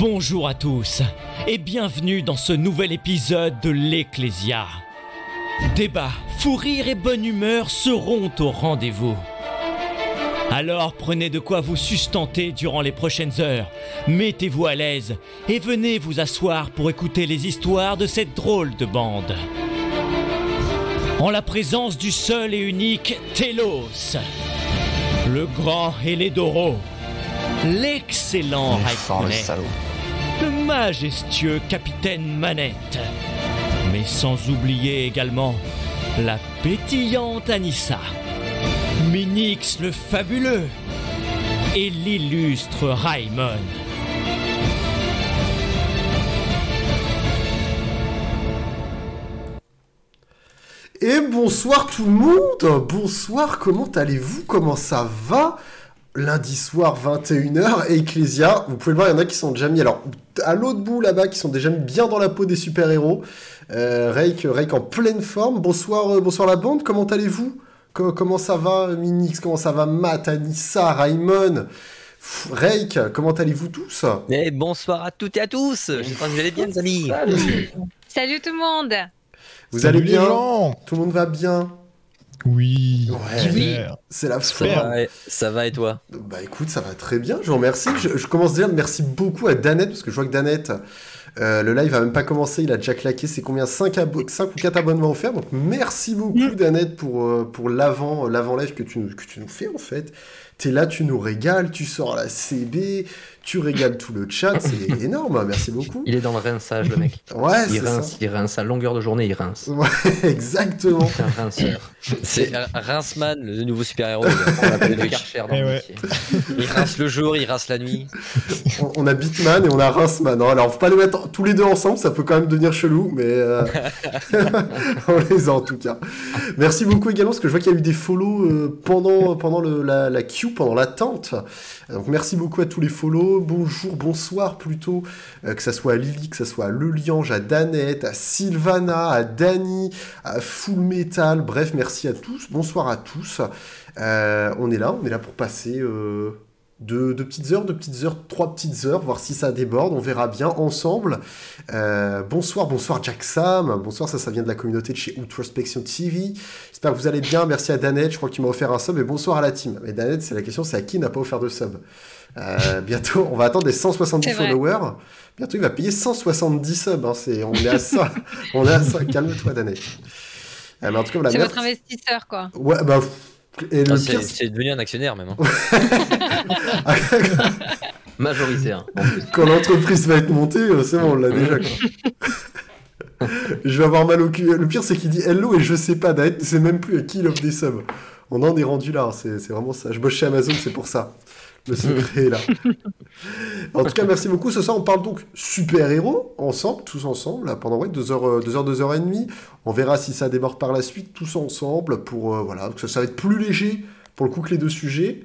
Bonjour à tous et bienvenue dans ce nouvel épisode de l'Ecclésia. Débat, fou rire et bonne humeur seront au rendez-vous. Alors prenez de quoi vous sustenter durant les prochaines heures, mettez-vous à l'aise et venez vous asseoir pour écouter les histoires de cette drôle de bande. En la présence du seul et unique Telos, le grand Hélédoro, l'excellent Raikkonen, majestueux capitaine Manette, mais sans oublier également la pétillante Anissa, Minix le fabuleux et l'illustre Raimon. Et bonsoir tout le monde. Bonsoir, comment allez-vous? Comment ça va? Lundi soir 21h et Ecclesia, vous pouvez le voir, il y en a qui sont déjà mis, alors à l'autre bout là-bas, qui sont déjà mis bien dans la peau des super-héros. Euh, Reik, Reik en pleine forme. Bonsoir, euh, bonsoir la bande, comment allez-vous? Co- Comment ça va Minix? Comment ça va Matt, Anissa, Raimon? Pff, Reik, comment allez-vous tous? Et bonsoir à toutes et à tous. J'espère que vous allez bien, les amis. Salut. Tout le monde. Vous Salut allez bien Tout le monde va bien? Oui. Ouais. C'est la Ça va, ça va et toi Bah écoute, ça va très bien, je vous remercie. Je, je commence déjà, merci beaucoup à Danette, parce que je vois que Danette, euh, le live a même pas commencé, il a déjà claqué, c'est combien? 5, ou 4 abonnements offerts, donc merci beaucoup Danette pour, euh, pour l'avant, l'avant live que tu, nous- que tu nous fais en fait. T'es là, tu nous régales, tu sors la CB, tu régales tout le chat, c'est énorme, merci beaucoup. Il est dans le rinçage, le mec. Ouais, Il c'est ça. rince, il rince. À longueur de journée, il rince. Ouais, exactement. C'est un rinceur. C'est Rinceman, le nouveau super-héros. On l'appelle le Karcher dans Eh le ouais. métier. Il rince le jour, il rince la nuit. On, on a Bitman et on a Rinceman. hein. Alors, faut pas les mettre tous les deux ensemble, ça peut quand même devenir chelou, mais euh, on les a en tout cas. Merci beaucoup également, parce que je vois qu'il y a eu des follow euh, pendant, pendant le- la, la queue, pendant l'attente. Donc, merci beaucoup à tous les follow. Bonjour, bonsoir plutôt, euh, que ça soit à Lily, que ça soit à Leliange, à Danette, à Sylvana, à Dani, à Full Metal. Bref, merci à tous. Bonsoir à tous. Euh, on est là, on est là pour passer. euh, deux, deux petites heures, deux petites heures, trois petites heures, voir si ça déborde, on verra bien ensemble. Euh, bonsoir, bonsoir Jack Sam, bonsoir, ça, ça vient de la communauté de chez Outrospection TV. J'espère que vous allez bien, merci à Danette, je crois qu'il m'a offert un sub, et bonsoir à la team. Mais Danette, c'est la question, c'est à qui n'a pas offert de sub Euh, Bientôt, on va attendre les 170 C'est vrai. followers. Bientôt, il va payer 170 subs, hein, c'est, on est à ça, on est à ça, calme-toi Danette. Euh, mais en tout cas, voilà, C'est votre investisseur quoi. Ouais, bah, et le Ah, pire, c'est c'est- c'est devenu un actionnaire, même. hein. Majoritaire. en plus. quand l'entreprise va être montée, euh, c'est bon, on l'a déjà. Quoi. je vais avoir mal au cul. Le pire, c'est qu'il dit hello et je sais pas, c'est même plus à qui il offre des subs. On en est rendu là, c'est c'est vraiment ça. Je bosse chez Amazon, c'est pour ça. Le secret est là. en tout cas, merci beaucoup. Ce soir, on parle donc super-héros, ensemble, tous ensemble, là, pendant ouais, 2 heures, 2 heures, 2 heures et demie. On verra si ça déborde par la suite, tous ensemble, pour, euh, voilà, que ça, ça va être plus léger, pour le coup, que les deux sujets.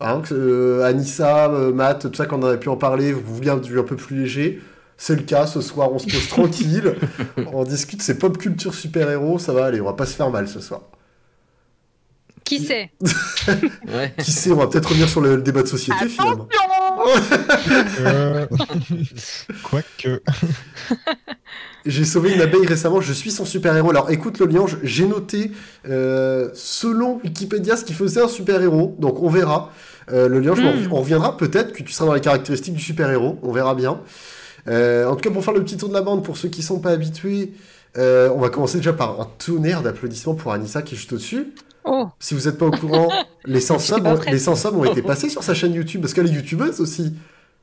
Hein, que, euh, Anissa, euh, Matt, tout ça, quand on aurait pu en parler, vous vouliez un, un peu plus léger. C'est le cas, ce soir, on se pose tranquille, on discute, c'est pop culture super-héros, ça va aller, on va pas se faire mal ce soir. Qui sait Ouais. Qui sait, on va peut-être revenir sur le, le débat de société finalement. Euh, Quoique. J'ai sauvé une abeille récemment, je suis son super-héros. Alors écoute le lien, je- j'ai noté, euh, selon Wikipédia, ce qui faisait un super-héros, donc on verra. Euh, le lien, je m'en- Mm. on reviendra peut-être que tu seras dans les caractéristiques du super-héros, on verra bien. Euh, en tout cas, pour faire le petit tour de la bande, pour ceux qui sont pas habitués, euh, on va commencer déjà par un tonnerre d'applaudissements pour Anissa qui est juste au-dessus. Oh, Si vous n'êtes pas au courant, les 100 subs ont, prête. les 100 subs ont été passés sur sa chaîne YouTube, parce qu'elle est youtubeuse aussi.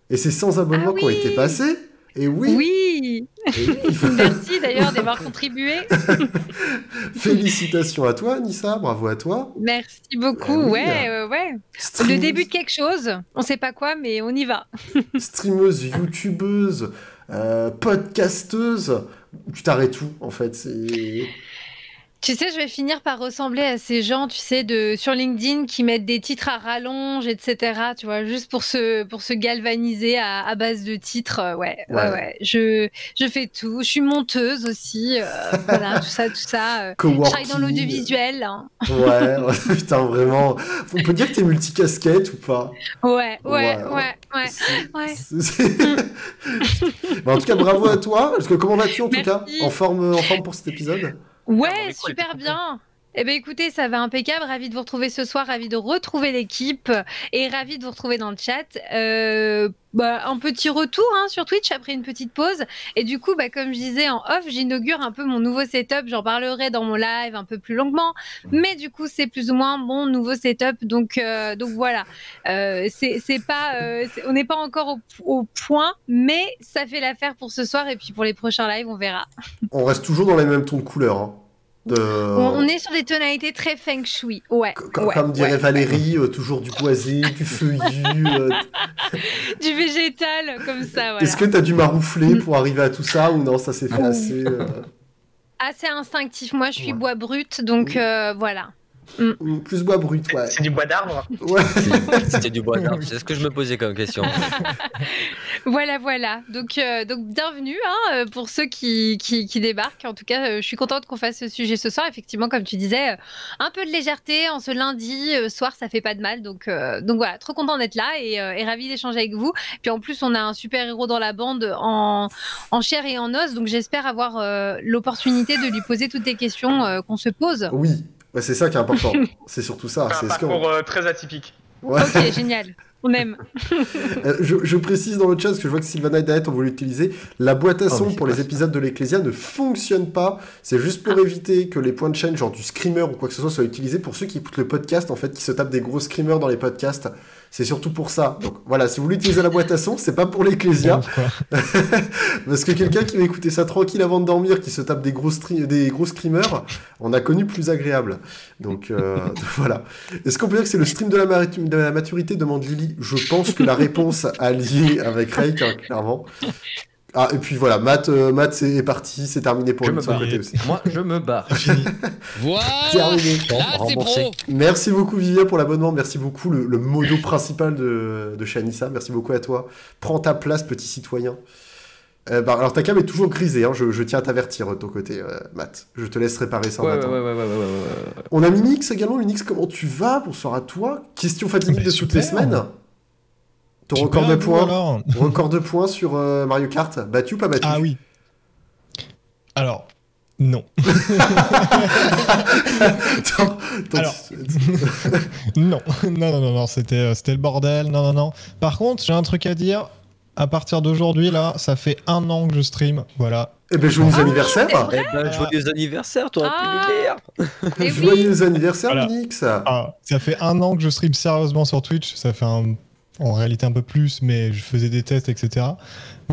Et c'est 100 abonnements Ah qui ont été passés. Et oui, oui et oui, il faut- Merci d'ailleurs d'avoir contribué. félicitations à toi, Anissa, bravo à toi. Merci beaucoup. Ah oui. ouais, ouais, ouais. Le début de quelque chose. On sait pas quoi, mais on y va. streameuse, youtubeuse, euh, podcasteuse, tu t'arrêtes tout en fait? C'est Tu sais, je vais finir par ressembler à ces gens, tu sais, de sur LinkedIn qui mettent des titres à rallonge, etc. Tu vois, juste pour se pour se galvaniser à, à base de titres. euh, Ouais, ouais, Ouais. ouais. Je je fais tout. Je suis monteuse aussi. euh, voilà, tout ça, tout ça. euh. Je travaille dans l'audiovisuel. hein. Ouais, ouais, putain, vraiment. On peut dire que t'es multicasquette ou pas? Ouais, ouais, Ouais, ouais, ouais. C'est- Bah, en tout cas, bravo à toi. Parce que comment vas-tu en tout cas? En forme, en forme pour cet épisode? Ouais, super bien. Eh ben écoutez, ça va impeccable. Ravi de vous retrouver ce soir, ravi de retrouver l'équipe et ravi de vous retrouver dans le chat. Euh, bah, un petit retour hein, sur Twitch après une petite pause. Et du coup, bah, comme je disais en off, j'inaugure un peu mon nouveau setup. J'en parlerai dans mon live un peu plus longuement. Mais du coup, c'est plus ou moins mon nouveau setup. Donc, euh, donc voilà. Euh, c'est pas, on n'est pas encore au, au point, mais ça fait l'affaire pour ce soir. Et puis pour les prochains lives, on verra. On reste toujours dans les mêmes tons de couleur. hein. De... On, on est sur des tonalités très feng shui. Ouais. Co- co- ouais, Comme dirait ouais. Valérie, euh, toujours du boisé, du feuillu. euh, du végétal comme ça voilà. Est-ce que t'as dû maroufler pour arriver à tout ça ou non Ça s'est fait assez. euh, assez instinctif moi je suis Ouais. bois brut donc euh, voilà mm, Plus bois brut, ouais. C'est du bois d'arbre? Ouais. C'était du bois d'arbre. C'est ce que je me posais comme question. voilà voilà donc euh, donc bienvenue hein, euh, pour ceux qui, qui, qui débarquent en tout cas euh, je suis contente qu'on fasse ce sujet ce soir effectivement comme tu disais euh, un peu de légèreté en ce lundi soir ça fait pas de mal donc euh, donc voilà trop content d'être là et, euh, et ravi d'échanger avec vous puis en plus on a un super héros dans la bande en, en chair et en os donc j'espère avoir euh, l'opportunité de lui poser toutes les questions euh, qu'on se pose Oui, c'est ça qui est important. c'est surtout ça. C'est un parcours euh, très atypique. Ouais. ok génial on aime Euh, je, je précise dans le chat, parce que je vois que Sylvana et Daet ont voulu l'utiliser, la boîte à Ah son pour les épisodes de l'Ecclésia ne fonctionne pas. C'est juste pour éviter que les points de chaîne, genre du screamer ou quoi que ce soit, soient utilisés pour ceux qui écoutent le podcast, en fait, qui se tapent des gros screamers dans les podcasts. C'est surtout pour ça. Donc voilà, si vous voulez utiliser la boîte à son, c'est pas pour quoi. Parce que quelqu'un qui va écouter ça tranquille avant de dormir, qui se tape des gros, des gros screamers, on a connu plus agréable. Donc euh, voilà. Est-ce qu'on peut dire que c'est le stream de la, mari- de la maturité demande Lily. Je pense que la réponse a lié avec hein, clairement. Ah, et puis voilà, Matt, euh, Matt est parti, c'est terminé pour Je lui me de son barre. côté aussi. Moi, je me bats. Fini. Voilà Terminé. Bon, Là, pro Merci beaucoup Vivien pour l'abonnement, merci beaucoup le, le modo principal de, de Shanissa, merci beaucoup à toi. Prends ta place petit citoyen. Euh, bah, alors ta cam est toujours grisée, hein, je, je tiens à t'avertir de ton côté euh, Matt. Je te laisse réparer ça en Ouais, ouais, attendant. ouais, ouais, ouais, ouais, ouais, ouais. On a Minix également, Minix comment tu vas Bonsoir à toi? Question fatidique Mais de toutes les semaines. Ton record de points, record de points sur euh, Mario Kart, battu ou pas battu? Ah oui. Alors, non. Attends, attends, Alors. Non, non, non, non, non, c'était, euh, c'était le bordel. Non, non, non. Par contre, j'ai un truc à dire. À partir d'aujourd'hui, là, ça fait un an que je stream. Voilà. Eh ben joyeux Ah, anniversaire Eh ben, joyeux anniversaire, toi, Ah. pu le dire. Et oui. Joyeux anniversaire Voilà. Ah, ça fait un an que je stream sérieusement sur Twitch. Ça fait un- en réalité un peu plus, mais je faisais des tests, etc.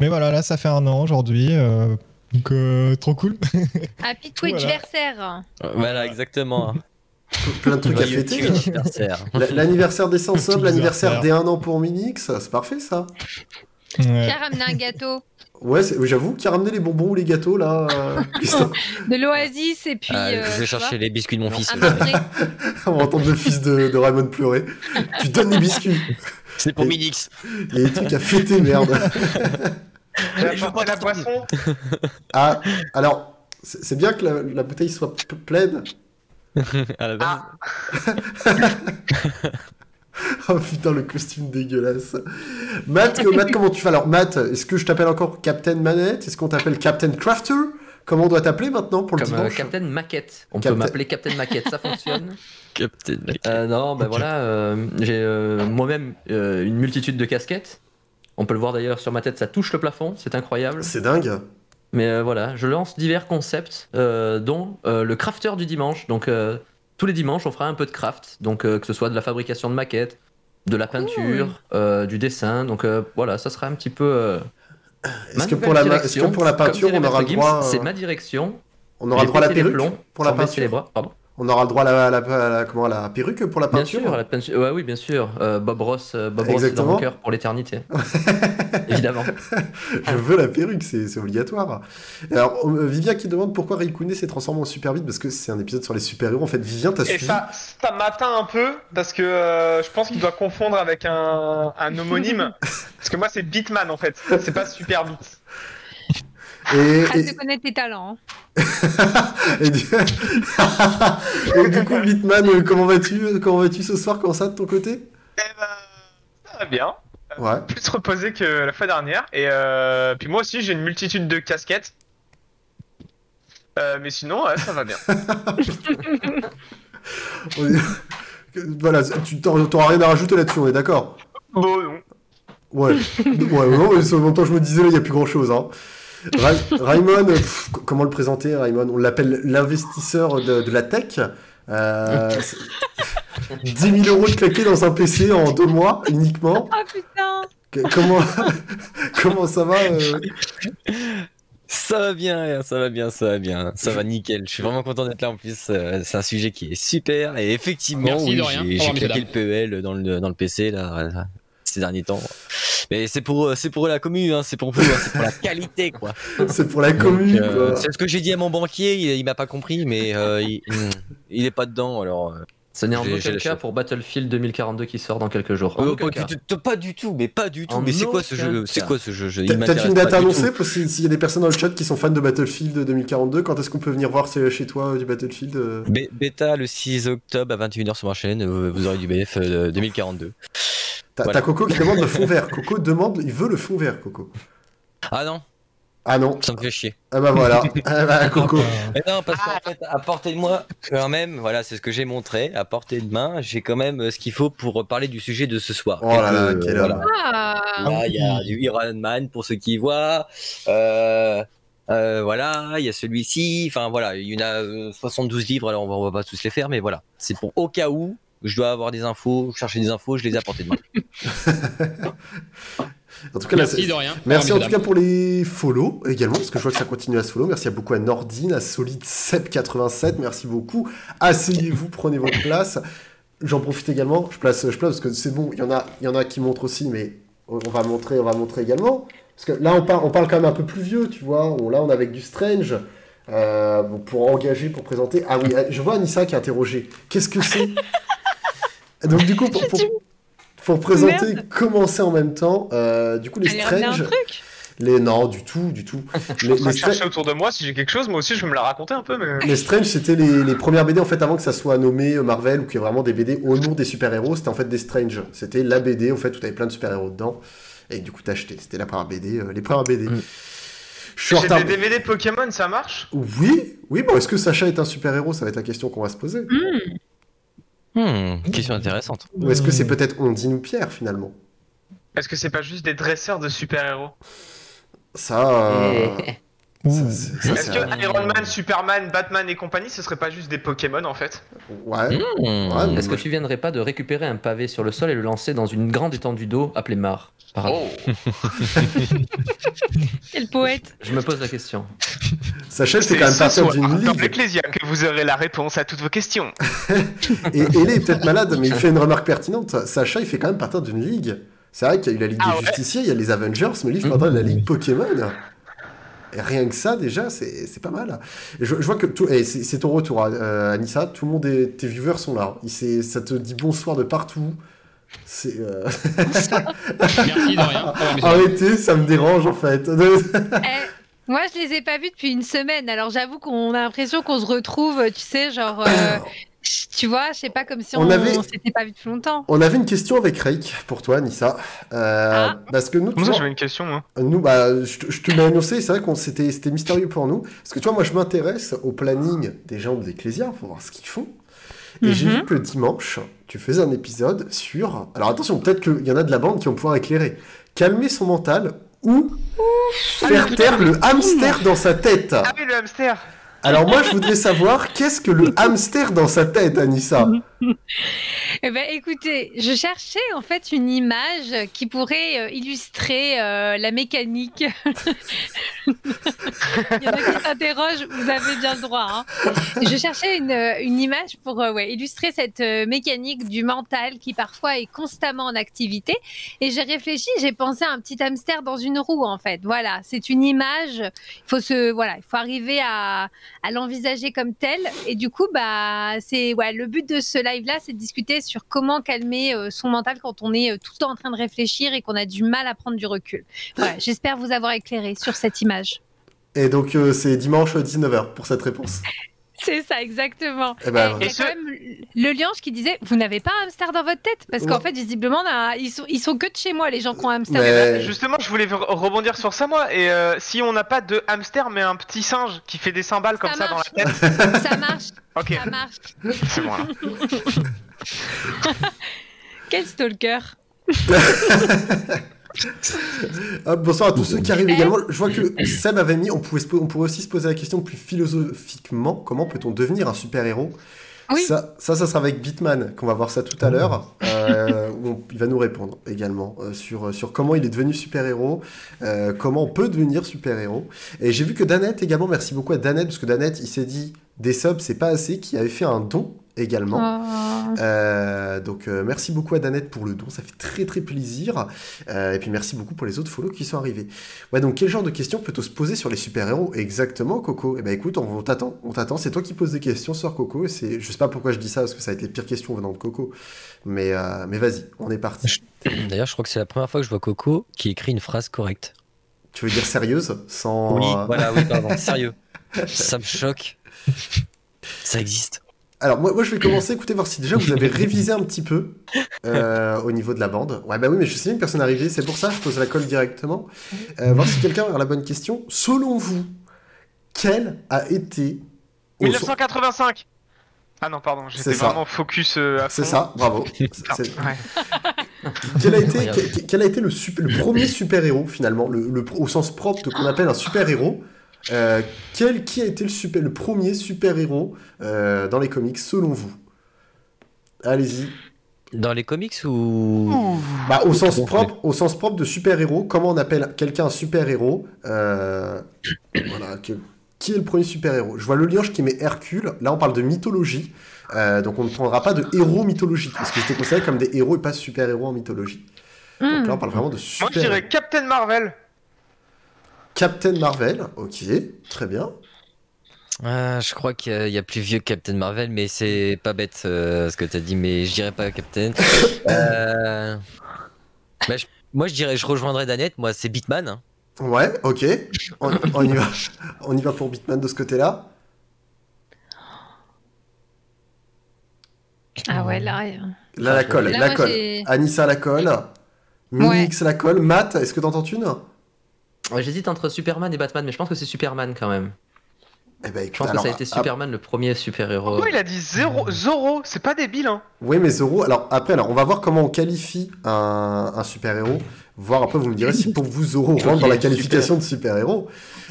Mais voilà, là, ça fait un an aujourd'hui. euh, donc, euh, trop cool. Happy Twitchversaire. Voilà, exactement. Plein de trucs à fêter. anniversaire. La- L'anniversaire des Petit l'anniversaire anniversaire. des 1 an pour Minix, c'est parfait ça. Ouais. Qui a ramené un gâteau Ouais, j'avoue, qui a ramené les bonbons ou les gâteaux là euh, de l'Oasis et puis. Ah, euh, je vais chercher les biscuits de mon fils. On va entendre le fils de, de Raymond pleurer. Tu donnes les biscuits. C'est pour Et- Minix. Il y a des trucs à fêter, merde. Tu vas apporter la boisson Ah, alors, c'est bien que la, la bouteille soit pleine. À la base. Ah, Oh putain, le costume dégueulasse. Matt, euh, Matt, comment tu vas Alors, Matt, est-ce que je t'appelle encore Captain Manette? Est-ce qu'on t'appelle Captain Crafter? Comment on doit t'appeler maintenant pour le Comme euh, dimanche Captain Maquette. On Captain- peut m'appeler Captain Maquette, ça fonctionne. Captain Mike. Euh, non, ben voilà, euh, j'ai euh, moi-même euh, une multitude de casquettes. On peut le voir d'ailleurs sur ma tête, ça touche le plafond, c'est incroyable. C'est dingue. Mais euh, voilà, je lance divers concepts, euh, dont euh, le crafter du dimanche. Donc euh, tous les dimanches, on fera un peu de craft. Donc euh, que ce soit de la fabrication de maquettes, de la peinture, euh, du dessin. Donc euh, voilà, ça sera un petit peu. Est-ce que, pour la, direction. que pour la peinture, on aura droit, euh, C'est ma direction. on aura le droit à la perruque pour la peinture bras. Pardon. On aura le droit à la, à la- à la- comment, à la perruque pour la Bien peinture sûr, la peinture. Ouais, oui, bien sûr. Euh, Bob Ross, euh, Bob Ross est dans mon cœur pour l'éternité. Évidemment. Je veux la perruque, c'est c'est obligatoire. Alors, euh, Vivien qui demande pourquoi Raikkonen s'est transformé en super vite, parce que c'est un épisode sur les super-héros. En fait, Vivien, t'as Et suivi ça, ça m'atteint un peu parce que euh, je pense qu'il doit confondre avec un, un homonyme. parce que moi, c'est Beatman en fait. C'est pas Super Beat. Et, et- de connaître tes talents. et du... et du coup, Bitman, euh, comment vas-tu Comment vas-tu ce soir Comment ça de ton côté? Eh ben, ça va bien. Ouais. Plus reposé que la fois dernière. Et euh, puis moi aussi, j'ai une multitude de casquettes. Euh, mais sinon, ouais, ça va bien. Voilà, tu t'auras rien à rajouter là-dessus, on est d'accord? Bon, non. Ouais. ouais, non, mais en même temps, je me disais, il n'y a plus grand-chose. Hein. Ra- Raymond, euh, pff, comment le présenter, Raymond On l'appelle l'investisseur de, de la tech. Euh, c'est- 10 000 euros de claqués dans un PC en deux mois uniquement. Oh putain Que- Comment, comment ça va euh? Ça va bien, ça va bien, ça va bien, ça va nickel. Je suis vraiment content d'être là en plus. euh, C'est un sujet qui est super et effectivement, oui, j'ai claqué le PEL dans le, dans le PC là, ces derniers temps. Mais c'est pour, euh, c'est pour la commune, hein, c'est pour vous, hein, c'est pour la qualité quoi. C'est pour la commune, euh, quoi. c'est ce que j'ai dit à mon banquier, il, il m'a pas compris, mais euh, il, il est pas dedans alors. euh, Ce n'est en aucun cas pour Battlefield 2042 qui sort dans quelques jours. En euh, aucun pas, cas. du tout, pas du tout, mais pas du tout. En mais c'est quoi ce jeu C'est quoi ce jeu Je- il T'as- une date annoncée? Si- s'il y a des personnes dans le chat qui sont fans de Battlefield 2042 Quand est-ce qu'on peut venir voir chez toi euh, du Battlefield euh? Bêta le 6 octobre à 21h sur ma chaîne, euh, vous aurez du BF euh, 2042. T'as Voilà. Coco qui demande le fond vert. Coco demande, il veut le fond vert, Coco. Ah non, Ah non, ça me fait chier. ah bah voilà. Ah bah, Coco. Mais non, parce qu'en fait, à portée de moi, quand même, voilà, c'est ce que j'ai montré, à portée de main, j'ai quand même euh, ce qu'il faut pour parler du sujet de ce soir. Oh là là, quel voilà. homme. Ah Là, il y a du Iron Man pour ceux qui voient. Euh, euh, voilà, il y a celui-ci. Enfin voilà, il y en a euh, 72 livres, alors on va, on va pas tous les faire, mais voilà. C'est pour au cas où je dois avoir des infos, chercher des infos, je les ai à portée de main. En tout cas, Merci de rien. Merci en tout cas pour les follow également, parce que je vois que ça continue à se follow. Merci à beaucoup à Nordine, à Solid787, merci beaucoup. Asseyez-vous, prenez votre place. J'en profite également, je place, je place parce que c'est bon, il y en a, il y en a qui montrent aussi, mais on va montrer, on va montrer également. Parce que là, on parle, on parle quand même un peu plus vieux, tu vois. On- là, on est avec du Strange. euh, pour engager, pour présenter. Ah oui, je vois Anissa qui est interrogée. Qu'est-ce que c'est? Donc du coup, pour, pour, pour présenter, commencer en même temps, euh, du coup les un Strange, truc les non, du tout, du tout. Je Les, les chercher autour de moi si j'ai quelque chose. Moi aussi, je vais me la raconter un peu. Mais... les Strange, c'était les, les premières BD en fait avant que ça soit nommé euh, Marvel ou qu'il y ait vraiment des BD au nom des super-héros. C'était en fait des Strange. C'était la BD en fait où t'avais plein de super-héros dedans et du coup t'achetais. C'était la première BD, euh, les premières BD. Mm. Je suis en J'ai des DVD Pokémon, ça marche? Oui, oui. Bon, est-ce que Sacha est un super-héros? Ça va être la question qu'on va se poser. Hmm, question intéressante. Ou est-ce que c'est peut-être Ondine ou Pierre finalement? Est-ce que c'est pas juste des dresseurs de super-héros? Ça. euh, Est-ce que Iron Man, Superman, Batman et compagnie, ce serait pas juste des Pokémon en fait? Ouais. Hmm. Ouais, Est-ce que tu viendrais pas de récupérer un pavé sur le sol et le lancer dans une grande étendue d'eau appelée mare par hasard Quel poète Oh. Je me pose la question. Sacha, c'est quand même partir soir, d'une dans ligue. l'Ecclésia que vous aurez la réponse à toutes vos questions. Et Ellie est peut-être malade, mais il fait une remarque pertinente. Sacha, il fait quand même partir d'une ligue. C'est vrai qu'il y a eu la Ligue Ah des ouais? Justiciers, il y a les Avengers, mais lui, il fait partie de la Ligue Pokémon. Et rien que ça, déjà, c'est c'est pas mal. Et je, je vois que c'est ton retour, euh, Anissa. Tout le monde, est, tes viewers sont là. Ça te dit bonsoir de partout. C'est. euh, Merci de rien. Arrêtez, ça me dérange en fait. Eh, Moi, je les ai pas vus depuis une semaine. Alors, j'avoue qu'on a l'impression qu'on se retrouve, tu sais, genre, euh, tu vois, je sais pas, comme si On on, avait- on s'était pas vu depuis longtemps. On avait une question avec Rake pour toi, Anissa. Euh, Ah. Parce que nous, vois, j'avais une question, moi Nous, bah, je, te- je te l'ai annoncé, c'est vrai qu'on c'était c'était mystérieux pour nous. Parce que tu vois, moi, je m'intéresse au planning des gens de l'Ecclésia pour voir ce qu'ils font. Et j'ai Mhm. vu que dimanche, tu faisais un épisode sur. Alors attention, peut-être qu'il y en a de la bande qui vont pouvoir éclairer. Calmer son mental ou faire Ah, taire le hamster dans sa tête. Ah oui, le hamster Alors moi, je voudrais savoir qu'est-ce que le hamster dans sa tête, Anissa? Eh ben, écoutez, je cherchais en fait une image qui pourrait euh, illustrer euh, la mécanique. Il y en a qui s'interrogent, vous avez bien le droit. hein. Je cherchais une, euh, une image pour illustrer cette mécanique du mental qui parfois est constamment en activité. Et j'ai réfléchi, j'ai pensé à un petit hamster dans une roue en fait. Voilà, c'est une image. Il faut se, voilà, il faut arriver à, l'envisager comme tel. Et du coup, bah, c'est le but de ce live-là, c'est de discuter sur comment calmer euh, son mental quand on est euh, tout le temps en train de réfléchir et qu'on a du mal à prendre du recul. Voilà, j'espère vous avoir éclairé sur cette image. Et donc, euh, c'est dimanche 19h pour cette réponse. C'est ça, exactement. Eh ben, Et ce- quand même le liange qui disait Vous n'avez pas un hamster dans votre tête Parce qu'en fait, visiblement, ils, sont, ils sont que de chez moi, les gens qui ont un hamster. Mais- Justement, je voulais re- rebondir sur ça, moi. Et euh, si on n'a pas de hamster, mais un petit singe qui fait des cymbales comme Ça ça dans la tête. Ça marche, Ok, ça marche. c'est bon alors. Quel stalker Hop, bonsoir à tous ceux qui arrivent également. Je vois que Seb avait mis, on, pouvait on pourrait aussi se poser la question plus philosophiquement, comment peut-on devenir un super-héros? Oui. ça, ça, ça sera avec Bitman, qu'on va voir ça tout à l'heure. euh, où on- il va nous répondre également euh, sur, sur comment il est devenu super-héros, euh, comment on peut devenir super-héros. Et j'ai vu que Danette également, merci beaucoup à Danette, parce que Danette, il s'est dit, des subs, c'est pas assez, qui avait fait un don également. Oh. Euh, donc euh, merci beaucoup à Danette pour le don, ça fait très très plaisir. Euh, et puis merci beaucoup pour les autres follow qui sont arrivés. Ouais, donc quel genre de questions peut-on se poser sur les super-héros Exactement, Coco? Eh ben écoute, on, t'attend, on t'attend. C'est toi qui poses des questions, sur Coco. Et c'est, je sais pas pourquoi je dis ça parce que ça va être les pires questions venant de Coco. Mais euh, mais vas-y, on est parti. D'ailleurs, je crois que c'est la première fois que je vois Coco qui écrit une phrase correcte. Tu veux dire sérieuse, sans. Oui, voilà, oui, pardon. Sérieux. Ça me choque. Ça existe. Alors moi, moi je vais commencer, écoutez, voir si déjà vous avez révisé un petit peu euh, au niveau de la bande. Ouais bah oui mais je sais bien que personne n'est arrivé, c'est pour ça je pose la colle directement. Euh, voir si quelqu'un a la bonne question. Selon vous, quel a été... au- 1985 Ah non, pardon, j'étais vraiment focus euh, à fond. C'est ça, bravo. C'est- ouais. Quel a été, quel, quel a été le, super- le premier super-héros finalement, le, le- au sens propre de qu'on appelle un super-héros? Euh, quel, Qui a été le, super, le premier super-héros euh, dans les comics selon vous? Allez-y. Dans les comics ou. Bah, au, sens propre, au sens propre de super-héros, comment on appelle quelqu'un un super-héros euh, voilà, que- Qui est le premier super-héros? Je vois le liange qui met Hercule. Là, on parle de mythologie. euh, donc, on ne prendra pas de héros mythologiques. Parce qu'ils étaient considérés comme des héros et pas super-héros en mythologie. Donc Hmm. là, on parle vraiment de Moi, super je dirais Captain Marvel. Captain Marvel, ok, très bien. Ah, je crois qu'il y a- il y, a plus vieux que Captain Marvel, mais c'est pas bête euh, ce que t'as dit, mais je dirais pas Captain. Euh, bah, je- Moi, je dirais, je rejoindrais Danette. Moi, c'est Bitman. hein. Ouais, ok. On, on y va. On y va pour Bitman de ce côté-là. Ah ouais, là. euh, Là, la colle, Là, la colle. Anissa, la colle. Minix, la colle. Matt, est-ce que t'entends une? J'hésite entre Superman et Batman, mais je pense que c'est Superman quand même. Eh ben, Je pense que ça a été ah, Superman le premier super-héros. Pourquoi il a dit zéro, Zoro C'est pas débile, hein Oui, mais Zoro, alors après, alors, on va voir comment on qualifie un, un super-héros. Voir après, vous me direz si pour vous, Zoro rentre dans la qualification de super-héros.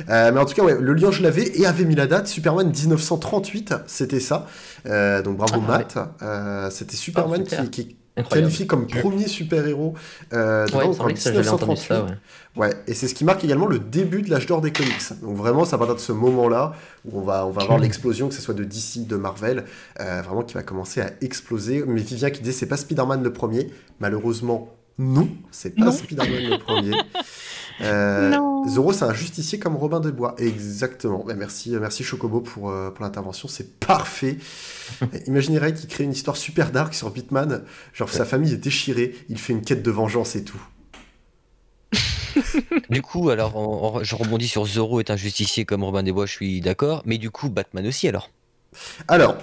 Euh, mais en tout cas, ouais, le lion, je l'avais et avait mis la date. Superman 1938, c'était ça. Euh, donc bravo, Ah, Matt. Euh, c'était Superman Ah, super. qui, Incroyable. qualifié comme premier super-héros. Euh, Ouais, en semblait que ça, j'avais entendu 1938. ça, ouais. Ouais, et c'est ce qui marque également le début de l'âge d'or des comics. Donc vraiment, c'est à partir de ce moment-là où on va, on va avoir l'explosion, que ce soit de DC, de Marvel, euh, vraiment qui va commencer à exploser. Mais Vivien qui disait c'est pas Spider-Man le premier, malheureusement non, c'est pas. Spider-Man le premier. Euh. Zoro, c'est un justicier comme Robin des Bois. Exactement. Ben, merci, merci Chocobo pour, euh, pour l'intervention, c'est parfait. Imaginez Ray qui crée une histoire super dark sur Bitman, genre sa famille est déchirée, il fait une quête de vengeance et tout. Du coup, alors, on- on- je rebondis sur Zoro est un justicier comme Robin des Bois, je suis d'accord. Mais du coup, Batman aussi, alors. Alors,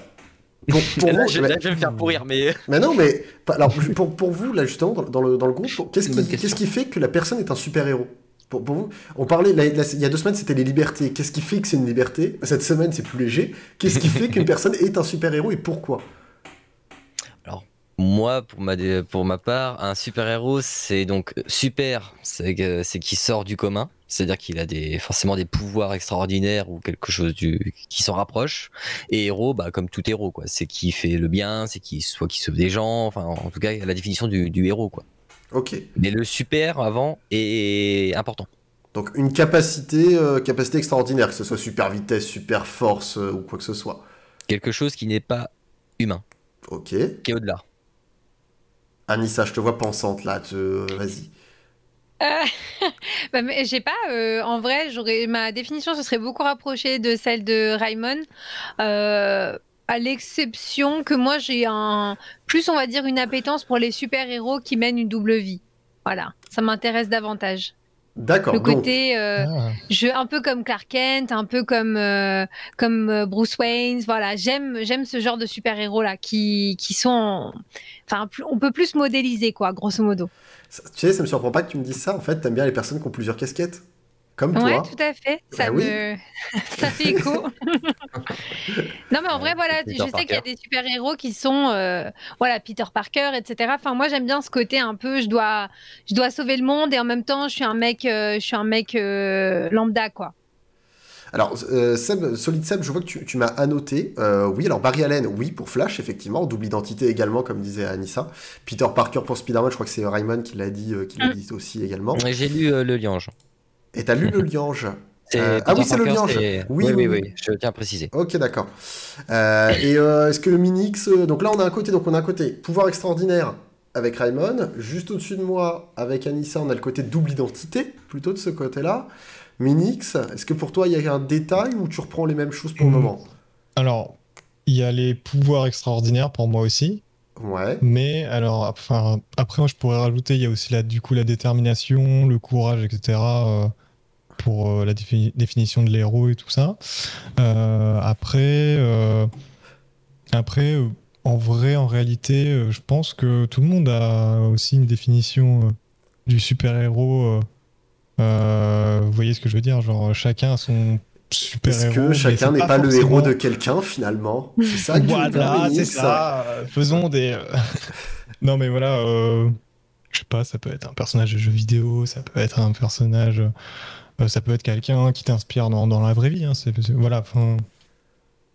pour, pour Là, vous, je, mais- là, je vais me faire pourrir, mais. Mais non, mais alors pour, pour vous là justement dans, le, dans le groupe, qu'est-ce qui, fait que la personne est un super héros pour, pour vous, on parlait la- la- il y a deux semaines c'était les libertés. Qu'est-ce qui fait que c'est une liberté? Cette semaine c'est plus léger. Qu'est-ce qui fait qu'une personne est un super héros et pourquoi? Moi, pour ma, pour ma part, un super-héros, c'est donc super, c'est c'est qui sort du commun, c'est-à-dire qu'il a des, forcément des pouvoirs extraordinaires ou quelque chose du, qui s'en rapproche. Et héros, bah, comme tout héros, quoi, c'est qui fait le bien, c'est qui soit qui sauve des gens, enfin, en tout cas, la définition du, du héros, quoi. Ok. Mais le super avant est important. Donc une capacité, euh, capacité extraordinaire, que ce soit super vitesse, super force euh, ou quoi que ce soit. Quelque chose qui n'est pas humain, Ok. qui est au-delà. Anissa, je te vois pensante là. te- Vas-y. Bah, mais j'ai pas. euh, en vrai, j'aurais ma définition se serait beaucoup rapprochée de celle de Raymond. Euh, à l'exception que moi j'ai un plus on va dire une appétence pour les super héros qui mènent une double vie. Voilà, ça m'intéresse davantage. D'accord. Le donc, côté euh, Ah. je un peu comme Clark Kent, un peu comme euh, comme euh, Bruce Wayne, voilà, j'aime j'aime ce genre de super-héros là qui qui sont enfin on peut plus modéliser quoi, grosso modo. ça- tu sais, ça me surprend pas que tu me dises ça. En fait, t'aimes bien les personnes qui ont plusieurs casquettes. Comme Ouais, toi. tout à fait. Ça Bah oui. ça fait écho. non mais en vrai voilà, Peter je sais qu'il y a des super-héros qui sont euh, voilà, Peter Parker etc. Enfin moi j'aime bien ce côté un peu je dois je dois sauver le monde et en même temps je suis un mec euh, je suis un mec euh, lambda quoi. Alors, euh, Seb, Solid Seb, je vois que tu, tu m'as annoté. Euh, oui, alors Barry Allen, oui, pour Flash, effectivement. Double identité également, comme disait Anissa. Peter Parker pour Spider-Man, je crois que c'est Raymond qui l'a dit, euh, qui l'a Mm. dit aussi également. J'ai lu euh, le liange. Et t'as lu le liange. Euh, ah oui, c'est le liange. Oui, Oui, oui, oui, oui. oui, je tiens à préciser. Ok, d'accord. Euh, et euh, est-ce que le Minix... donc là, on a un côté, donc on a un côté pouvoir extraordinaire avec Raymond. Juste au-dessus de moi, avec Anissa, on a le côté double identité, plutôt de ce côté-là. Minix, est-ce que pour toi, il y a un détail ou tu reprends les mêmes choses pour le Mm. moment? Alors, il y a les pouvoirs extraordinaires pour moi aussi. Mais alors, après, je pourrais rajouter, il y a aussi la, du coup la détermination, le courage, etc. euh, pour euh, la défi- définition de l'héros et tout ça. Euh, après, après en vrai, en réalité, je pense que tout le monde a aussi une définition du super-héros. euh, euh, vous voyez ce que je veux dire? Genre, chacun a son super-héros. Est-ce que chacun n'est pas, le forcément- héros de quelqu'un, finalement C'est ça voilà, c'est ça. Faisons des. euh, non, mais voilà. euh, Je sais pas, ça peut être un personnage de jeu vidéo, ça peut être un personnage. euh, ça peut être quelqu'un qui t'inspire dans, dans la vraie vie. hein, c'est- c'est- voilà, enfin.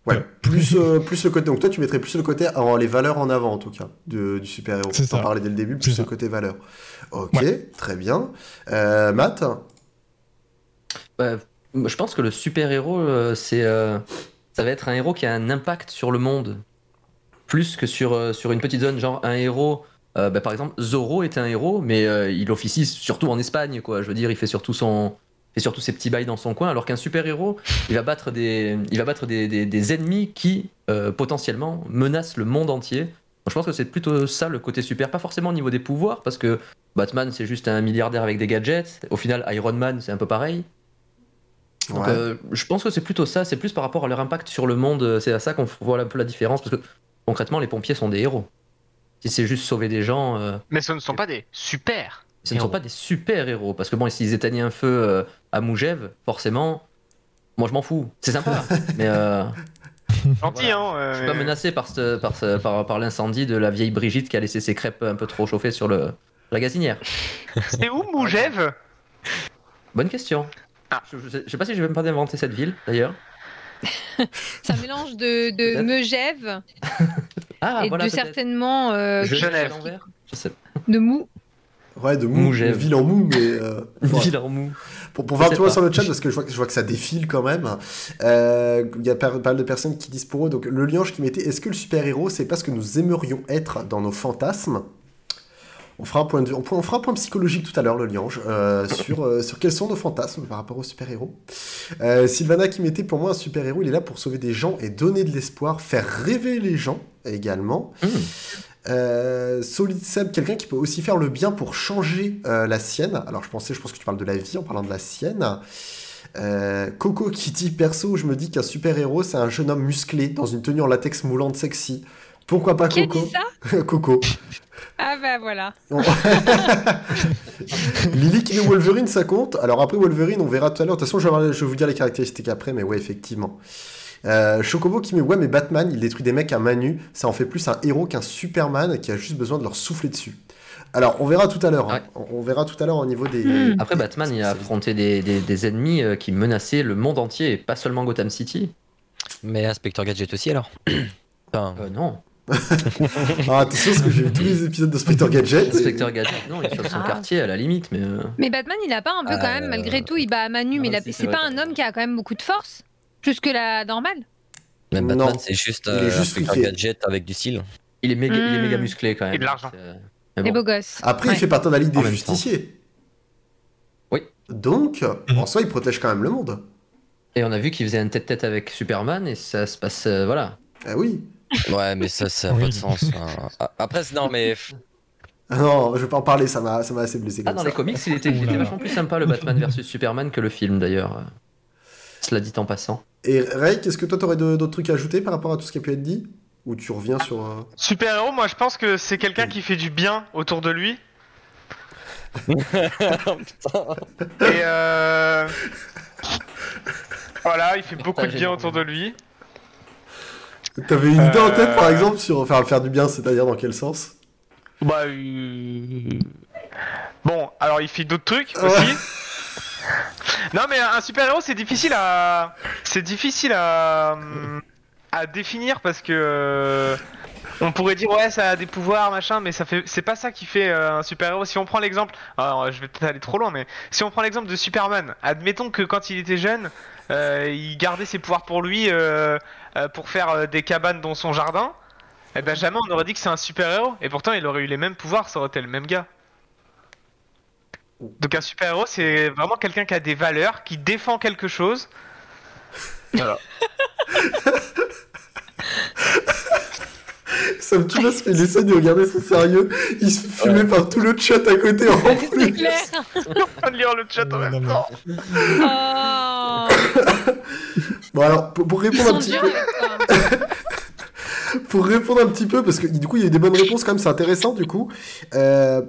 Ouais, plus, euh, plus le côté. Donc toi, tu mettrais plus le côté, les valeurs en avant, en tout cas, de- du super-héros. C'est T'en ça. parlais dès le début, plus le côté valeur. Ok, très bien. Euh, Matt? Bah, je pense que le super-héros, euh, c'est, euh, ça va être un héros qui a un impact sur le monde, plus que sur, euh, sur une petite zone. Genre un héros, bah, par exemple, Zorro est un héros, mais il officie surtout en Espagne, quoi. Je veux dire, il fait surtout son, fait surtout ses petits bails dans son coin, alors qu'un super-héros, il va battre des, il des, des- ennemis qui potentiellement menacent le monde entier. Donc, je pense que c'est plutôt ça le côté super, pas forcément au niveau des pouvoirs, parce que Batman c'est juste un milliardaire avec des gadgets. Au final, Iron Man c'est un peu pareil. Donc, Ouais. euh, je pense que c'est plutôt ça, c'est plus par rapport à leur impact sur le monde, c'est à ça qu'on voit un peu la différence, parce que concrètement, les pompiers sont des héros. Si c'est juste sauver des gens, euh, Mais ce ne sont pas des super. ce ne sont Héros. pas des super héros, parce que bon, s'ils éteignaient un feu euh, à Mougève, forcément, moi je m'en fous, c'est sympa, mais euh, Gentil, Voilà. hein. euh, je suis pas menacé par, ce- par, ce- par, par l'incendie de la vieille Brigitte qui a laissé ses crêpes un peu trop chauffées sur le, la gazinière. C'est où Mougève? Bonne question. Ah. Je, je sais, pas si je vais même pas inventer cette ville d'ailleurs. C'est un mélange de, de. Megève Ah, et voilà, de certainement euh, Genève. Je sais. de mou. Ouais, de mou, une ville en mou, mais. euh, Une ville en mou. Pour, pour voir pas. sur le chat, parce que je vois, que- je vois que ça défile quand même. Euh, Il y a pas, pas mal de personnes qui disent pour eux. Donc, le liange qui mettait Est-ce que le super-héros, c'est pas ce que nous aimerions être dans nos fantasmes? On fera, un point de, on, on fera un point psychologique tout à l'heure, le liange, euh, sur, euh, sur quels sont nos fantasmes par rapport aux super-héros. Euh, Sylvana qui mettait pour moi un super-héros, il est là pour sauver des gens et donner de l'espoir, faire rêver les gens également. Mmh. Solid Seb, quelqu'un qui peut aussi faire le bien pour changer la sienne. Alors je pensais, je pense que tu parles de la vie en parlant de la sienne. Euh, Coco qui dit perso, je me dis qu'un super héros c'est un jeune homme musclé dans une tenue en latex moulante sexy. Pourquoi pas Qui a Coco dit ça Coco. Ah bah voilà. Lily qui Wolverine, ça compte? Alors après Wolverine, on verra tout à l'heure. De toute façon, je vais, vous dire les caractéristiques après, mais ouais, effectivement. Euh, Chocobo qui met ouais mais Batman il détruit des mecs à main nue, ça en fait plus un héros qu'un Superman qui a juste besoin de leur souffler dessus. Alors on verra tout à l'heure, hein. on, on verra tout à l'heure au niveau des. Hmm. Après, Batman, il a affronté des, des- des ennemis euh, qui menaçaient le monde entier et pas seulement Gotham City. Mais Inspector Gadget aussi alors? Enfin, Euh, non. Ah, attention parce que j'ai vu tous les épisodes de Spectre Gadget. Inspecteur Gadget, non, il est sur son Ah. quartier à la limite, mais. euh, Mais Batman, il a pas un peu quand même, Euh, malgré tout, il bat à Manu, mais ah, si, c'est vrai, pas un homme qui a quand même beaucoup de force, plus que la normale. même Batman, Non. c'est juste, est euh, juste. Gadget avec du style. Il est méga, il est Hmm. méga musclé quand même. Et de l'argent. Les Mais bon. beaux gosses. Après Ouais. il fait partie de la Ligue En des même Justiciers. Oui. Donc en soi il protège quand même le monde. Et on a vu qu'il faisait un tête-tête avec Superman et ça se passe. euh, voilà. Ah oui. Ouais, mais ça, ça a Oui. pas de sens. hein. Ah, Après, non, mais Ah non, je vais pas en parler, ça m'a ça m'a assez blessé Ah, comme dans ça. les comics, il était, il était vachement plus sympa le Batman versus Superman que le film d'ailleurs. Cela dit en passant. Et Ray, qu'est-ce que toi t'aurais d'autres trucs à ajouter par rapport à tout ce qui a pu être dit? Ou tu reviens sur. euh, Super héros, moi je pense que c'est quelqu'un qui fait du bien autour de lui. Et euh... Voilà, il fait beaucoup de bien autour de lui. T'avais une idée en Euh, tête par exemple sur faire, faire du bien, c'est-à-dire dans quel sens? Bah, euh, bon, alors il fait d'autres trucs aussi. non, mais un super héros, c'est difficile à, c'est difficile à, à définir parce que euh, on pourrait dire ouais, ça a des pouvoirs, machin, mais ça fait, c'est pas ça qui fait euh, un super héros. Si on prend l'exemple, alors je vais peut-être aller trop loin, mais si on prend l'exemple de Superman, admettons que quand il était jeune, euh, il gardait ses pouvoirs pour lui euh, euh, pour faire euh, des cabanes dans son jardin. Eh ben jamais on aurait dit que c'est un super héros. Et pourtant il aurait eu les mêmes pouvoirs, ça aurait été le même gars. Donc un super héros c'est vraiment quelqu'un qui a des valeurs, qui défend quelque chose. Voilà. Ça me tue parce qu'il essaie de regarder son sérieux, il se fait fumer par tout le chat à côté en C'est plus. clair. en train de lire le chat en même temps. Oh, Bon alors, pour, pour ils répondre un petit durs peu, avec toi. pour répondre un petit peu, parce que du coup il y a eu des bonnes réponses quand même, c'est intéressant du coup. Euh,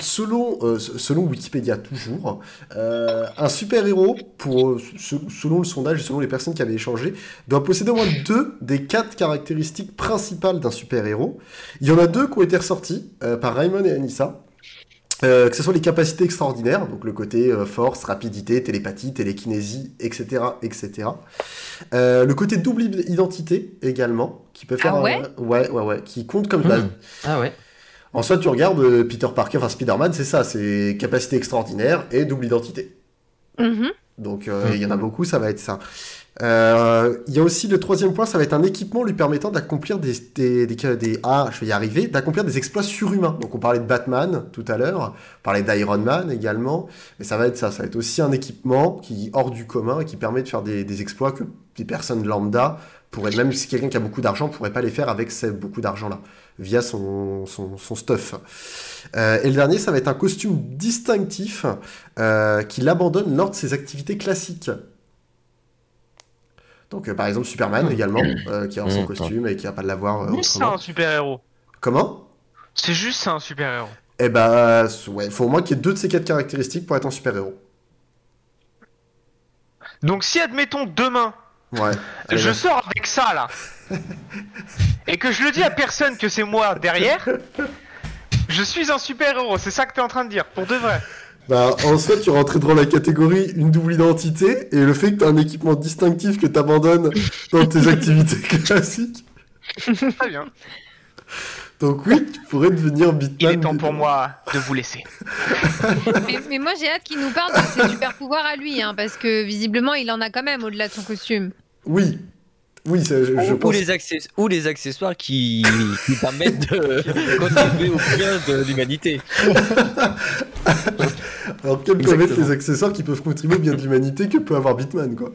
selon, euh, selon Wikipédia toujours, euh, un super héros, pour se- selon le sondage et selon les personnes qui avaient échangé, doit posséder au moins deux des quatre caractéristiques principales d'un super héros. Il y en a deux qui ont été ressortis euh, par Raymond et Anissa. Euh, que ce soit les capacités extraordinaires, donc le côté euh, force, rapidité, télépathie, télékinésie, etc., etc. Euh, le côté double id- identité également, qui peut faire Ah un- ouais ouais, ouais, ouais, qui compte comme Hmm. base. Ah ouais. En soit, tu regardes Peter Parker, enfin Spider-Man, c'est ça, c'est capacité extraordinaire et double identité. Mhm. Donc euh, il y en a beaucoup, ça va être ça. Euh, Il y a aussi le troisième point, ça va être un équipement lui permettant d'accomplir des, des, des, des- ah, je vais y arriver, d'accomplir des exploits surhumains. Donc on parlait de Batman tout à l'heure, on parlait d'Iron Man également, mais ça va être ça, ça va être aussi un équipement qui hors du commun et qui permet de faire des, exploits que des personnes lambda pourraient, même si quelqu'un qui a beaucoup d'argent pourrait pas les faire avec ce beaucoup d'argent là, via son, son, son stuff. Euh, et le dernier, ça va être un costume distinctif euh, qu'il abandonne lors de ses activités classiques. Donc, euh, par exemple, Superman également, euh, qui a son Mmh. costume et qui va pas l'avoir euh, C'est autrement. un super héros. Comment? C'est juste un super héros. Eh ben, ouais, faut au moins qu'il y ait deux de ces quatre caractéristiques pour être un super-héros. Donc si admettons demain, Ouais. je sors avec ça là, et que je le dis à personne que c'est moi derrière, je suis un super héros. C'est ça que t'es en train de dire, pour de vrai. Bah, en soi, tu rentrais dans la catégorie une double identité et le fait que tu as un équipement distinctif que tu abandonnes dans tes activités classiques. Très bien. Donc oui, tu pourrais devenir Il Bitman. est temps pour moi de vous laisser. mais, mais moi, j'ai hâte qu'il nous parle de ses super pouvoirs à lui, hein, parce que visiblement, il en a quand même au-delà de son costume. Oui. Oui, ça, je, je ou, pense. les access- ou les accessoires qui, qui permettent de contribuer au bien de l'humanité. Alors, quels peuvent être les accessoires qui peuvent contribuer au bien de l'humanité que peut avoir Bitman, quoi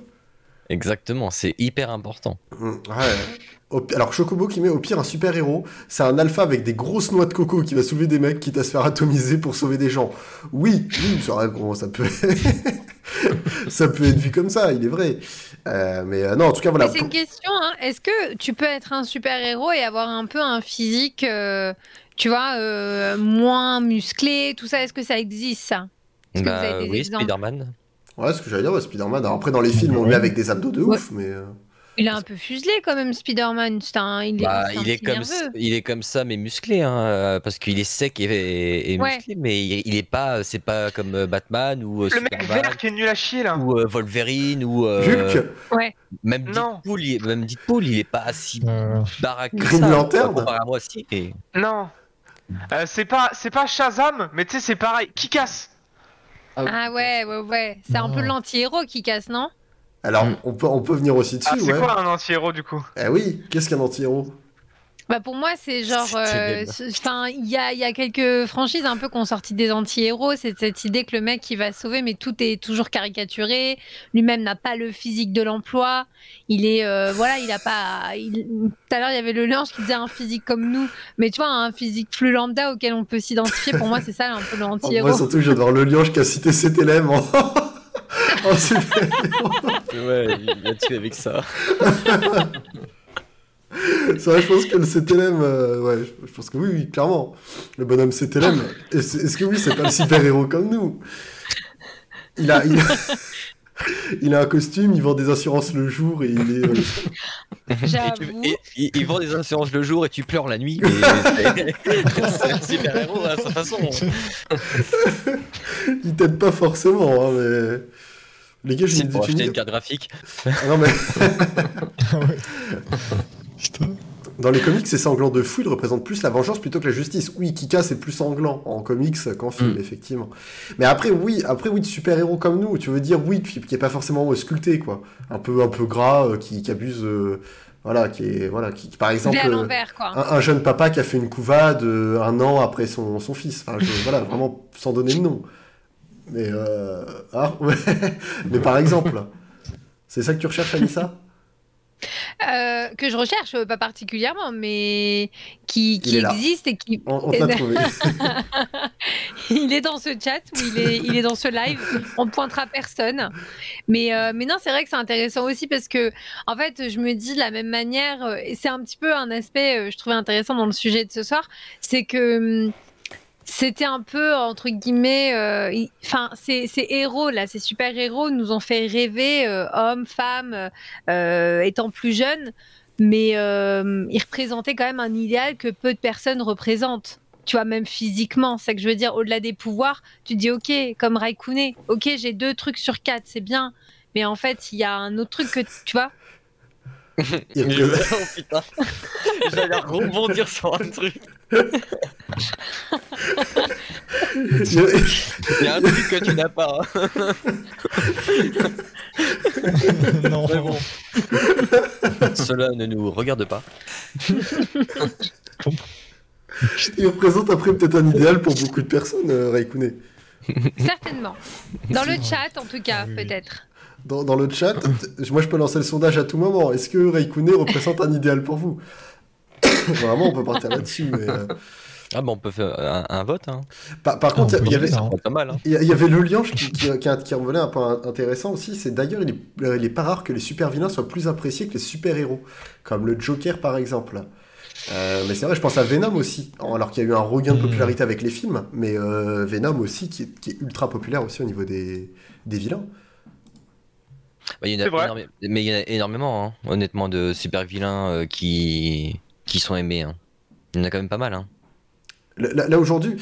Exactement, c'est hyper important. Mm, Ouais. Pi- Alors, Chocobo qui met au pire un super héros, c'est un alpha avec des grosses noix de coco qui va soulever des mecs quitte à se faire atomiser pour sauver des gens. Oui, oui, ça, ça peut. ça peut être vu comme ça, il est vrai. Euh, mais euh, non, en tout cas, voilà. Mais c'est une question, hein. est-ce que tu peux être un super-héros et avoir un peu un physique, euh, tu vois, euh, moins musclé, tout ça Est-ce que ça existe, ça? Est-ce que vous Bah, avez des oui, Spider-Man. Ouais, ce que j'allais dire, ouais, Spider-Man. Après, dans les films, on le met avec des abdos de Ouais. ouf, mais. euh, Il est un peu fuselé quand même, Spider-Man. C'est un- Il est, Bah, il est comme nerveux. il est comme ça mais musclé hein, euh, parce qu'il est sec et, et- et Ouais. musclé mais il, il est pas c'est pas comme euh, Batman ou Le mec Superman vert qui est nul à chier là. ou euh, Wolverine ou euh, Hulk même. Deadpool il est, même Deadpool il est pas si Euh, baraque que Green ça Lantern comparé à moi si et- Non. Euh, c'est pas, c'est pas Shazam, mais tu sais, c'est pareil. Qui casse Ah ouais, ouais, ouais. C'est un peu l'anti-héros qui casse, non? Alors, on, peut, on peut venir aussi dessus, Ah, c'est ouais. quoi un anti-héros du coup? Eh oui, qu'est-ce qu'un anti-héros? Bah pour moi, c'est genre. Euh, Enfin, il y a, il y a quelques franchises un peu qui ont sorti des anti-héros. C'est cette idée que le mec il va sauver, mais tout est toujours caricaturé. Lui-même n'a pas le physique de l'emploi. Il est. euh, voilà, il a pas. il- Tout à l'heure, il y avait le linge qui disait un physique comme nous. Mais tu vois, un physique plus lambda auquel on peut s'identifier. Pour moi, c'est ça un peu En l'anti-héros. vrai, surtout, j'adore le lion qui a cité cet élève en... en super-héros. ouais il a tué avec ça C'est vrai, je pense que le CTLM, euh, ouais, je- je pense que oui, oui, clairement. Le bonhomme CTLM, est-ce est-ce que oui, c'est pas le super-héros comme nous? Il a, il, a, il a un costume, il vend des assurances le jour et il est... euh, et tu- J'avoue. et- il, il vend des assurances le jour et tu pleures la nuit c'est un super héros à sa façon il t'aide pas forcément, hein, mais... Les gars, j'ai c'est une pour acheter une carte graphique Ah non, mais. Putain. dans les comics, c'est sanglant de fou, il représente plus la vengeance plutôt que la justice. Oui, Kika, c'est plus sanglant en comics qu'en film, Mm. effectivement. Mais après, oui, après, oui, de super-héros comme nous, tu veux dire, oui, qui, qui est pas forcément sculpté, quoi. Un peu, un peu gras, euh, qui, qui abuse, euh, voilà, qui est, voilà, qui, qui, par exemple, euh, quoi. un, un jeune papa qui a fait une couvade euh, un an après son, son fils. Enfin, je- voilà, vraiment sans donner de nom. Mais, euh, ah, ouais. Mais par exemple, c'est ça que tu recherches, Anissa? Euh, que je recherche, euh, pas particulièrement, mais qui, existe et qui. On, on trouvé. il est dans ce chat ou il est, il est dans ce live. On ne pointera personne. Mais, euh, mais non, c'est vrai que c'est intéressant aussi parce que, en fait, je me dis de la même manière, et c'est un petit peu un aspect, je trouvais intéressant dans le sujet de ce soir, c'est que. C'était un peu, entre guillemets, euh, enfin, ces, ces héros, là, ces super-héros nous ont fait rêver, euh, hommes, femmes, euh, étant plus jeunes, mais euh, ils représentaient quand même un idéal que peu de personnes représentent. Tu vois, même physiquement, c'est que je veux dire, au-delà des pouvoirs, tu dis, ok, comme Raikkonen, ok, j'ai deux trucs sur quatre, c'est bien, mais en fait, il y a un autre truc que, tu vois, Il oh putain j'allais rebondir sur un truc il y a- il y a un truc que tu n'as pas hein. non. Mais bon. Cela ne nous regarde pas. Il représente après peut-être un idéal pour beaucoup de personnes, euh, Raikkonen. certainement. Dans le chat, en tout cas, oui. peut-être. Dans, dans le chat, moi je peux lancer le sondage à tout moment. Est-ce que Raikkonen représente un idéal pour vous? Vraiment, on peut partir là-dessus. mais, euh, Ah bah on peut faire un, un vote, hein. Par, par contre, on il y, avait, il y avait le liange qui, qui, qui, qui revenait un peu in- intéressant aussi. C'est d'ailleurs, il est, il est pas rare que les super vilains soient plus appréciés que les super héros, comme le Joker par exemple. Euh, mais c'est vrai, je pense à Venom aussi, alors qu'il y a eu un regain de Mm. popularité avec les films, mais euh, Venom aussi qui est, qui est ultra populaire aussi au niveau des, des vilains. Bah, il y en a C'est vrai. énorme- Mais il y en a énormément, hein, honnêtement, de super vilains euh, qui... qui sont aimés. hein. Il y en a quand même pas mal. Hein. Là, là, aujourd'hui,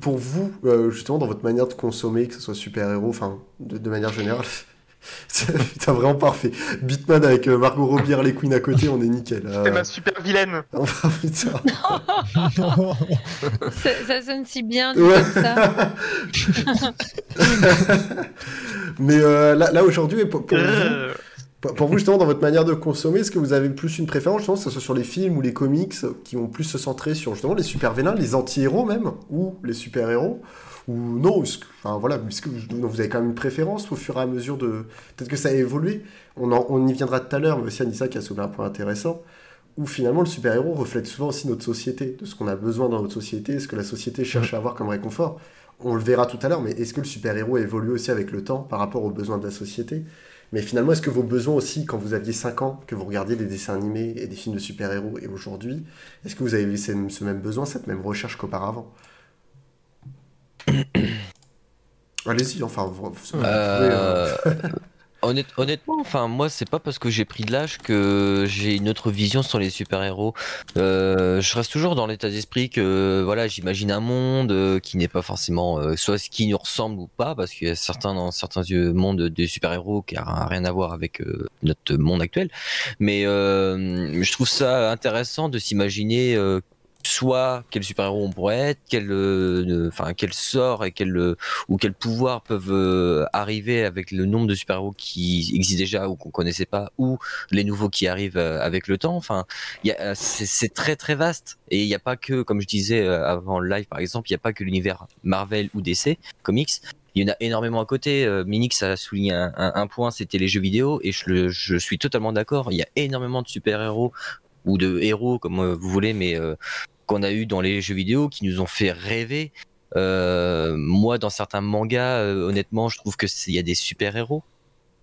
pour vous, euh, justement, dans votre manière de consommer, que ce soit super-héros, enfin, de, de manière générale, putain, vraiment parfait. Bitman avec euh, Margot Robbie, Harley Quinn à côté, on est nickel. euh. C'est ma super vilaine. Enfin, putain. Non. Ça, ça sonne si bien, dit Ouais. comme ça. Mais euh, là, là aujourd'hui, pour, pour vous, pour- vous, justement, dans votre manière de consommer, est-ce que vous avez plus une préférence, justement, que ce soit sur les films ou les comics, qui vont plus se centrer sur, justement, les super-vilains, les anti-héros même, ou les super-héros? Ou non est-ce que- Enfin, voilà, que vous avez quand même une préférence au fur et à mesure de... Peut-être que ça a évolué, on, en- on y viendra tout à l'heure, mais aussi Anissa qui a soulevé un point intéressant, où finalement le super-héros reflète souvent aussi notre société, de ce qu'on a besoin dans notre société, ce que la société cherche à avoir comme réconfort. On le verra tout à l'heure, mais est-ce que le super-héros évolue aussi avec le temps par rapport aux besoins de la société? Mais finalement, est-ce que vos besoins aussi, quand vous aviez 5 ans, que vous regardiez des dessins animés et des films de super-héros, et aujourd'hui, est-ce que vous avez ce même besoin, cette même recherche qu'auparavant? Allez-y, enfin, vous, euh, Euh, honnête- honnêtement, enfin moi c'est pas parce que j'ai pris de l'âge que j'ai une autre vision sur les super-héros. Euh, je reste toujours dans l'état d'esprit que voilà, j'imagine un monde qui n'est pas forcément euh, soit ce qui nous ressemble ou pas, parce qu'il y a certains dans certains mondes des super-héros qui a rien à voir avec euh, notre monde actuel. Mais je trouve ça intéressant de s'imaginer soit quel super-héros on pourrait être, quel, euh, enfin quel sort et quel euh, ou quels pouvoirs peuvent euh, arriver avec le nombre de super-héros qui existent déjà ou qu'on connaissait pas, ou les nouveaux qui arrivent euh, avec le temps. Enfin, euh, c'est très très vaste et il n'y a pas que, comme je disais avant le live par exemple, il n'y a pas que l'univers Marvel ou DC Comics. Il y en a énormément à côté. Minix a souligné un, un- un point, c'était les jeux vidéo, et je, le- je suis totalement d'accord. Il y a énormément de super-héros ou de héros, comme vous voulez, mais euh, qu'on a eu dans les jeux vidéo qui nous ont fait rêver. Euh, moi, dans certains mangas, euh, honnêtement, je trouve que il y a des super héros.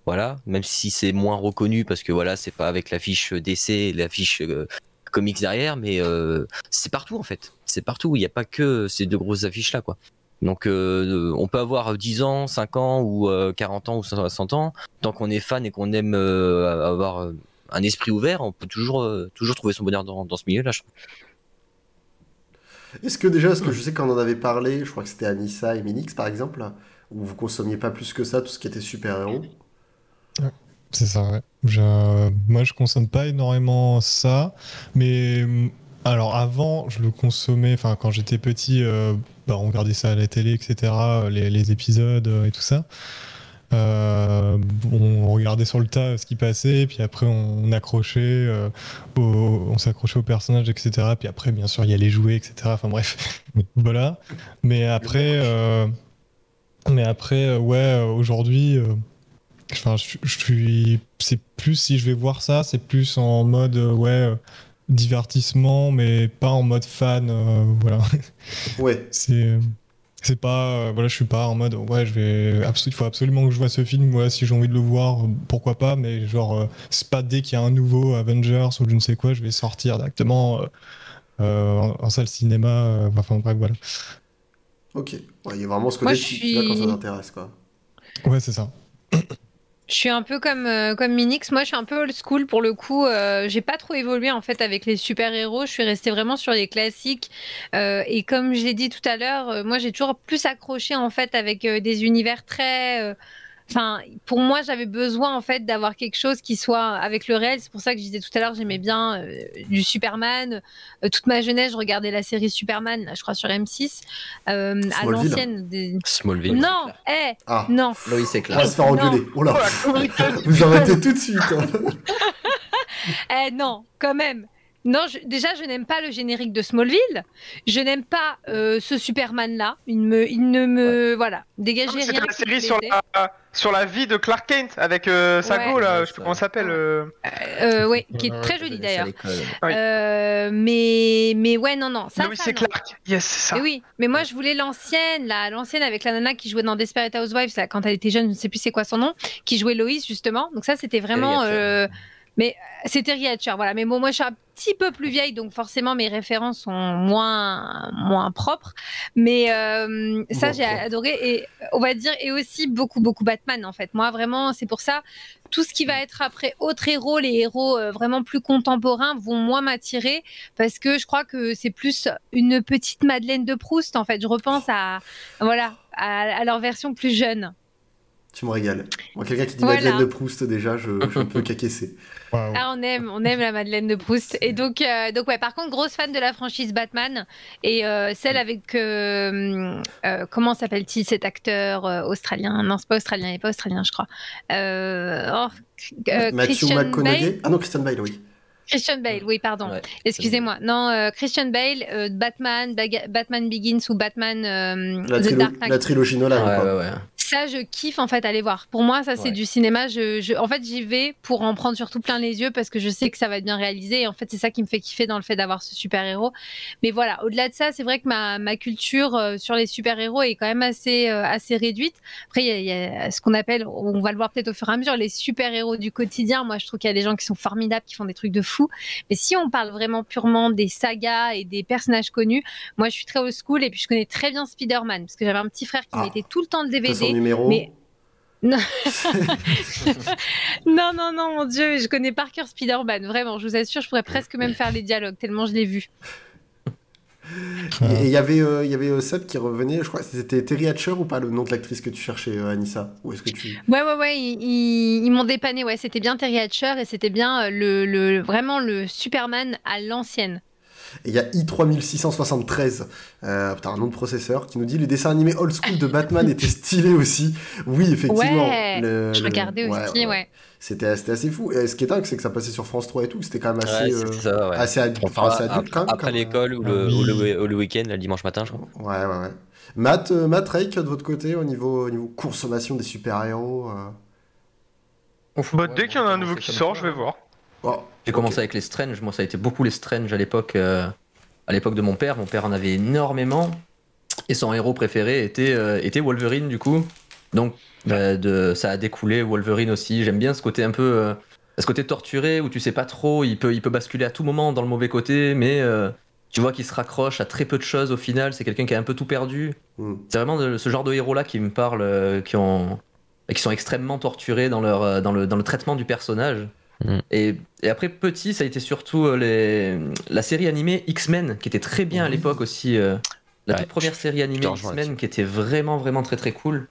Voilà, même si c'est moins reconnu parce que voilà, c'est pas avec l'affiche DC, l'affiche euh, comics derrière, mais euh, c'est partout en fait. C'est partout. Il n'y a pas que ces deux grosses affiches là, quoi. Donc, on peut avoir 10 ans, 5 ans ou euh, 40 ans ou 60 ans. Tant qu'on est fan et qu'on aime avoir un esprit ouvert, on peut toujours, toujours trouver son bonheur dans, dans ce milieu-là, je trouve. Est-ce que déjà, parce que je sais qu'on en avait parlé, je crois que c'était Anissa et Minix par exemple, où vous consommiez pas plus que ça tout ce qui était super-héros. C'est ça, ouais. Moi, je consomme pas énormément ça, mais hum, alors avant, je le consommais, enfin, quand j'étais petit, euh, bah, on regardait ça à la télé, etc., les, les épisodes euh, et tout ça. Euh, on regardait sur le tas ce qui passait, puis après on accrochait, euh, au- on s'accrochait aux personnages, etc. Puis après, bien sûr, il y a les jouets, etc. Enfin bref, voilà. Mais après, euh, mais après, ouais, aujourd'hui. Enfin, je, je suis. C'est plus si je vais voir ça, c'est plus en mode ouais divertissement, mais pas en mode fan. euh, voilà. Ouais, C'est. C'est pas. euh, voilà, je suis pas en mode ouais, je vais. Il faut absolument que je vois ce film. Ouais, si j'ai envie de le voir, pourquoi pas. Mais genre, euh, c'est pas dès qu'il y a un nouveau Avengers ou je ne sais quoi, je vais sortir directement euh, euh, en, en salle cinéma. euh, enfin bref, voilà. ok. Ouais, il y a vraiment ce côté Moi, que je tu vas quand ça suis- t'intéresse, quoi. Ouais, c'est ça. Je suis un peu comme, euh, comme Minix. Moi, je suis un peu old school pour le coup. Euh, j'ai pas trop évolué en fait avec les super-héros. Je suis restée vraiment sur les classiques. Euh, et comme je l'ai dit tout à l'heure, euh, moi, j'ai toujours plus accroché en fait avec euh, des univers très. Enfin, pour moi, j'avais besoin en fait d'avoir quelque chose qui soit avec le réel. C'est pour ça que je disais tout à l'heure, j'aimais bien euh, du Superman. Euh, toute ma jeunesse, je regardais la série Superman, là, je crois sur M6, euh, à l'ancienne. des- Smallville. Non, eh, Ah, non. Loïs et on va se faire engueuler. Oh là, vous arrêtez tout de suite. hein. Eh non, quand même. Non, je- déjà, je n'aime pas le générique de Smallville. Je n'aime pas euh, ce Superman-là. Il, me, il ne me. Voilà. Dégagez C'était rien. la série sur la, sur la vie de Clark Kent avec euh, Sago, Ouais. là, Ouais, je sais plus comment ça s'appelle. euh. Euh, oui, qui est très Je joli laisse à d'ailleurs. Oui. Euh, mais, mais ouais, non, non. Ça, Lois ça, et non. Clark, yes, c'est ça. Mais oui, mais moi je voulais l'ancienne, là, l'ancienne avec la nana qui jouait dans Desperate Housewives là, quand elle était jeune, je ne sais plus c'est quoi son nom, qui jouait Loïs justement. Donc ça c'était vraiment, mais c'était Terry Hatcher, voilà. Mais bon, moi je suis un petit peu plus vieille, donc forcément mes références sont moins moins propres. Mais euh, ça j'ai adoré et on va dire et aussi beaucoup beaucoup Batman en fait. Moi vraiment c'est pour ça tout ce qui va être après autres héros, les héros euh, vraiment plus contemporains vont moins m'attirer parce que je crois que c'est plus une petite Madeleine de Proust en fait. Je repense à voilà à, à leur version plus jeune. Tu me régales. Moi, quelqu'un qui dit Voilà. Madeleine de Proust, déjà, je, je peux. Waouh. Ah, on aime, on aime la Madeleine de Proust. Et donc, euh, donc ouais. Par contre, grosse fan de la franchise Batman et euh, celle avec euh, euh, comment s'appelle-t-il cet acteur euh, australien? Non, c'est pas australien, il est pas australien, je crois. Euh, oh, euh, Matthew Christian McConaughey. Ah non, Christian Bale, oui. Christian Bale, oui, pardon. Ouais. Excusez-moi. Non, euh, Christian Bale, euh, Batman, Baga- Batman Begins ou Batman euh, La, The Dark Knight. la trilogie Nolan, Ouais, quoi. ouais, ouais. Ça, je kiffe en fait aller voir. Pour moi, ça c'est Ouais. du cinéma. Je, je- en fait, j'y vais pour en prendre surtout plein les yeux parce que je sais que ça va être bien réalisé. Et en fait, c'est ça qui me fait kiffer dans le fait d'avoir ce super héros. Mais voilà, au-delà de ça, c'est vrai que ma, ma culture euh, sur les super héros est quand même assez euh, assez réduite. Après, il y, a- il y a ce qu'on appelle, on va le voir peut-être au fur et à mesure, les super héros du quotidien. Moi, je trouve qu'il y a des gens qui sont formidables, qui font des trucs de fou. Mais si on parle vraiment purement des sagas et des personnages connus, moi, je suis très old school et puis je connais très bien Spider-Man parce que j'avais un petit frère qui Ah. mettait tout le temps le son DVD. numéro Mais Non. non, non, non, mon Dieu, je connais par cœur Spider-Man, vraiment, je vous assure, je pourrais presque même faire les dialogues, tellement je l'ai vu. Et il y avait, euh, il y avait euh, Seb qui revenait, je crois, c'était Terry Hatcher ou pas le nom de l'actrice que tu cherchais, euh, Anissa? Ou est-ce que tu... Ouais, ouais, ouais, ils, ils- ils m'ont dépanné, ouais, c'était bien Terry Hatcher et c'était bien euh, le, le, vraiment le Superman à l'ancienne. Et il y a i3673, euh, putain, un nom de processeur, qui nous dit les dessins animés old school de Batman étaient stylés aussi. Oui, effectivement. Ouais, le- Je le- regardais aussi, ouais. C'était c'était assez fou. Et ce qui est dingue, c'est que ça passait sur France 3 et tout, c'était quand même assez, Ouais, euh, ça, ouais. assez, adu- enfin, adulte après quand même. après comme, l'école ou, Ah le, oui. ou le, week-end, le dimanche matin, je crois. Ouais, ouais, ouais. Matt, euh, Matt Rake, de votre côté, au niveau, au niveau consommation des super-héros euh, Bah, dès qu'il y en a un nouveau qui sort, je vais voir. oh, J'ai commencé avec les Strange, moi ça a été beaucoup les Strange à l'époque euh, à l'époque de mon père, mon père en avait énormément. Et son héros préféré était, euh, était Wolverine du coup. Donc bah, de, ça a découlé. Wolverine aussi, j'aime bien ce côté un peu euh, ce côté torturé où tu sais pas trop, il peut, il peut basculer à tout moment dans le mauvais côté mais tu vois qu'il se raccroche à très peu de choses au final, c'est quelqu'un qui a un peu tout perdu. Hmm. C'est vraiment ce genre de héros là qui me parle, qui, ont, qui sont extrêmement torturés dans, leur, dans, le, dans le traitement du personnage. Mm. Et, et après, petit, ça a été surtout euh, les, la série animée X-Men, qui était très bien à l'époque aussi. euh, la Ouais, toute première série animée X-Men, qui était vraiment, vraiment très, très cool.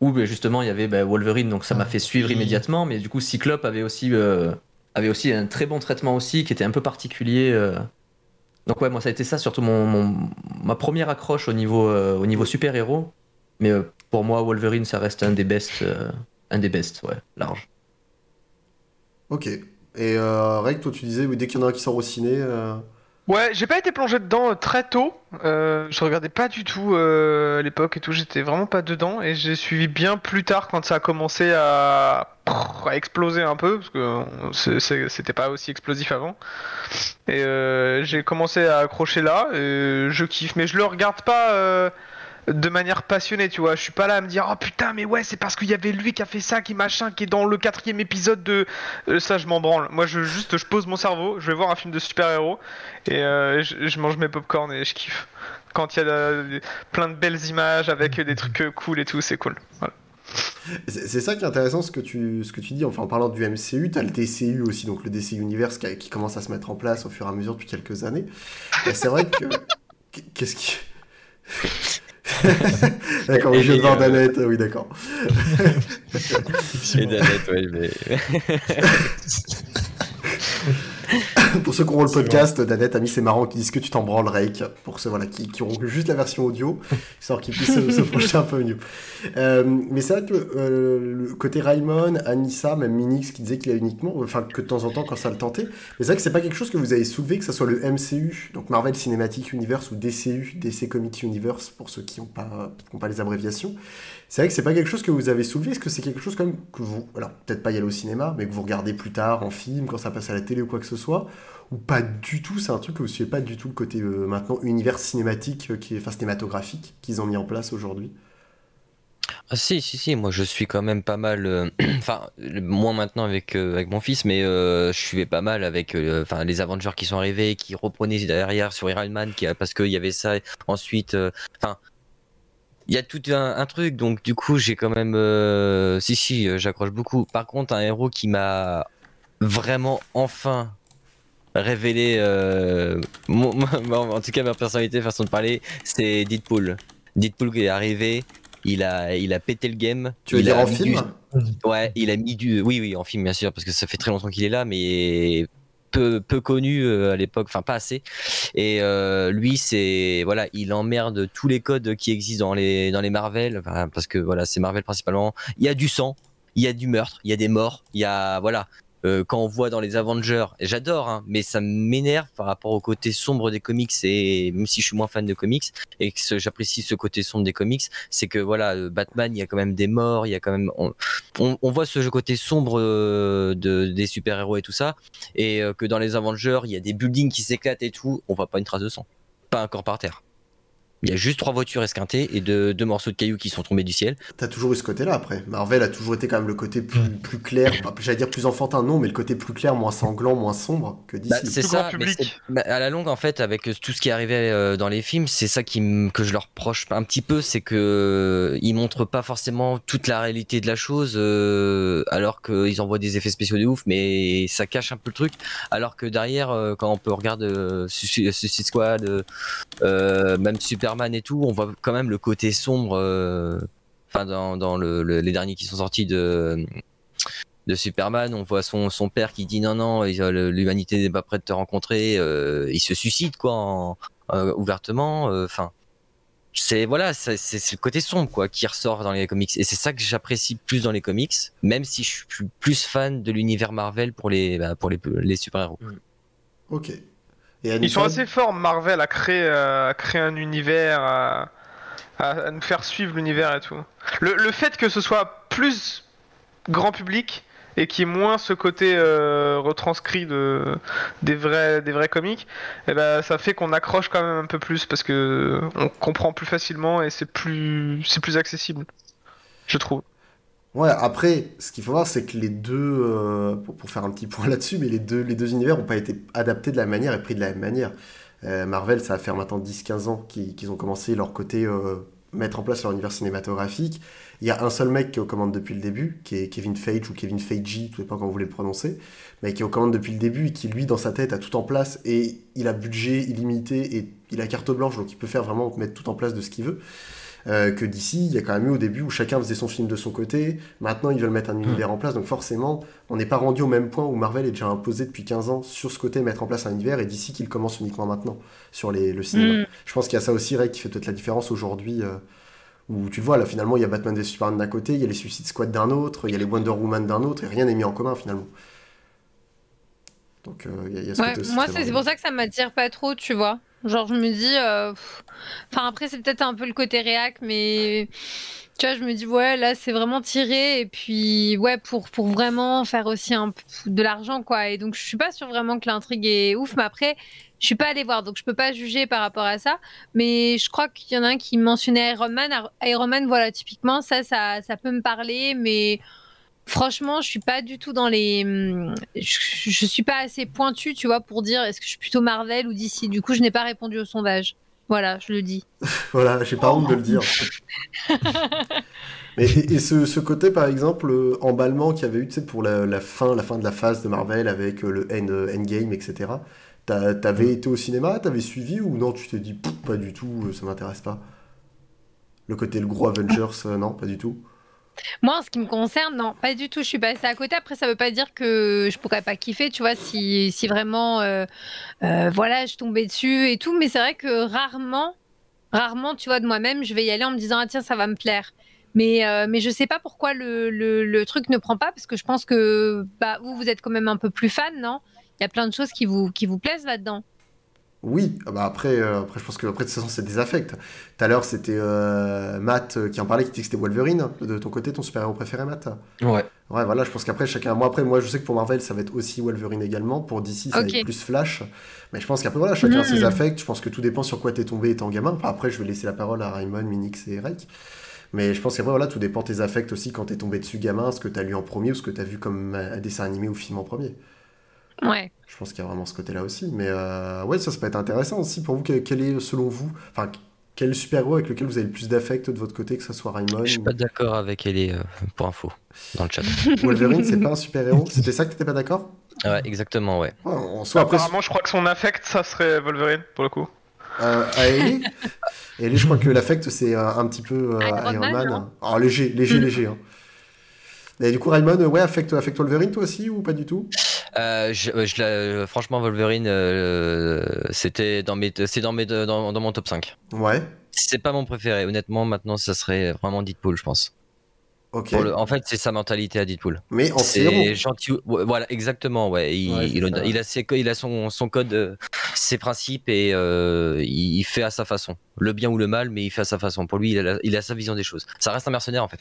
Où ben, justement, il y avait ben, Wolverine, donc ça m'a Ah, fait suivre oui. immédiatement. Mais du coup, Cyclope avait aussi, euh, avait aussi un très bon traitement aussi, qui était un peu particulier. euh. Donc ouais, moi, ça a été ça, surtout mon, mon- ma première accroche au niveau, euh, au niveau super-héros. Mais euh, pour moi, Wolverine, ça reste un des best, euh, un des best, ouais, large. Ok. Et euh, Rake, toi, tu disais, oui, dès qu'il y en a un qui sort au ciné. euh, Ouais, j'ai pas été plongé dedans euh, très tôt. Euh, je regardais pas du tout euh, à l'époque et tout. J'étais vraiment pas dedans et j'ai suivi bien plus tard quand ça a commencé à, à exploser un peu parce que euh, c'était pas aussi explosif avant. Et euh, j'ai commencé à accrocher là. Et je kiffe, mais je le regarde pas. De manière passionnée, tu vois. Je suis pas là à me dire, oh putain, mais ouais, c'est parce qu'il y avait lui qui a fait ça, qui machin, qui est dans le quatrième épisode de. Euh, ça, je m'en branle. Moi, je juste, je pose mon cerveau, je vais voir un film de super-héros et euh, je, mange mes popcorn et je kiffe. Quand il y a plein de belles images avec des trucs euh, cool et tout, c'est cool. C'est ça qui est intéressant ce que tu, dis. Enfin, en parlant du MCU, tu as le DCU aussi, donc le DC Universe qui, qui commence à se mettre en place au fur et à mesure depuis quelques années. Et c'est vrai que. Qu'est-ce qui. D'accord, oui, je de voir euh, Danette, oui, d'accord. Et Danette, ouais, mais. Pour ceux qui auront le podcast, Danette a mis ses marrants qui disent que tu t'en branles, Rake. Pour ceux voilà, qui, qui auront juste la version audio, histoire qu'ils puissent se, se projeter un peu mieux. Euh, mais c'est vrai que euh, le côté Raymond, Anissa, même Minix qui disait qu'il a uniquement, enfin que de temps en temps quand ça le tentait, mais c'est vrai que c'est pas quelque chose que vous avez soulevé, que ça soit le MCU, donc Marvel Cinematic Universe ou DCU, DC Comics Universe, pour ceux qui n'ont pas, qui ont pas les abréviations. C'est vrai que c'est pas quelque chose que vous avez soulevé. Est-ce que c'est quelque chose quand même que vous, alors peut-être pas y aller au cinéma, mais que vous regardez plus tard en film, quand ça passe à la télé ou quoi que ce soit, ou pas du tout? C'est un truc que vous suivez pas du tout le côté euh, maintenant univers cinématique, euh, qui est, cinématographique, qu'ils ont mis en place aujourd'hui? Ah, si, si, si, moi je suis quand même pas mal. euh, Enfin, le- moins maintenant avec, euh, avec mon fils, mais euh, je suivais pas mal avec euh, enfin, les Avengers qui sont arrivés, qui reprenaient derrière sur Iron Man, parce qu'il y avait ça. Ensuite, euh, enfin. Il y a tout un, un truc, donc du coup j'ai quand même. euh, si, si, euh, j'accroche beaucoup. Par contre, un héros qui m'a vraiment enfin révélé, euh, mon- mon- en tout cas ma personnalité, façon de parler, c'est Deadpool. Deadpool qui est arrivé, il a, il a pété le game. Tu veux il dire a en film du- Ouais, il a mis du. Oui, oui, en film, bien sûr, parce que ça fait très longtemps qu'il est là, mais peu, connu euh, à l'époque, enfin pas assez. Et euh, lui, c'est voilà, il emmerde tous les codes qui existent dans les dans les Marvel, parce que voilà, c'est Marvel principalement. Il y a du sang, il y a du meurtre, il y a des morts, il y a voilà. Euh, quand on voit dans les Avengers, j'adore, hein, mais ça m'énerve par rapport au côté sombre des comics, et même si je suis moins fan de comics, et que j'apprécie ce côté sombre des comics, c'est que voilà, euh, Batman, il y a quand même des morts, il y a quand même, on, voit ce côté sombre euh, de, des super-héros et tout ça, et que dans les Avengers, il y a des buildings qui s'éclatent et tout, on voit pas une trace de sang, pas un corps par terre. Il y a juste trois voitures esquintées et deux, deux morceaux de cailloux qui sont tombés du ciel. T'as toujours eu ce côté-là après. Marvel a toujours été quand même le côté plus, plus clair, j'allais dire plus enfantin, non, mais le côté plus clair, moins sanglant, moins sombre que DC. Bah, c'est ça, mais public. c'est- bah, à la longue, en fait, avec euh, tout ce qui arrivait euh, dans les films, c'est ça qui m- que je leur reproche un petit peu, c'est que euh, ils montrent pas forcément toute la réalité de la chose, euh, alors qu'ils envoient des effets spéciaux de ouf, mais ça cache un peu le truc. Alors que derrière, euh, quand on peut regarder euh, Suicide Squad, euh, euh, même Superman et tout, on voit quand même le côté sombre. euh, Enfin, dans, dans le- le- les derniers qui sont sortis de de Superman, on voit son, son père qui dit non non, l'humanité n'est pas prête de te rencontrer, euh, il se suicide quoi, en- ouvertement. euh, Enfin, c'est voilà, c'est le côté sombre quoi qui ressort dans les comics, et c'est ça que j'apprécie plus dans les comics, même si je suis plus fan de l'univers Marvel pour les bah, pour les, les super héros. Ok. Et Ils sont assez forts, Marvel, à créer, euh, à créer un univers, à, nous faire suivre l'univers et tout. Le, le fait que ce soit plus grand public et qu'il y ait moins ce côté euh, retranscrit de, des, vrais, des vrais comics, eh ben, ça fait qu'on accroche quand même un peu plus parce que on comprend plus facilement et c'est plus, c'est plus accessible, je trouve. Ouais, après, ce qu'il faut voir, c'est que les deux, euh, pour, faire un petit point là-dessus, mais les deux, les deux univers n'ont pas été adaptés de la même manière et pris de la même manière. Euh, Marvel, ça va faire maintenant 10-15 ans qu'ils qu'ils ont commencé leur côté euh, mettre en place leur univers cinématographique. Il y a un seul mec qui est aux commandes depuis le début, qui est Kevin Feige ou Kevin Feige, tout dépend comment vous voulez le prononcer, mais qui est aux commandes depuis le début et qui, lui, dans sa tête, a tout en place et il a budget illimité et il a carte blanche, donc il peut faire vraiment mettre tout en place de ce qu'il veut. Euh, que d'ici, il y a quand même eu au début où chacun faisait son film de son côté. Maintenant, ils veulent mettre un univers en place. Donc forcément, on n'est pas rendu au même point où Marvel est déjà imposé depuis 15 ans sur ce côté, mettre en place un univers, et d'ici qu'il commence uniquement maintenant sur les, le cinéma. Mm. Je pense qu'il y a ça aussi, Ray, qui fait peut-être la différence aujourd'hui. euh, où tu le vois, là, finalement, il y a Batman vs Superman d'un côté, il y a les Suicide Squad d'un autre, il y a les Wonder Woman d'un autre, et rien n'est mis en commun finalement. Donc euh, il y a, il y a ce Ouais, côté aussi moi, c'est pour ça que ça m'attire pas trop, tu vois. Genre, je me dis. euh, Enfin, après, c'est peut-être un peu le côté réac, mais. Tu vois, je me dis, ouais, là, c'est vraiment tiré. Et puis, ouais, pour, pour vraiment faire aussi de l'argent, quoi. Et donc, je suis pas sûre vraiment que l'intrigue est ouf. Mais après, je suis pas allée voir, donc je peux pas juger par rapport à ça. Mais je crois qu'il y en a un qui mentionnait Iron Man. Iron Man, voilà, typiquement, ça, ça, ça peut me parler. Mais franchement, je suis pas du tout dans les. hum, Je, je suis pas assez pointue, tu vois, pour dire est-ce que je suis plutôt Marvel ou DC. Du coup, je n'ai pas répondu au sondage. Voilà, je le dis. Voilà, j'ai pas honte de le dire. Mais, et ce, ce côté, par exemple, euh, emballement qu'il y avait eu tu sais, pour la, la fin, la fin de la phase de Marvel avec euh, le end, euh, Endgame, etc. T'as- T'avais été au cinéma, t'avais suivi ou non, tu t'es dit pas du tout, ça m'intéresse pas? Le côté le gros Avengers, non, pas du tout? Moi, en ce qui me concerne, non, pas du tout. Je suis passée à côté. Après, ça veut pas dire que je pourrais pas kiffer, tu vois, si, si vraiment, euh, euh, voilà, je tombais dessus et tout. Mais c'est vrai que rarement, rarement, tu vois, de moi-même, je vais y aller en me disant, ah tiens, ça va me plaire. Mais, euh, mais je sais pas pourquoi le, le, le truc ne prend pas, parce que je pense que bah, vous, vous êtes quand même un peu plus fan, non? Il y a plein de choses qui vous, qui vous plaisent là-dedans. Oui, ah bah après, euh, après, je pense que après, de toute façon, c'est des affects. Tout à l'heure, c'était euh, Matt euh, qui en parlait, qui disait que c'était Wolverine. De ton côté, ton super-héros préféré, Matt? Ouais. Ouais, voilà, je pense qu'après, chacun. Moi, après, moi, je sais que pour Marvel, ça va être aussi Wolverine également. Pour DC, ça va Ok. être plus Flash. Mais je pense qu'après, voilà, chacun a ses Mm. affects. Je pense que tout dépend sur quoi t'es tombé étant gamin. Enfin, après, je vais laisser la parole à Raymond, Minix et Rek. Mais je pense qu'après, voilà, tout dépend tes affects aussi quand t'es tombé dessus gamin, ce que t'as lu en premier ou ce que t'as vu comme dessin animé ou film en premier. Ouais. Je pense qu'il y a vraiment ce côté-là aussi. Mais euh, ouais, ça, ça peut être intéressant aussi pour vous. Quel, est, selon vous, enfin, quel super-héros avec lequel vous avez le plus d'affect de votre côté, que ce soit Raymond Je suis ou pas d'accord avec Ellie euh, pour info dans le chat. Wolverine, c'est pas un super-héros? C'était ça que t'étais pas d'accord? Ah ouais, exactement, ouais. Ouais, En soi, après, Apparemment, je crois que son affect, ça serait Wolverine, pour le coup. Euh, à Ellie? Ellie, je crois que l'affect, c'est euh, un petit peu euh, Iron Man, Alors, léger, léger, Mm. léger. hein. Et du coup, Raymond, euh, ouais, affect, affect Wolverine, toi aussi, ou pas du tout? Euh, je, euh, je la- franchement, Wolverine, euh, c'était dans mes, c'est dans mes, dans, dans mon top 5. Ouais, C'est pas mon préféré, honnêtement. Maintenant, ça serait vraiment Deadpool, je pense. ok. Le- en fait, c'est sa mentalité à Deadpool. Mais en. C'est gentil. Voilà, exactement. Ouais, il, Ouais, c'est il, a- ça. il a ses, co- il a son, son code, euh, ses principes et euh, il, fait à sa façon. Le bien ou le mal, mais il fait à sa façon. Pour lui, il a, la- il a sa vision des choses. Ça reste un mercenaire en fait.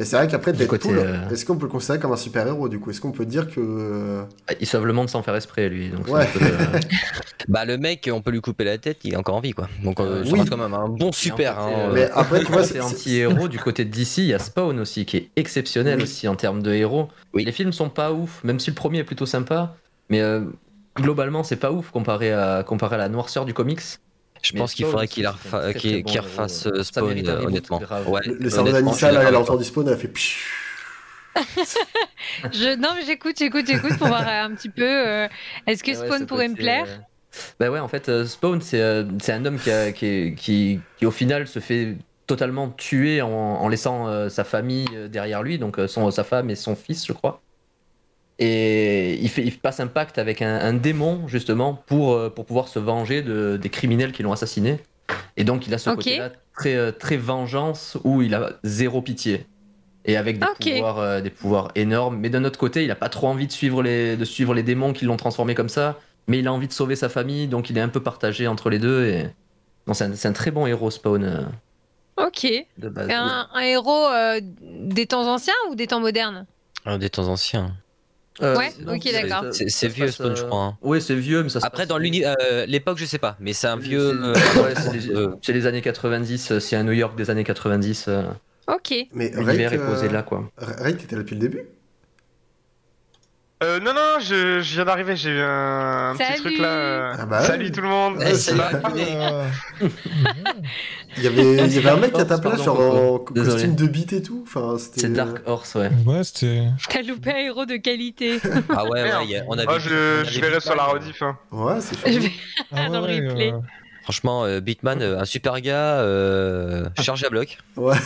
Mais c'est vrai qu'après Deadpool, euh, est-ce qu'on peut le considérer comme un super-héros du coup? Est-ce qu'on peut dire que. euh, Il sauve le monde sans faire esprit, lui. Donc Ouais. peu, euh, Bah le mec, on peut lui couper la tête, il est encore en vie quoi. Donc euh, Euh, oui. quand même un bon super. Hein. euh, Mais après, tu vois, c'est c'est- anti-héros du côté de DC, il y a Spawn aussi qui est exceptionnel Oui. aussi en termes de héros. Oui. Les films sont pas ouf, même si le premier est plutôt sympa, mais euh, globalement c'est pas ouf comparé à comparé à la noirceur du comics. Je Mais pense qu'il faudrait qu'il refa- bon héros. refasse euh, Spawn, euh, honnêtement. Ouais, Le, cerveau d'Anissa, là, elle a entendu Spawn, elle a fait. Je... Non, mais j'écoute, j'écoute, j'écoute pour voir euh, un petit peu. euh, Est-ce que ouais, Spawn pourrait me plaire Bah ouais, en fait, euh, Spawn, c'est euh, c'est un homme qui, a- qui, qui, qui, au final se fait totalement tuer en, en laissant euh, sa famille derrière lui, donc euh, son, sa femme et son fils, je crois. Et il, fait, il passe un pacte avec un, un démon, justement, pour, euh, pour pouvoir se venger de, des criminels qui l'ont assassiné. Et donc, il a ce Ok. côté-là très, euh, très vengeance où il a zéro pitié. Et avec des, pouvoirs, euh, des pouvoirs énormes. Mais d'un autre côté, il a pas trop envie de suivre les, de suivre les démons qui l'ont transformé comme ça. Mais il a envie de sauver sa famille, donc il est un peu partagé entre les deux. Et... Non, c'est un, très bon héros Spawn euh, Ok. de base. Un, un héros euh, des temps anciens ou des temps modernes? Des temps anciens. Euh, Ouais, non, ok, d'accord. C'est- vieux, passe, Spawn, je euh, crois, hein. Ouais, c'est vieux, mais ça se Après passe- dans l'uni- euh, l'époque je sais pas, mais c'est un vieux. C'est- euh, ouais, c'est les, euh, les années 90, euh, c'est un New York des années 90. euh, Ok. Mais L'univers est posé euh, là, quoi. Rake, t'étais là depuis le début? Euh, non, non, je, je viens d'arriver, j'ai eu un, un petit truc là. euh. Ah bah Salut tout le monde. Eh, salut. Bah, Euh, Il y avait, il y avait un mec à ta place, genre en costume de bite et tout. Enfin, c'était. C'est Dark Horse, ouais. ouais, c'était. T'as loupé un héros de qualité. Ah ouais, on avait. Oh, je, on je verrai sur la rediff. Hein. Ouais, c'est Je vais- Ah Dans le ouais, replay. euh, Franchement, euh, Bitman, euh, un super gars, euh, chargé à bloc. Ouais.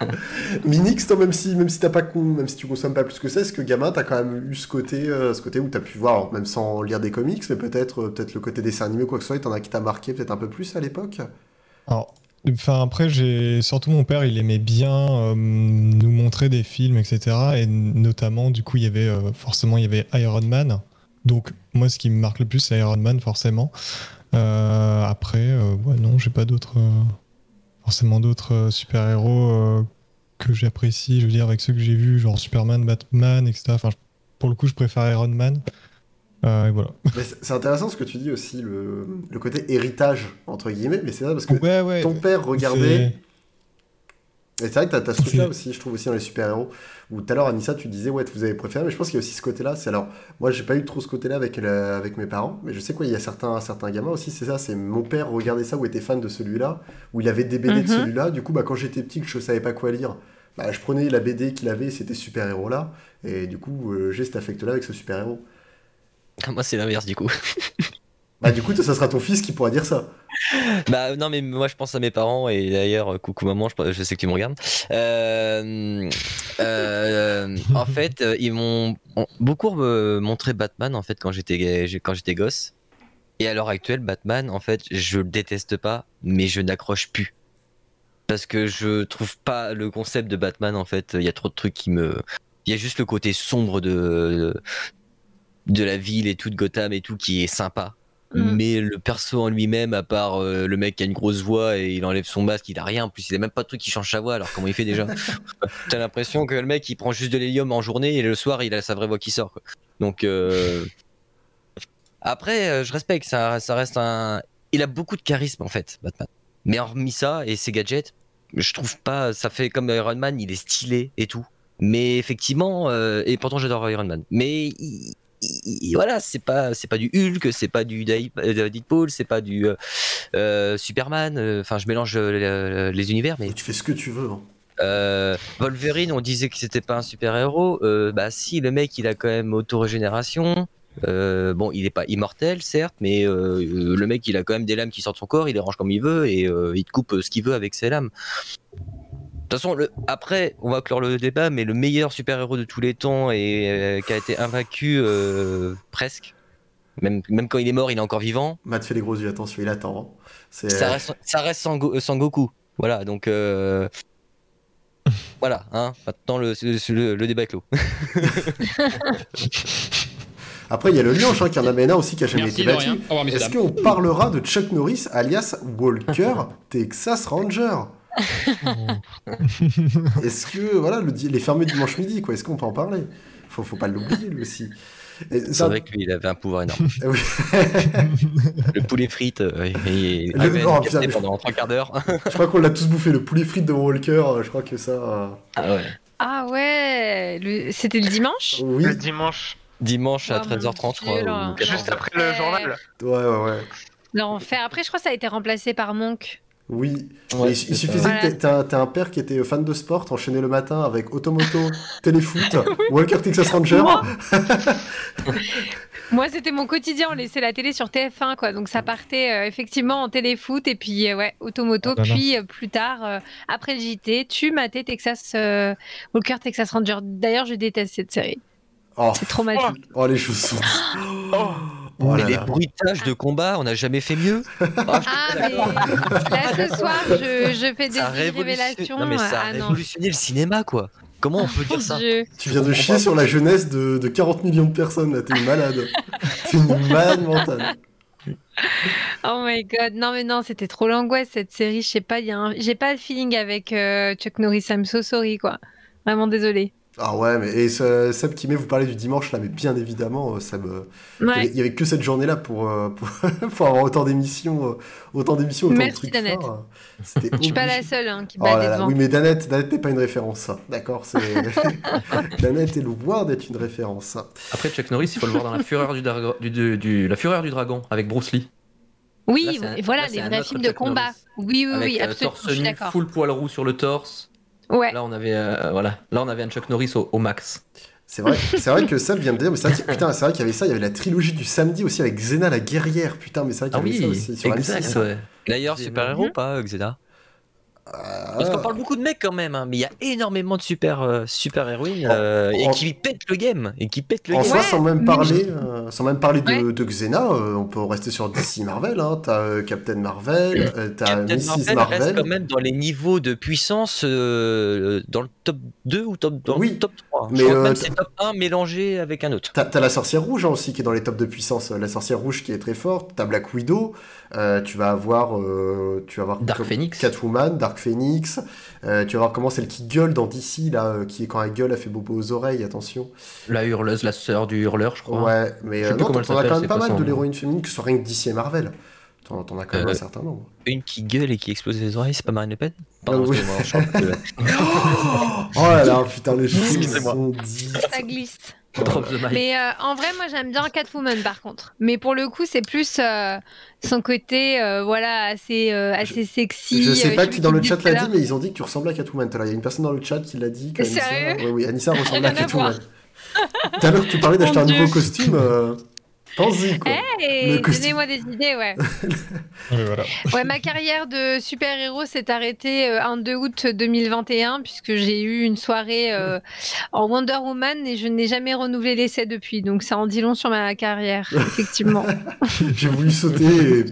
Minix, toi, même si, même si t'as pas même si tu consommes pas plus que ça, est-ce que gamin, t'as quand même eu ce côté, euh, où t'as pu voir, même sans lire des comics, mais peut-être, euh, peut-être le côté dessin animé ou quoi que ce soit, t'en as qui t'a marqué peut-être un peu plus à l'époque? Enfin après, j'ai surtout mon père, il aimait bien euh, nous montrer des films, etc. Et notamment, du coup, il y avait forcément, il y avait Iron Man. Donc, moi, ce qui me marque le plus, c'est Iron Man, forcément. Après, ouais, non, j'ai pas d'autres, forcément d'autres euh, super-héros euh, que j'apprécie. Je veux dire, avec ceux que j'ai vus, genre Superman, Batman, etc. Enfin, pour le coup, je préfère Iron Man. Euh, et voilà. C'est c'est intéressant ce que tu dis aussi, le, le côté héritage, entre guillemets, mais c'est ça parce que Ouais, ouais. ton père regardait. C'est- Et c'est vrai que t'as as ce truc-là aussi, je trouve aussi dans les super-héros. Où tout à l'heure, Anissa, tu disais, ouais, vous avez préféré, mais je pense qu'il y a aussi ce côté-là. C'est alors, moi, j'ai pas eu trop ce côté-là avec, la- avec mes parents, mais je sais quoi, il y a certains, certains gamins aussi, c'est ça, c'est mon père regardait ça ou était fan de celui-là, où il avait des BD de Mhm. celui-là. Du coup, bah, quand j'étais petit, que je savais pas quoi lire, bah, je prenais la BD qu'il avait, c'était super-héros-là, et du coup, euh, j'ai cet affect-là avec ce super-héros. Moi, c'est l'inverse du coup. Bah, du coup, ça sera ton fils qui pourra dire ça. Bah non mais moi je pense à mes parents et d'ailleurs euh, coucou maman je, sais que tu me regardes. Euh, euh, en fait ils m'ont ont beaucoup montré Batman en fait quand j'étais quand j'étais gosse et à l'heure actuelle Batman en fait je le déteste pas mais je n'accroche plus parce que je trouve pas le concept de Batman en fait il y a trop de trucs qui me il y a juste le côté sombre de de la ville et tout de Gotham et tout qui est sympa Mm. mais le perso en lui-même, à part euh, le mec qui a une grosse voix et il enlève son masque, il a rien. En plus, il a même pas de truc qui change sa voix. Alors comment il fait déjà T'as l'impression que le mec il prend juste de l'hélium en journée et le soir il a sa vraie voix qui sort. quoi. Donc euh, après, euh, je respecte. Ça, ça reste un. Il a beaucoup de charisme en fait, Batman. Mais hormis ça et ses gadgets, je trouve pas. Ça fait comme Iron Man, il est stylé et tout. Mais effectivement, euh, et pourtant j'adore Iron Man. Mais il- il- voilà, c'est pas c'est pas du Hulk, c'est pas du euh, Deadpool, c'est pas du euh, euh, Superman. Enfin, je mélange les, les univers, mais Tu fais ce que tu veux. hein. euh, Wolverine, on disait que c'était pas un super héros. bah si, le mec, il a quand même autorégénération. Euh, bon, il est pas immortel, certes, mais le mec, il a quand même des lames qui sortent de son corps, il les range comme il veut et il te coupe ce qu'il veut avec ses lames. De toute façon, le, après, on va clore le débat, mais le meilleur super-héros de tous les temps et euh, qui a été invaincu euh, presque, même, même quand il est mort, il est encore vivant. Matt fait les gros yeux, attention, il attend. hein. C'est- Ça reste, ça reste Sango- euh, Sangoku. Voilà, donc euh, voilà, hein, maintenant le, le, le débat est clos. Après, il y a le lion, hein, qui en amène un aussi qui a jamais Merci été battu. Est-ce qu'on parlera de Chuck Norris alias Walker Texas Ranger? Est-ce que, voilà, le, les fermés dimanche midi, quoi, est-ce qu'on peut en parler? Faut, faut pas l'oublier, lui aussi. C'est ça- vrai que lui, il avait un pouvoir énorme. Le poulet frites, euh, il Le- oh, putain, pendant trois quarts d'heure. je crois qu'on l'a tous bouffé, le poulet frites de Walker, euh, je crois que ça... euh, Ah ouais. Ah ouais, le- c'était le dimanche? Oui, Le dimanche, Dimanche à Oh, mon 13h30, je Dieu, crois. là. ou 14h. juste après le journal. ouais, ouais, ouais. L'enfer. Après, je crois que ça a été remplacé par Monk. Oui, Ouais, il suffisait ça. que t'aies- un, un père qui était fan de sport, enchaîné le matin avec Automoto, Téléfoot, Walker Texas Ranger. Moi Moi, c'était mon quotidien. On laissait la télé sur TF1, quoi. Donc, ça partait euh, effectivement en téléfoot et puis, euh, ouais, automoto. Ah là. puis, euh, plus tard, euh, après le JT, tu matais Texas euh, Walker, Texas Ranger. D'ailleurs, je déteste cette série. Oh, C'est traumatique. oh, les chaussons. Oh, Oh Mais là les là. bruitages de combat, on n'a jamais fait mieux. Ah, Ah, mais là, ce soir, je, je fais des ça révélations. Non, mais ça a ah non. révolutionné le cinéma, quoi. Comment on peut dire ça Dieu. Tu viens de chier sur la jeunesse de, de 40 millions de personnes, là, t'es une malade. T'es une malade mentale. Oh my god, non mais non, c'était trop l'angoisse cette série. Je sais pas, un- j'ai pas le feeling avec euh, Chuck Norris. I'm so sorry quoi. Vraiment désolé. Ah ouais, mais et ce- Seb qui met, vous parlez du dimanche là, mais bien évidemment, euh, Seb, euh, il y avait- Ouais. il y avait que cette journée-là pour, euh, pour, pour avoir autant d'émissions, autant d'émissions, autant Merci, de trucs Danette. forts. C'était Je suis pas la seule hein, qui Oh bat là des là, devants. oui, mais Danette, Danette n'est pas une référence, ça. D'accord, c'est. Danette est loin d'être une référence. Après, Chuck Norris, il faut le voir dans la fureur du, dragon- du, du- du- la fureur du dragon avec Bruce Lee. Oui, Là, et voilà là, un vrais films de combat. Norris. Oui, oui, avec oui, euh, absolument. torse Je suis nu, full poil roux sur le torse. Ouais. Là, on avait, euh, voilà. Là, on avait un Chuck Norris au, au max. C'est vrai, c'est vrai que Seb vient de dire, mais c'est vrai, que- putain, c'est vrai qu'il y avait ça, il y avait la trilogie du samedi aussi avec Xena la guerrière, putain, mais c'est vrai qu'il Ah y avait oui, ça aussi sur exact, M6. ouais. D'ailleurs, C'est super-héros Mhm. ou pas, Xena? Ah, Parce qu'on parle beaucoup de mecs quand même, hein, mais il y a énormément de super, euh, super héroïnes En- euh, et en- qui pètent le game. Et qui pètent le En game. soi, sans même mais parler, euh, sans même parler de, Ouais. de Xena, euh, on peut rester sur DC Marvel. Hein. T'as euh, Captain Marvel, euh, t'as Mrs. Marvel, Marvel. reste quand même dans les niveaux de puissance euh, dans le top 2 ou top, dans Oui, top 3. mais, Je crois que euh, même c'est top 1 mélangé avec un autre. T'as t'as la sorcière rouge hein, aussi qui est dans les tops de puissance. La sorcière rouge qui est très forte. T'as Black Widow. Euh, tu vas avoir, euh, tu vas avoir Dark Phoenix. Catwoman, Dark Phoenix. Tu vas voir comment celle qui gueule dans DC là, qui quand elle gueule, elle fait bobo aux oreilles. Attention. La hurleuse, la sœur du hurleur, je crois. Ouais, mais Je sais plus non, comment elle as quand même pas mal de l'héroïne féminine que ce soit rien que DC et Marvel. T'en t'en as quand même Euh, un certain nombre. Une qui gueule et qui explose les oreilles, c'est pas Marine Le Pen Ah oui. excusez-moi, je Oh là là, putain, les choses sont dites. Ça glisse. Mais euh, en vrai, moi j'aime bien Catwoman par contre. Mais pour le coup, c'est plus euh, son côté, euh, voilà, assez, euh, assez sexy. Je sais euh, pas qui dans le chat l'a dit, mais ils ont dit que tu ressemblais à Catwoman. Il y a une personne dans le chat qui l'a dit. que Anissa- Sérieux? Oui, oui, Anissa ressemblait à Catwoman. Tout à l'heure, tu parlais d'acheter un nouveau costume. Euh, Pense-y, quoi. Hey, donnez-moi des idées, ouais. Voilà. Ouais, ma carrière de super-héros s'est arrêtée euh, un 2 août 2021 puisque j'ai eu une soirée euh, en Wonder Woman et je n'ai jamais renouvelé l'essai depuis. Donc ça en dit long sur ma carrière, effectivement. J'ai voulu sauter et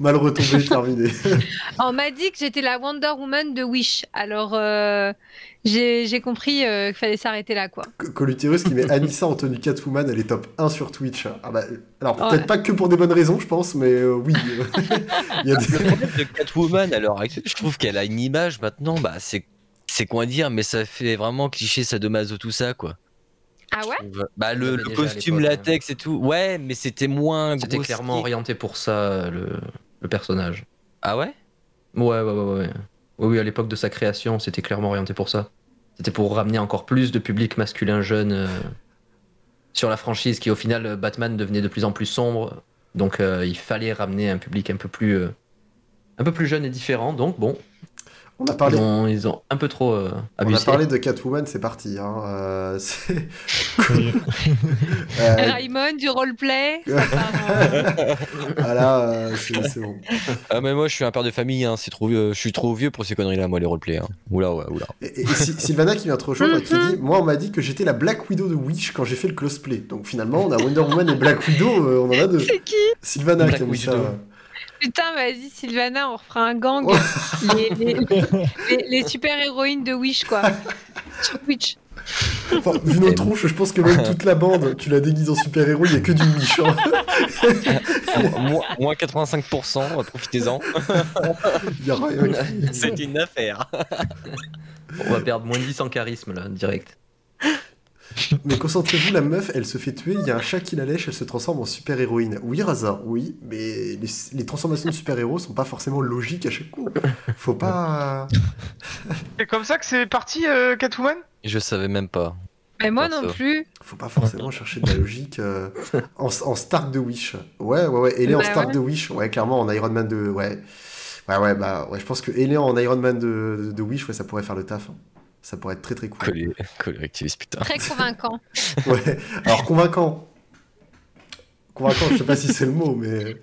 mal retombé, terminé. On m'a dit que j'étais la Wonder Woman de Wish. Alors euh, j'ai j'ai compris euh, qu'il fallait s'arrêter là, quoi. Colutirus qui met Anissa en tenue Catwoman, elle est top 1 sur Twitch. Ah bah, alors, Ouais. peut-être pas que pour des bonnes raisons, je pense, mais euh, oui. Il y a des... Le problème de Catwoman actuelle, je trouve qu'elle a une image maintenant, bah c'est c'est quoi dire, mais ça fait vraiment cliché sadomaso tout ça quoi. Ah ouais? Trouve. Bah le, le costume l'époque, latex et tout, ouais, mais c'était moins. C'était grossier. clairement orienté pour ça, le, le personnage. Ah ouais Ouais, ouais, ouais, ouais. ouais. Oui, oui, à l'époque de sa création, c'était clairement orienté pour ça. C'était pour ramener encore plus de public masculin jeune euh, sur la franchise qui, au final, euh, Batman devenait de plus en plus sombre. Donc, euh, il fallait ramener un public un peu plus, un peu plus jeune et différent. Donc, bon, On a ils parlé. ont, ils ont un peu trop euh, On a abusé. parlé de Catwoman, c'est parti. Hein. euh, euh, Raymond, du roleplay ça part en- voilà, euh, c'est c'est bon. Ah mais moi je suis un père de famille, hein, c'est trop vieux, je suis trop vieux pour ces conneries là, moi les roleplay. Hein. Oula ouais, oula. Et, et Sy- Sylvana qui vient te rejoindre, qui Mhm. dit Moi, on m'a dit que j'étais la Black Widow de Wish quand j'ai fait le cosplay. Donc finalement, on a Wonder Woman et Black Widow, euh, on en a deux. C'est qui? Sylvana Black qui a mis ça. Putain, vas-y, Sylvana, on refera un gang. Oh. les, les- les- les super-héroïnes de Wish, quoi. Sur Twitch. Enfin, vu nos tronches, je pense que même toute la bande, tu la déguises en super-héros, il y a que du méchant. moins, moins 85%, profitez-en. C'est une affaire. On va perdre moins 10 en charisme là, direct. Mais concentrez-vous, la meuf, elle se fait tuer, il y a un chat qui la lèche, elle se transforme en super-héroïne. Oui, Raza, oui, mais les, les transformations de super-héros sont pas forcément logiques à chaque coup. Faut pas... C'est comme ça que c'est parti, euh, Catwoman? Je savais même pas. Mais moi non plus. Faut pas forcément chercher de la logique euh, en, en Stark de Wish. Ouais, ouais, ouais. Elle est en Bah Stark ouais. de Wish. Ouais, clairement, en Iron Man de. Ouais. Ouais, ouais, bah, ouais, je pense que Hélène en Iron Man de, de, de Wish, ouais, ça pourrait faire le taf. hein. Ça pourrait être très très cool. Activiste, putain. Très convaincant. Ouais. Alors, convaincant. Convaincant, je sais pas si c'est le mot, mais.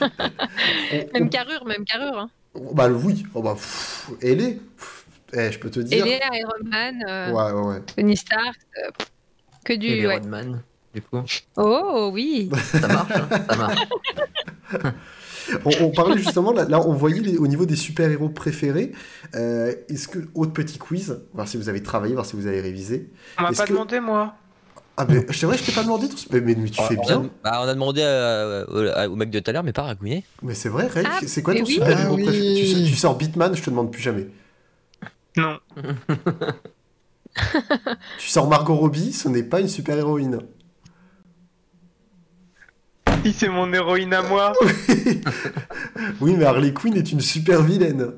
On- Même carrure, même carrure. Hein. Bah, oui. Oh, bah, pff, Hélène, pff, eh, je peux te dire. Ellie, Iron Man, euh, Ouais, ouais, ouais. Tony Stark, euh, que du. les ouais. Rodman, du coup. Oh oui. Ça marche, hein ça marche. On, on parlait justement, là, là, on voyait les- au niveau des super-héros préférés. Euh, Est-ce que, autre petit quiz, voir si vous avez travaillé, voir si vous avez révisé. On m'a pas que- demandé, moi. Ah, mais c'est vrai, je t'ai pas demandé, ton- mais, mais, mais tu fais on, bien. a, bah, on a demandé à- à- au mec de tout à l'heure, mais pas à Ragouinet. Mais c'est vrai, Ray, Ah, c'est quoi ton oui. super-héros Ah oui. préféré? Tu, sais- tu sors Bitman, je te demande plus jamais. Non. Tu sors Margot Robbie, ce n'est pas une super-héroïne. Si, c'est mon héroïne à moi. oui, mais Harley Quinn est une super-vilaine.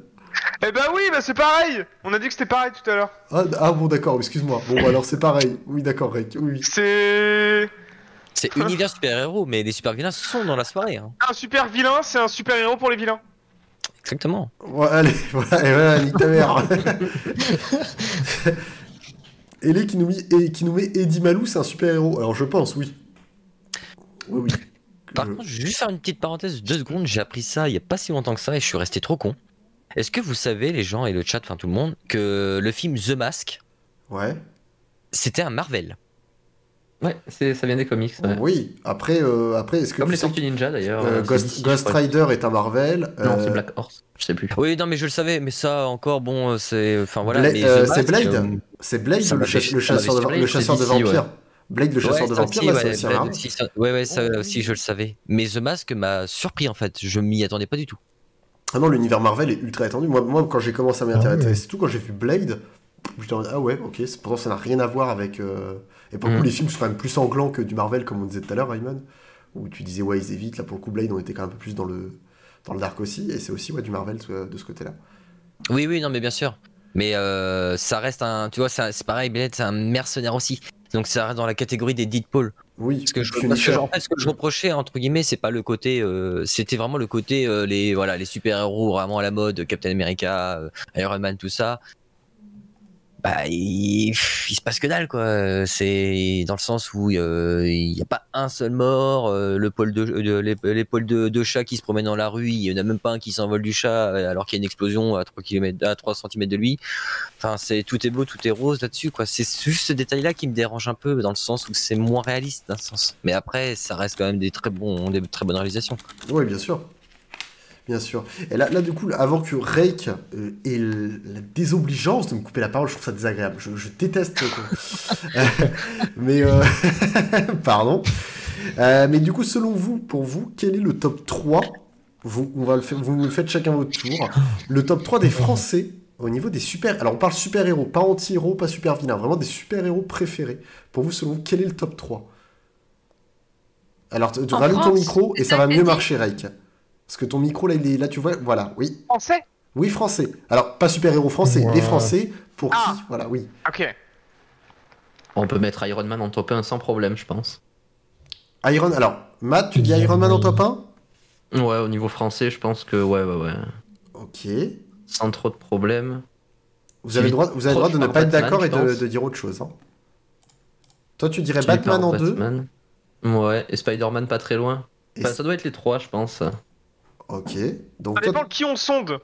eh ben oui, bah c'est pareil. On a dit que c'était pareil tout à l'heure. Ah, ah, bon, d'accord, excuse-moi. Bon, bah, alors c'est pareil. Oui, d'accord, Ray. Oui, oui. C'est C'est univers super-héros, mais les super-vilains sont dans la soirée. Hein. un super vilain, c'est un super héros pour les vilains. Exactement. Ouais, allez, voilà, et voilà, nique ta mère. Ellie qui nous, met, et qui nous met Eddie Malou, c'est un super-héros. Alors je pense, oui. Oui, oui. Par Je- contre, je vais juste faire une petite parenthèse de deux secondes. J'ai appris ça il y a pas si longtemps que ça et je suis resté trop con. Est-ce que vous savez, les gens et le chat, enfin tout le monde, que le film The Mask, Ouais. c'était un Marvel? Ouais, ça vient des comics. ouais. Oui. Après, euh, après est-ce que Comme les Tortues Ninja d'ailleurs. euh, euh, Ghost. Rider est un Marvel. Non, euh, c'est Black Horse. Je sais plus. Oui, non, mais je le savais, mais ça encore, bon, euh, c'est. Enfin voilà. Bla- euh, c'est Blade euh, C'est Blade, le, chasseur de, surpris, le c'est chasseur de DC, ouais. vampires. Blade, le chasseur ouais, de vampires, ouais, aussi aussi, ça- ouais, ouais, ça aussi, je le savais. Mais The Mask m'a surpris en fait. Je m'y attendais pas du tout. Ah non, l'univers Marvel est ultra étendu. Moi, moi quand j'ai commencé à m'intéresser, Ah ouais. c'est tout quand j'ai vu Blade, j'étais en mode, ah ouais, ok, c'est- pourtant ça n'a rien à voir avec. euh, Et pour le coup, Mhm. les films sont quand même plus sanglants que du Marvel, comme on disait tout à l'heure, Raymond. Où tu disais, ouais, ils évitent. Là, pour le coup, Blade, on était quand même un peu plus dans le, dans le dark aussi. Et c'est aussi ouais, du Marvel de ce côté-là. Oui, oui, non, mais bien sûr. Mais euh, ça reste un. Tu vois, ça- c'est pareil, Blade, c'est un mercenaire aussi. Donc ça reste dans la catégorie des Deadpool. Oui, Parce que je, parce que je- en fait, ce que je reprochais entre guillemets, c'est pas le côté, euh, c'était vraiment le côté euh, les voilà les super héros vraiment à la mode, Captain America, euh, Iron Man, tout ça. Bah, il, se passe que dalle quoi. C'est dans le sens où euh, il n'y a pas un seul mort, euh, le de, pôles de, chat qui se promènent dans la rue, il y en a même pas un qui s'envole du chat euh, alors qu'il y a une explosion à 3 km, à 3 cm de lui. Enfin, tout est beau, tout est rose là-dessus quoi. C'est juste ce détail-là qui me dérange un peu dans le sens où c'est moins réaliste d'un sens. Mais après, ça reste quand même des très bons, des très bonnes réalisations. Oui, bien sûr. Bien sûr. Et là, là du coup, avant que Rake euh, ait la désobligeance de me couper la parole, je trouve ça désagréable. Je, je déteste. euh, mais. euh, Pardon. Euh, mais du coup, selon vous, pour vous, quel est le top 3 vous, on va le faire, vous me le faites chacun votre tour. Le top 3 des Français au niveau des super. Alors, on parle super-héros, pas anti-héros, pas super-vilains. Vraiment des super-héros préférés. Pour vous, selon vous, quel est le top 3 Alors, tu rallumes ton micro et ça va mieux marcher, Rake. Parce que ton micro, là, il est, là, tu vois, voilà, oui. Français? Oui, français. Alors, pas super-héros français, Ouais. les français, pour Ah. qui? Voilà, oui. Ok. On peut mettre Iron Man en top 1 sans problème, je pense. Iron... Alors, Matt, tu dis Iron Man en top 1 Ouais, au niveau français, je pense que ouais, ouais, ouais. Ok. Sans trop de problèmes. Vous avez le droit, vous avez le droit de ne pas être d'accord et de, dire autre chose. hein. Toi, tu dirais Batman en deux? Batman. Ouais, et Spider-Man pas très loin. Et Enfin, c- ça doit être les trois, je pense. Ok. Donc, Ça toi, dépend qui on sonde.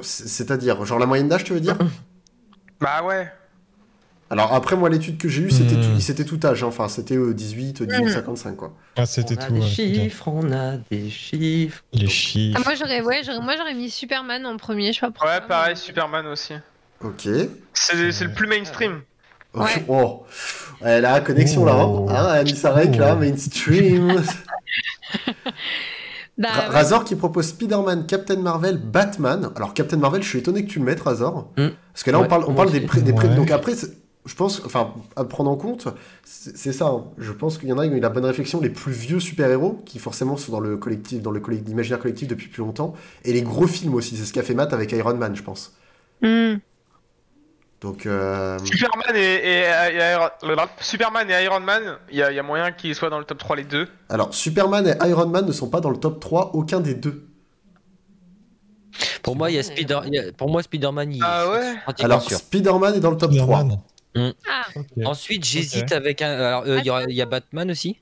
c'est- c'est-à-dire, genre la moyenne d'âge, tu veux dire? Bah ouais. Alors après, moi, l'étude que j'ai eue, c'était Hmm. tout, c'était tout âge. hein. Enfin, c'était euh, 18, 18, 55, quoi. Ah, c'était on a tout. des ouais. chiffres, on a des chiffres. Les chiffres. Ah, moi j'aurais ouais, j'aurais- moi j'aurais mis Superman en premier, je sais pas pourquoi. Ouais, pareil, Superman aussi. Ok. C'est c'est le plus mainstream. Ouais. Oh. Ouais, la connexion là, Oh. hein, Anissa Rek, là, Oh. mainstream. Bah, Ra- ouais. Razor qui propose Spider-Man, Captain Marvel, Batman. Alors Captain Marvel, je suis étonné que tu le mettes, Razor. Hmm. Parce que là, on parle, on moi parle des prix. Des Ouais. Donc après, je pense, enfin, à prendre en compte, c'est c'est ça. hein. Je pense qu'il y en a qui ont eu la bonne réflexion. Les plus vieux super-héros, qui forcément sont dans le collectif, dans le collectif, l'imaginaire collectif depuis plus longtemps, et les gros films aussi. C'est ce qu'a fait Matt avec Iron Man, je pense. Hmm. Donc, euh, Superman et, et- et Iron... Superman et Iron Man, il y, a- il y a moyen qu'ils soient dans le top 3 les deux. alors Superman et Iron Man ne sont pas dans le top 3, aucun des deux. Pour moi, il y a Spider... il y a- Pour moi, Spider-Man, il Ah ouais Alors. Spider-Man est dans le top 3. Spider-Man. Ah. Ensuite, j'hésite avec un. Alors, euh, il y, il y a Batman aussi,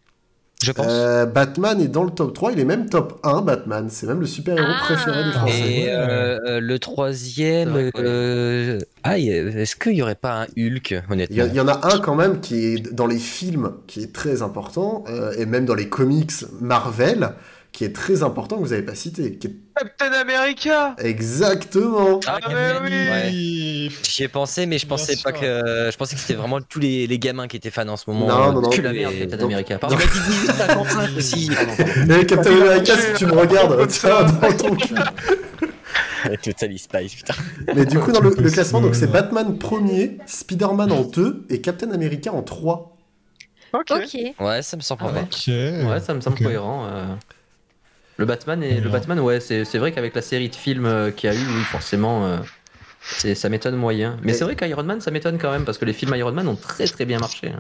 je pense. Euh, Batman est dans le top 3, il est même top 1, Batman. C'est même le super-héros Ah. préféré des Français. Et euh, euh, le troisième. Ouais. euh, Ah, il y a- est-ce qu'il y aurait pas un Hulk, Il y, honnêtement? il y en a un quand même qui est dans les films, qui est très important, euh, et même dans les comics Marvel, qui est très important que vous n'avez pas cité. qui est- Captain America Exactement Ah, Ah, mais oui Ouais. J'y ai pensé, mais je Bien pensais pas que. Je pensais que c'était vraiment tous les, les gamins qui étaient fans en ce moment. Non, non, non. Tu la Mais- merde, Captain donc- America. Tu Pardon. dit 1855 aussi. Mais Captain America, si tu me regardes, tiens, dans ton cul. Total Spice, putain. Mais du coup, dans le, le classement, donc c'est Batman premier, Spider-Man en 2 et Captain America en 3. Ok. ok. Ouais, ça me semble Ah vrai. Ok. Ouais, ça me semble Ok. cohérent. euh. Le Batman, et, le Ouais. Batman, ouais, c'est c'est vrai qu'avec la série de films euh, qu'il y a eu, oui, forcément, euh, c'est- ça m'étonne moyen. Mais Et- c'est vrai qu'Iron Man, ça m'étonne quand même, parce que les films Iron Man ont très très bien marché. hein.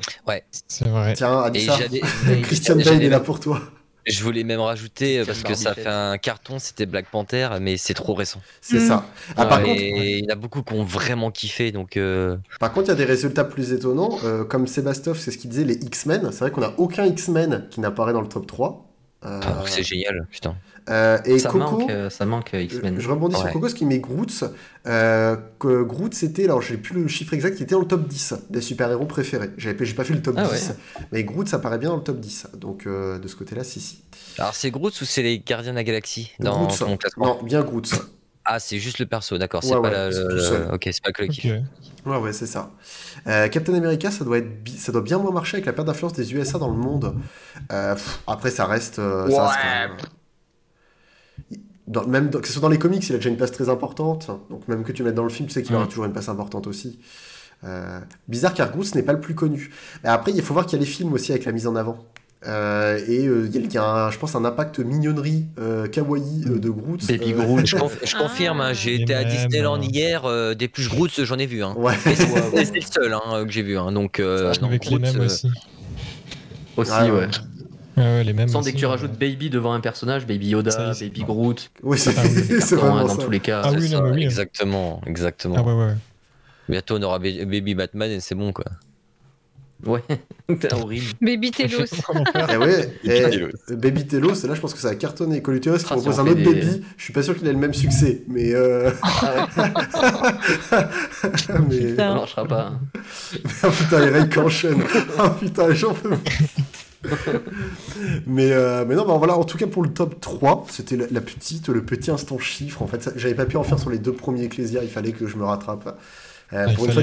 C'est vrai. Tiens, Anissa, Christian Bale est là pour toi. Je voulais même rajouter, euh, parce que ça fait un carton, c'était Black Panther, mais c'est trop récent. C'est ça. Ah, par contre, il y en a beaucoup qui ont vraiment kiffé, donc. euh, Par contre, il y a des résultats plus étonnants. euh, comme Sébastov, c'est ce qu'il disait, les X-Men. C'est vrai qu'on n'a aucun X-Men qui n'apparaît dans le top 3. Euh, alors que c'est génial, putain. euh, et ça, Coco, manque, euh, ça manque X-Men. je rebondis sur. Coco, ce qui met Groot. Euh, que Groot, c'était, alors j'ai plus le chiffre exact, qui était dans le top 10 des super-héros préférés. J'ai pas fait le top Ah 10, mais Groot, ça paraît bien dans le top 10. Donc euh, de ce côté-là, si, si. Alors c'est Groot ou c'est les Gardiens de la Galaxie dans Groot, ton classement? Non, bien Groot. Ah, c'est juste le perso, d'accord. C'est Ouais, pas ouais, la- c'est le- tout seul. Ok, c'est pas le collectif. Ok. Ouais, ouais, c'est ça. Euh, Captain America, ça doit, être bi- ça doit bien moins marcher avec la perte d'influence des USA dans le monde. Euh, pff, après, ça reste. euh, ça reste même- Dans- même dans- que ce soit dans les comics, il a déjà une place très importante. Donc, même que tu mettes dans le film, tu sais qu'il aura Mm. toujours une place importante aussi. Euh, bizarre car Groot n'est pas le plus connu. Mais après, il faut voir qu'il y a les films aussi avec la mise en avant. Euh, et euh, il y a, il y a un- je pense, un impact mignonnerie euh, kawaii euh, de Groot. Baby Euh, Groot. Je, conf- je confirme, hein, j'ai été à Disneyland hein. hier, euh, des plus Groot, j'en ai vu. Hein. Ouais. C'est le seul hein, que j'ai vu. Hein. Donc, euh, non, Avec les mêmes euh, aussi. Aussi, Ah, ouais. ouais. Ouais, ouais, les mêmes. Sans dès que tu ouais. rajoutes Baby devant un personnage, Baby Ça Yoda, Baby. Groot, Oui, c'est Ah oui. hein, dans ça. tous les cas. Ah c'est oui, ça, non, mais oui. Exactement, exactement. Ah ouais, ouais. Bientôt, on aura Ba- Baby Batman et c'est bon, quoi. Ouais, c'est horrible. Baby Telos. Eh ouais, Et eh, Baby Telos, là je pense que ça a cartonné. Coluteros qui Ah, propose un autre des- baby, je suis pas sûr qu'il ait le même succès, mais. Euh... mais... Ça marchera pas. hein. Ah putain, les règles enchaînent. Ah putain, j'en peux plus. mais, euh, mais non, bah voilà, en tout cas pour le top 3, c'était la, la petite, le petit instant chiffre. En fait, j'avais pas pu en faire sur les deux premiers Ecclesia, il fallait que je me rattrape. Euh, Ah, pour, une fois,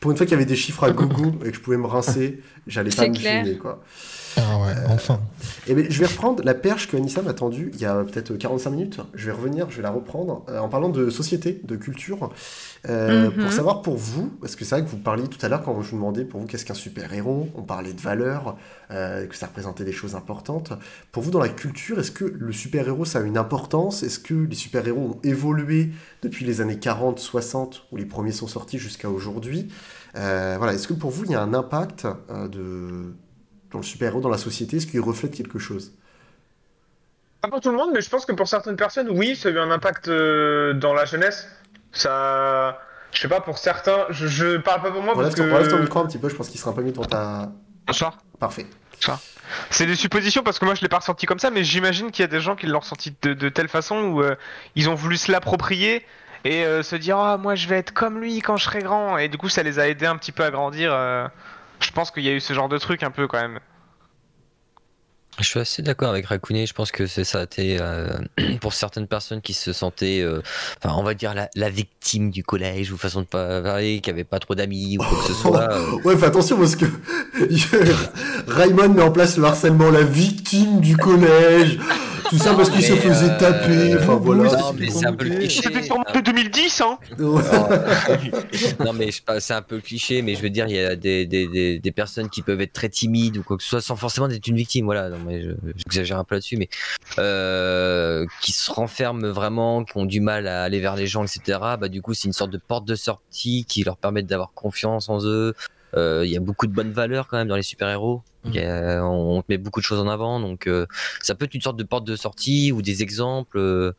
pour une fois qu'il y avait des chiffres à gogo et que je pouvais me rincer, j'allais pas me clair. gêner, quoi. Ah ouais, enfin. Et bien, je vais reprendre la perche que Anissa m'a tendue il y a peut-être 45 minutes. Je vais revenir, je vais la reprendre euh, en parlant de société, de culture. Euh, Mhm. Pour savoir pour vous, parce que c'est vrai que vous parliez tout à l'heure quand je vous demandais pour vous qu'est-ce qu'un super-héros, on parlait de valeurs, euh, que ça représentait des choses importantes. Pour vous, dans la culture, est-ce que le super-héros, ça a une importance? Est-ce que les super-héros ont évolué depuis les années 40, 60, où les premiers sont sortis, jusqu'à aujourd'hui? Euh, Voilà, est-ce que pour vous, il y a un impact euh, de dans le super-héros dans la société Est-ce qu'il reflète quelque chose Pas pour tout le monde, mais je pense que pour certaines personnes, oui, ça a eu un impact euh, dans la jeunesse. Ça. Je sais pas, pour certains, je, je parle pas pour moi Relève parce ton, relève ton que. micro un petit peu, je pense qu'il sera un peu mieux dans ta. Bonsoir. Parfait. C'est des suppositions parce que moi je l'ai pas ressenti comme ça, mais j'imagine qu'il y a des gens qui l'ont ressenti de, de telle façon où euh, ils ont voulu se l'approprier et euh, se dire ah moi je vais être comme lui quand je serai grand et du coup ça les a aidés un petit peu à grandir. euh, je pense qu'il y a eu ce genre de truc un peu quand même. Je suis assez d'accord avec Rakuné. Je pense que c'est ça. t'es, euh, pour certaines personnes qui se sentaient, euh, enfin, on va dire la, la victime du collège ou façon de pas parler, qui avait pas trop d'amis ou quoi que ce soit. euh, Ouais, fais attention parce que Raymond met en place le harcèlement, la victime du collège. Tout ça parce qu'il se faisait euh, taper. Enfin voilà. non, mais c'est un peu le cliché. C'était sûrement de 2010 hein. Ouais. non mais c'est un peu le cliché, mais je veux dire, il y a des, des, des, des personnes qui peuvent être très timides ou quoi que ce soit, sans forcément être une victime. Voilà, non mais je- j'exagère un peu là-dessus, mais euh, qui se renferment vraiment, qui ont du mal à aller vers les gens, etc. Bah du coup, c'est une sorte de porte de sortie qui leur permet d'avoir confiance en eux. Euh, Il y a beaucoup de bonnes valeurs quand même dans les super-héros. Il a- on, on met beaucoup de choses en avant, donc euh, ça peut être une sorte de porte de sortie ou des exemples. euh,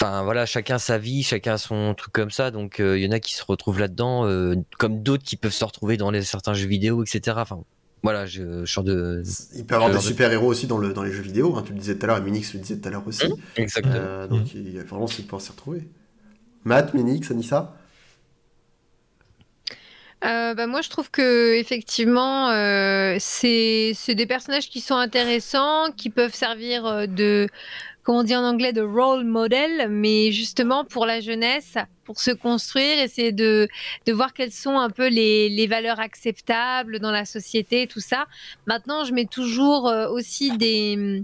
Enfin voilà, chacun sa vie, chacun son truc comme ça. Donc euh, il y en a qui se retrouvent là-dedans, euh, comme d'autres qui peuvent se retrouver dans les, certains jeux vidéo, etc. Enfin voilà, je, je sors de. Il peut y avoir des genre de- super-héros aussi dans, le, dans les jeux vidéo. hein, tu le disais tout à l'heure, et Minix le disait tout à l'heure aussi. Exactement. Euh, donc il y a vraiment c'est pouvoir s'y retrouver. Matt, Minix, Anissa? Euh, bah, moi, je trouve que effectivement, euh, c'est des personnages qui sont intéressants, qui peuvent servir euh, de, comment on dit en anglais, de role model, mais justement pour la jeunesse, pour se construire, essayer de, de voir quelles sont un peu les, les valeurs acceptables dans la société, tout ça. Maintenant, je mets toujours euh, aussi des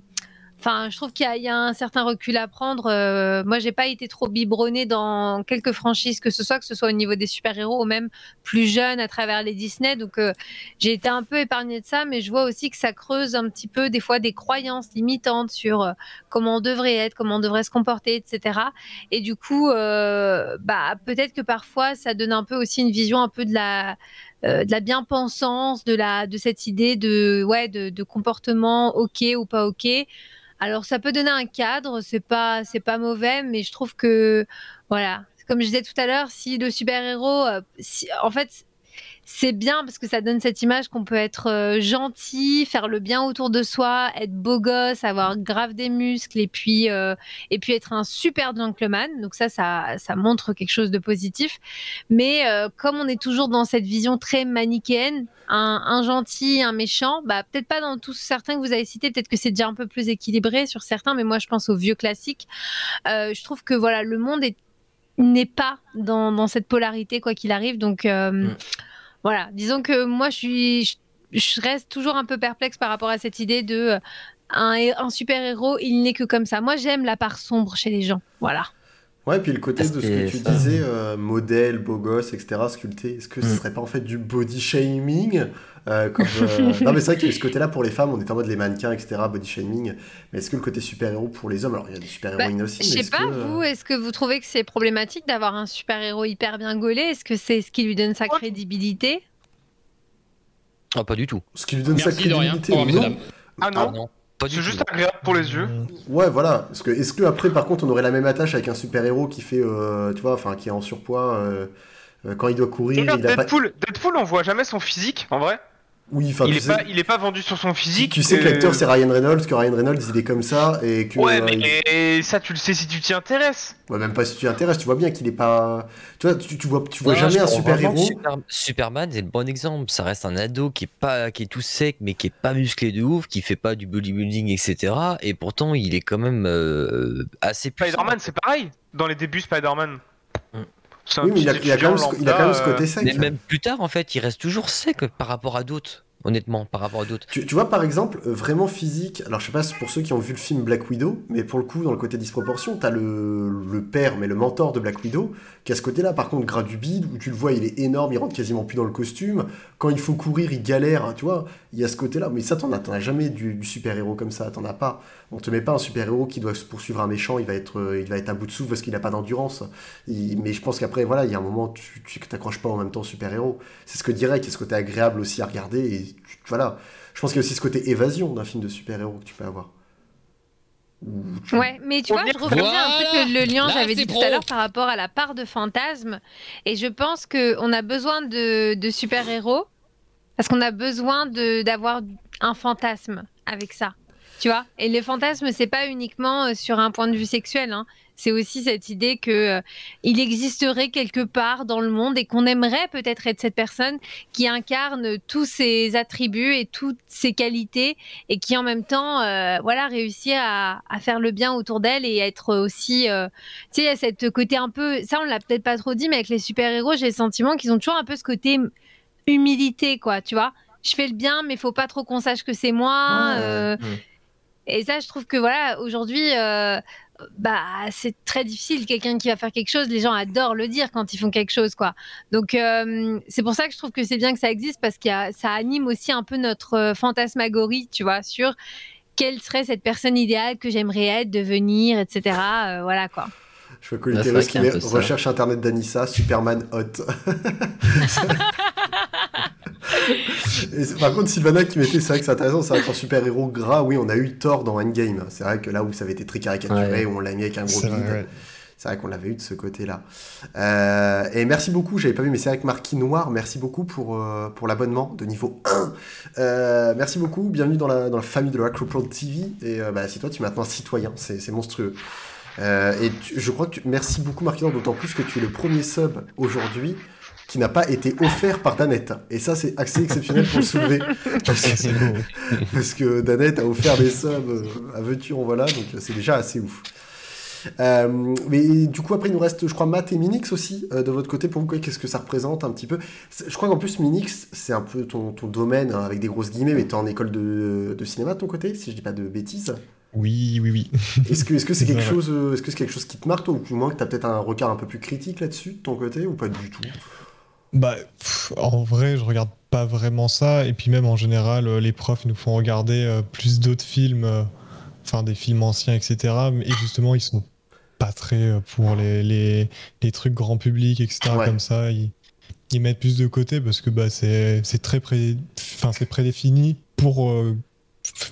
Enfin, je trouve qu'il y, a- un certain recul à prendre. Euh, moi, j'ai pas été trop biberonnée dans quelques franchises que ce soit, que ce soit au niveau des super-héros ou même plus jeunes à travers les Disney. Donc, euh, j'ai été un peu épargnée de ça, mais je vois aussi que ça creuse un petit peu des fois des croyances limitantes sur euh, comment on devrait être, comment on devrait se comporter, etc. Et du coup, euh, bah, peut-être que parfois, ça donne un peu aussi une vision un peu de la de la bien-pensance, de de cette idée de ouais de, comportement ok ou pas ok. Alors ça peut donner un cadre, c'est pas c'est pas mauvais, mais je trouve que voilà, comme je disais tout à l'heure, si le super-héros, euh, si- en fait, c'est bien parce que ça donne cette image qu'on peut être euh, gentil, faire le bien autour de soi, être beau gosse, avoir grave des muscles et puis euh, et puis être un super gentleman. Donc ça, ça ça montre quelque chose de positif. Mais euh, comme on est toujours dans cette vision très manichéenne, un, un gentil, un méchant, bah peut-être pas dans tous certains que vous avez cités, peut-être que c'est déjà un peu plus équilibré sur certains, mais moi je pense aux vieux classiques. Euh, je trouve que voilà, le monde est n'est pas dans, dans cette polarité quoi qu'il arrive. Donc euh. Voilà, disons que moi je suis, je, je reste toujours un peu perplexe par rapport à cette idée de euh, un, un super héros, il n'est que comme ça. Moi j'aime la part sombre chez les gens. Voilà. Ouais, puis le côté de ce que tu ça. disais, euh, modèle, beau gosse, etc., sculpté, est-ce que ce Mm. serait pas en fait du body shaming? Euh, comme, euh, Non, mais c'est vrai eu ce côté-là pour les femmes, on est en mode les mannequins, etc., body shaming. Mais est-ce que le côté super-héros pour les hommes, alors il y a des super-héroïnes aussi, Je sais pas, que, vous, est-ce que vous trouvez que c'est problématique d'avoir un super héros hyper bien gaulé? Est-ce que c'est ce qui lui donne sa crédibilité? Ah, pas du tout. ce qui lui donne sa Merci de rien. crédibilité revoir, non. Ah non, Ah non, pas du c'est tout. juste agréable pour les yeux. Ouais, voilà. Parce que, est-ce que après, par contre, on aurait la même attache avec un super-héros qui fait, euh, tu vois, enfin, qui est en surpoids euh, quand il doit courir, Regarde, il a pas. Deadpool, Deadpool, on voit jamais son physique en vrai. Oui, enfin, il, est sais, pas, il est pas vendu sur son tu, physique. tu sais que euh, l'acteur c'est Ryan Reynolds, que Ryan Reynolds il est comme ça et que. Ouais, euh, mais il- et ça, tu le sais si tu t'y intéresses. Ouais, même pas si tu t'y intéresses, tu vois bien qu'il est pas. Tu vois, tu, tu vois, tu vois jamais un que Super- Superman, c'est le bon exemple. Ça reste un ado qui est pas, qui est tout sec, mais qui est pas musclé de ouf, qui fait pas du bodybuilding, etc. Et pourtant, il est quand même euh, assez puissant. Spider-Man, c'est pareil. Dans les débuts, Spider-Man. Oui, mais il a, petit il a quand même, ce- étudiant il a quand même lambda, ce côté sec. Mais même plus tard, en fait, il reste toujours sec par rapport à d'autres. Honnêtement, par rapport à d'autres. Tu, tu vois, par exemple, euh, vraiment physique. Alors, je sais pas pour ceux qui ont vu le film Black Widow, mais pour le coup, dans le côté disproportion, t'as le, le père, mais le mentor de Black Widow, qui a ce côté-là, par contre, gras du bide, où tu le vois, il est énorme, il rentre quasiment plus dans le costume. Quand il faut courir, il galère, hein, tu vois. Il y a ce côté-là. Mais ça, t'en as, as jamais du, du super-héros comme ça, t'en as pas. On te met pas un super-héros qui doit se poursuivre un méchant, il va être, euh, il va être à bout de souffle parce qu'il a pas d'endurance. Mais je pense qu'après, voilà, il y a un moment, tu, tu t'accroches pas en même temps au super-héros. C'est ce que dirait, qu'il y a ce côté agréable aussi à regarder, et tu- voilà. Je pense qu'il y a aussi ce côté évasion d'un film de super-héros que tu peux avoir. Ouais, mais tu vois, je reviens un truc que le lien j'avais dit tout pro. à l'heure par rapport à la part de fantasme. Et je pense que on a besoin de, de super-héros parce qu'on a besoin de d'avoir un fantasme avec ça. Tu vois Et les fantasmes, c'est pas uniquement euh, sur un point de vue sexuel. Hein. C'est aussi cette idée que euh, il existerait quelque part dans le monde et qu'on aimerait peut-être être cette personne qui incarne tous ses attributs et toutes ses qualités et qui en même temps, euh, voilà, réussit à, à faire le bien autour d'elle et être aussi, euh, tu sais, il y a cette côté un peu, ça on l'a peut-être pas trop dit, mais avec les super héros, j'ai le sentiment qu'ils ont toujours un peu ce côté humilité, quoi, tu vois. Je fais le bien, mais faut pas trop qu'on sache que c'est moi. Ouais. Et ça, je trouve que voilà, aujourd'hui, euh, bah, c'est très difficile. Quelqu'un qui va faire quelque chose, les gens adorent le dire quand ils font quelque chose, quoi. Donc, euh, c'est pour ça que je trouve que c'est bien que ça existe parce que ça anime aussi un peu notre euh, fantasmagorie, tu vois, sur quelle serait cette personne idéale que j'aimerais être, devenir, etc. Euh, voilà, quoi. Je vois Bah, c'est Terres vrai qui met recherche internet d'Anissa, Superman hot. Et par contre, Sylvana qui mettait, c'est vrai que c'est intéressant, c'est vrai qu'en super-héros gras, oui, on a eu Thor dans Endgame. C'est vrai que là où ça avait été très caricaturé, Ouais. où on l'a mis avec un gros bide. ouais. C'est vrai qu'on l'avait eu de ce côté-là. Euh, et merci beaucoup, j'avais pas vu, mais c'est vrai que Marquis Noir, merci beaucoup pour, euh, pour l'abonnement de niveau 1. Euh, merci beaucoup, bienvenue dans la, dans la famille de la TV. Et bah, si toi, tu es maintenant citoyen, c'est monstrueux. Et tu- je crois que tu, merci beaucoup Marquis Noir, d'autant plus que tu es le premier sub aujourd'hui qui n'a pas été offert par Danette. Et ça, c'est assez exceptionnel pour le soulever. Parce que, c'est beau. parce que Danette a offert des subs euh, à veux-tu voilà, donc c'est déjà assez ouf. Euh, mais du coup, après, il nous reste, je crois, Matt et Minix aussi. euh, de votre côté, pour vous, qu'est-ce que ça représente un petit peu? C'est- Je crois qu'en plus, Minix, c'est un peu ton, ton domaine, hein, avec des grosses guillemets, mais tu es en école de, de cinéma de ton côté, si je dis pas de bêtises. Oui, oui, oui. Est-ce que est-ce que c'est quelque chose, euh, est-ce que c'est quelque chose qui te marque, toi, ou du moins que tu as peut-être un regard un peu plus critique là-dessus, de ton côté, ou pas du tout? Bah, pff, en vrai, je regarde pas vraiment ça. Et puis même en général, euh, les profs ils nous font regarder euh, plus d'autres films, euh, enfin des films anciens, etc. Et justement, ils sont pas très pour les, les, les trucs grand public, etc. Ouais. Comme ça, ils, ils mettent plus de côté parce que bah, c'est très pré... c'est prédéfini pour, euh,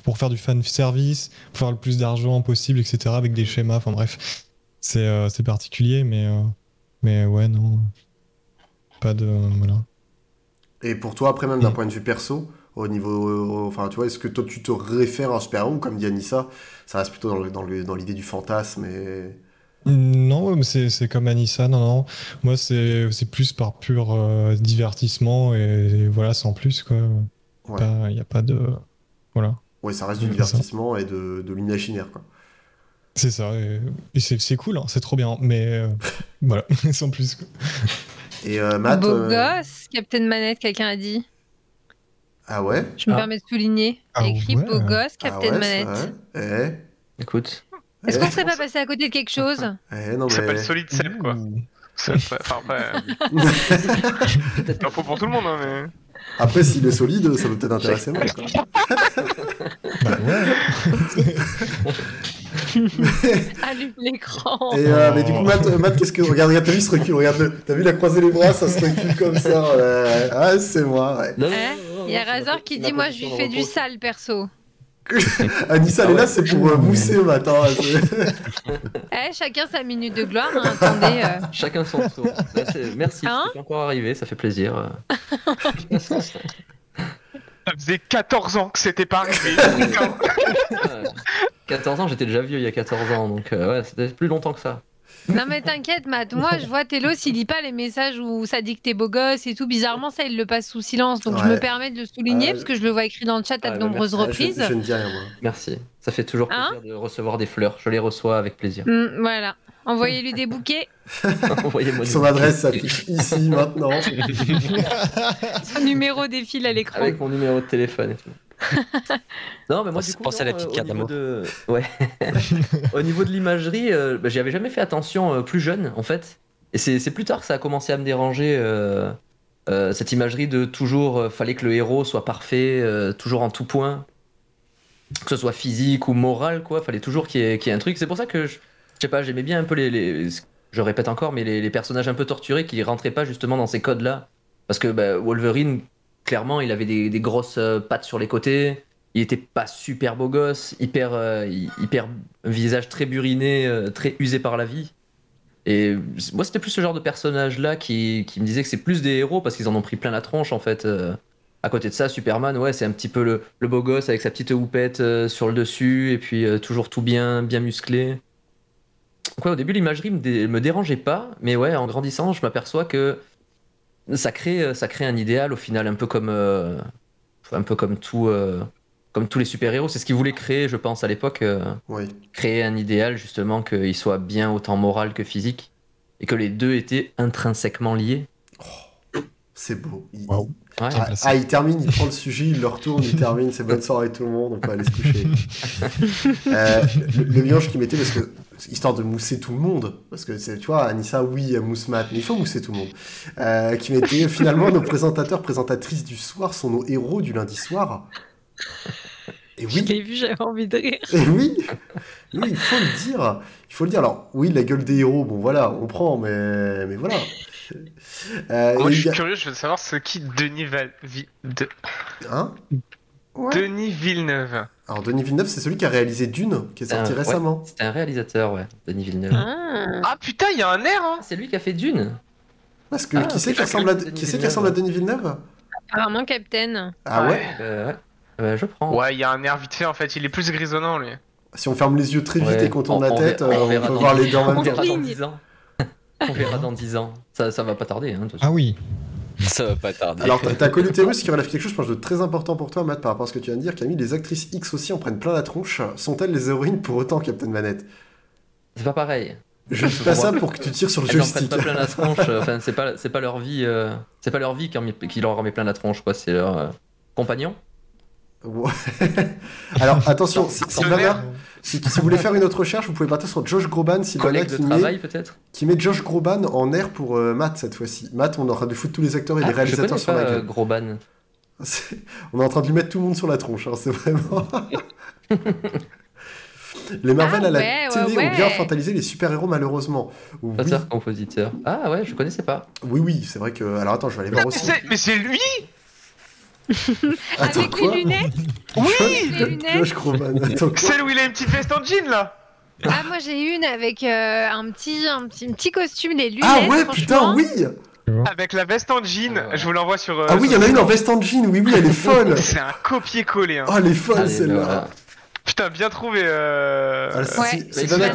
pour faire du fan service, pour faire le plus d'argent possible, etc. Avec des schémas. Enfin bref, c'est euh, particulier, mais, euh, mais ouais, non. Pas de. Voilà. Et pour toi, après, même d'un Mm. point de vue perso, au niveau. Enfin, tu vois, est-ce que toi, tu te réfères à un super-héros, ou comme dit Anissa, ça reste plutôt dans le- dans le- dans l'idée du fantasme et. Non, mais c'est c'est comme Anissa, non, non. Moi, c'est c'est plus par pur euh, divertissement et, et voilà, sans plus, quoi. Ouais. Il n'y a pas de. Voilà. Ouais, ça reste du Ouais, ça. divertissement et de, de l'imaginaire, quoi. C'est ça. Et, et c'est c'est cool, hein, c'est trop bien. Mais euh, voilà, sans plus. quoi. Et euh, Matt. Beau euh, gosse, Captain Manette, quelqu'un a dit. Ah ouais Je me Ah. permets de souligner. Ah écrit ouais. beau gosse, Ah Captain ouais, Manette. vrai. Écoute, Eh, Est-ce eh, qu'on serait pas passé à côté de quelque chose eh, non, Ça s'appelle mais. Solid Seb, quoi. C'est- Enfin, après, c'est pas faux pour tout le monde, hein, mais. Après, s'il est solide, ça peut peut-être intéresser moi. Bah ouais. Allume l'écran. Et euh, mais du coup, Matt, euh, Matt qu'est-ce que. Regarde, regarde, t'as vu ce recul, regarde. T'as vu, il a croisé les bras, ça se recule comme ça. ouais. Ah, c'est moi, ouais. non, Hein non, non, Il y a Razor qui dit Moi, je lui fais du sale perso. Anissa, elle Ah est là, ouais. c'est pour euh, mousser, hein, c'est- Eh, chacun sa minute de gloire, hein, attendez. euh. Chacun son tour. Là, Merci, Hein c'est encore arrivé, ça fait plaisir. Ça faisait 14 ans que c'était pas arrivé. Putain. Ouais. 14 ans, j'étais déjà vieux il y a 14 ans, donc euh, ouais, c'était plus longtemps que ça. Non, mais t'inquiète, Matt. Moi, je vois Télos, il lit pas les messages où ça dit que t'es beau gosse et tout. Bizarrement, ça, il le passe sous silence. Donc, je me permets de le souligner parce que je le vois écrit dans le chat à Ah, de bah, nombreuses Ah, je, reprises. je ne dis rien, moi. Merci. Ça fait toujours Hein plaisir de recevoir des fleurs. Je les reçois avec plaisir. Mm, voilà. Envoyez-lui des bouquets. Envoyez-moi Son adresse s'affiche ici, maintenant. Son numéro défile à l'écran. Avec mon numéro de téléphone et tout. Non, mais moi, du coup, pensez à la non, petite euh, carte au niveau d'amour. de... Ouais. au niveau de l'imagerie, euh, bah, j'y avais jamais fait attention euh, plus jeune, en fait. Et c'est c'est plus tard que ça a commencé à me déranger, euh, euh, cette imagerie de toujours, euh, fallait que le héros soit parfait, euh, toujours en tout point. Que ce soit physique ou moral, quoi. Fallait toujours qu'il y, ait- qu'il y ait un truc. C'est pour ça que, je, je sais pas, j'aimais bien un peu les... les- je répète encore, mais les, les personnages un peu torturés qui rentraient pas justement dans ces codes-là. Parce que bah, Wolverine, clairement, il avait des, grosses euh, pattes sur les côtés. Il était pas super beau gosse, hyper, euh, hy- hyper visage très buriné, euh, très usé par la vie. Et moi, c'était plus ce genre de personnage-là qui, qui me disait que c'est plus des héros parce qu'ils en ont pris plein la tronche en fait. À côté de ça, Superman, ouais, c'est un petit peu le, le beau gosse avec sa petite houppette sur le dessus et puis toujours tout bien, bien musclé. Ouais, au début, l'imagerie me, dé- me dérangeait pas, mais ouais, en grandissant, je m'aperçois que ça crée, euh, ça crée un idéal au final, un peu comme, euh, un peu comme tout, euh, comme tous les super-héros. C'est ce qu'ils voulaient créer, je pense, à l'époque. euh, Oui. créer un idéal justement qu'il soit bien autant moral que physique et que les deux étaient intrinsèquement liés. C'est beau. Il-. Ouais. Ah, ah, il termine, il prend le sujet, il le retourne, il termine. C'est bonne soirée tout le monde, on peut aller se coucher. Euh, le, le mioche qui mettait, parce que, histoire de mousser tout le monde, parce que c'est, tu vois, Anissa, oui, elle mousse mat, mais il faut mousser tout le monde. Euh, qui mettait finalement nos présentateurs, présentatrices du soir sont nos héros du lundi soir. Et Je oui, l'ai vu, j'avais envie de rire. et oui, oui, il faut le dire. Il faut le dire. Alors, oui, la gueule des héros, bon voilà, on prend, mais, mais voilà. Euh, Moi, je suis a- curieux, je veux savoir ce qui Denis, Val- de- Hein? Ouais. Denis Villeneuve? Alors, Denis Villeneuve, c'est celui qui a réalisé Dune, qui est sorti Euh, ouais. récemment. C'était un réalisateur, ouais, Denis Villeneuve. Ah. Ah putain, il y a un air, hein Ah, c'est lui qui a fait Dune. Parce que Ah, qui c'est qui ressemble à, Denis qui c'est qui Villeneuve. ressemble à Denis Villeneuve? Apparemment, Captain. Ah ouais, Euh, ouais. Euh, je prends. Ouais, il y a un air vite fait en fait, il est plus grisonnant lui. Si on ferme les yeux très vite Ouais, et qu'on tourne on- la on tête, verra- euh, on on, verra peut voir les deux en On même verra temps. dans 10 ans. On verra dans 10 ans. Ça, ça va pas tarder. Hein. Ah oui. Ça va pas tarder. Alors, t'as- t'as Colutérus qui relève quelque chose, je pense, de très important pour toi, Matt, par rapport à ce que tu viens de dire. Camille, les actrices X aussi en prennent plein la tronche. Sont-elles les héroïnes pour autant, Captain Manette? C'est pas pareil. Je dis pas ça pour que tu tires sur le Elles en prennent joystick. pas plein la tronche. Enfin, c'est pas, c'est pas leur vie. euh, c'est pas leur vie qui, met- qui leur en met plein la tronche, quoi. C'est leur euh, compagnon. Ouais. Alors, attention, si. Si, si vous voulez faire une autre recherche, vous pouvez partir sur Josh Groban, Sylvana, Collègue de qui met, travail, peut-être. qui met Josh Groban en air pour euh, Matt cette fois-ci. Matt, on est en train de foutre tous les acteurs et les Ah, réalisateurs sur pas la euh, gueule. Gros ban. C'est- On est en train de lui mettre tout le monde sur la tronche, hein, c'est vraiment. les Marvel Ah à la ouais, télé ouais. ont bien fatalisé les super-héros, malheureusement. Oui, Auteur, compositeur. Ah ouais, je connaissais pas. oui, oui, c'est vrai que. Alors attends, je vais aller voir aussi. Mais c'est lui Attends, Avec quoi les lunettes Oui les lunettes. Celle où il a une petite veste en jean là Ah, moi j'ai une avec euh, un, petit, un, petit, un petit costume, les lunettes. Ah ouais, franchement. putain, oui Avec la veste en jean, Ah je vous l'envoie sur. euh, Ah oui, il y en a une en veste en jean, oui, oui, elle est folle C'est un copier-coller. Hein. Oh, elle est folle Allez, celle-là. Putain, bien trouvé. Euh... Ah, c'est- Ouais. c'est- Bah,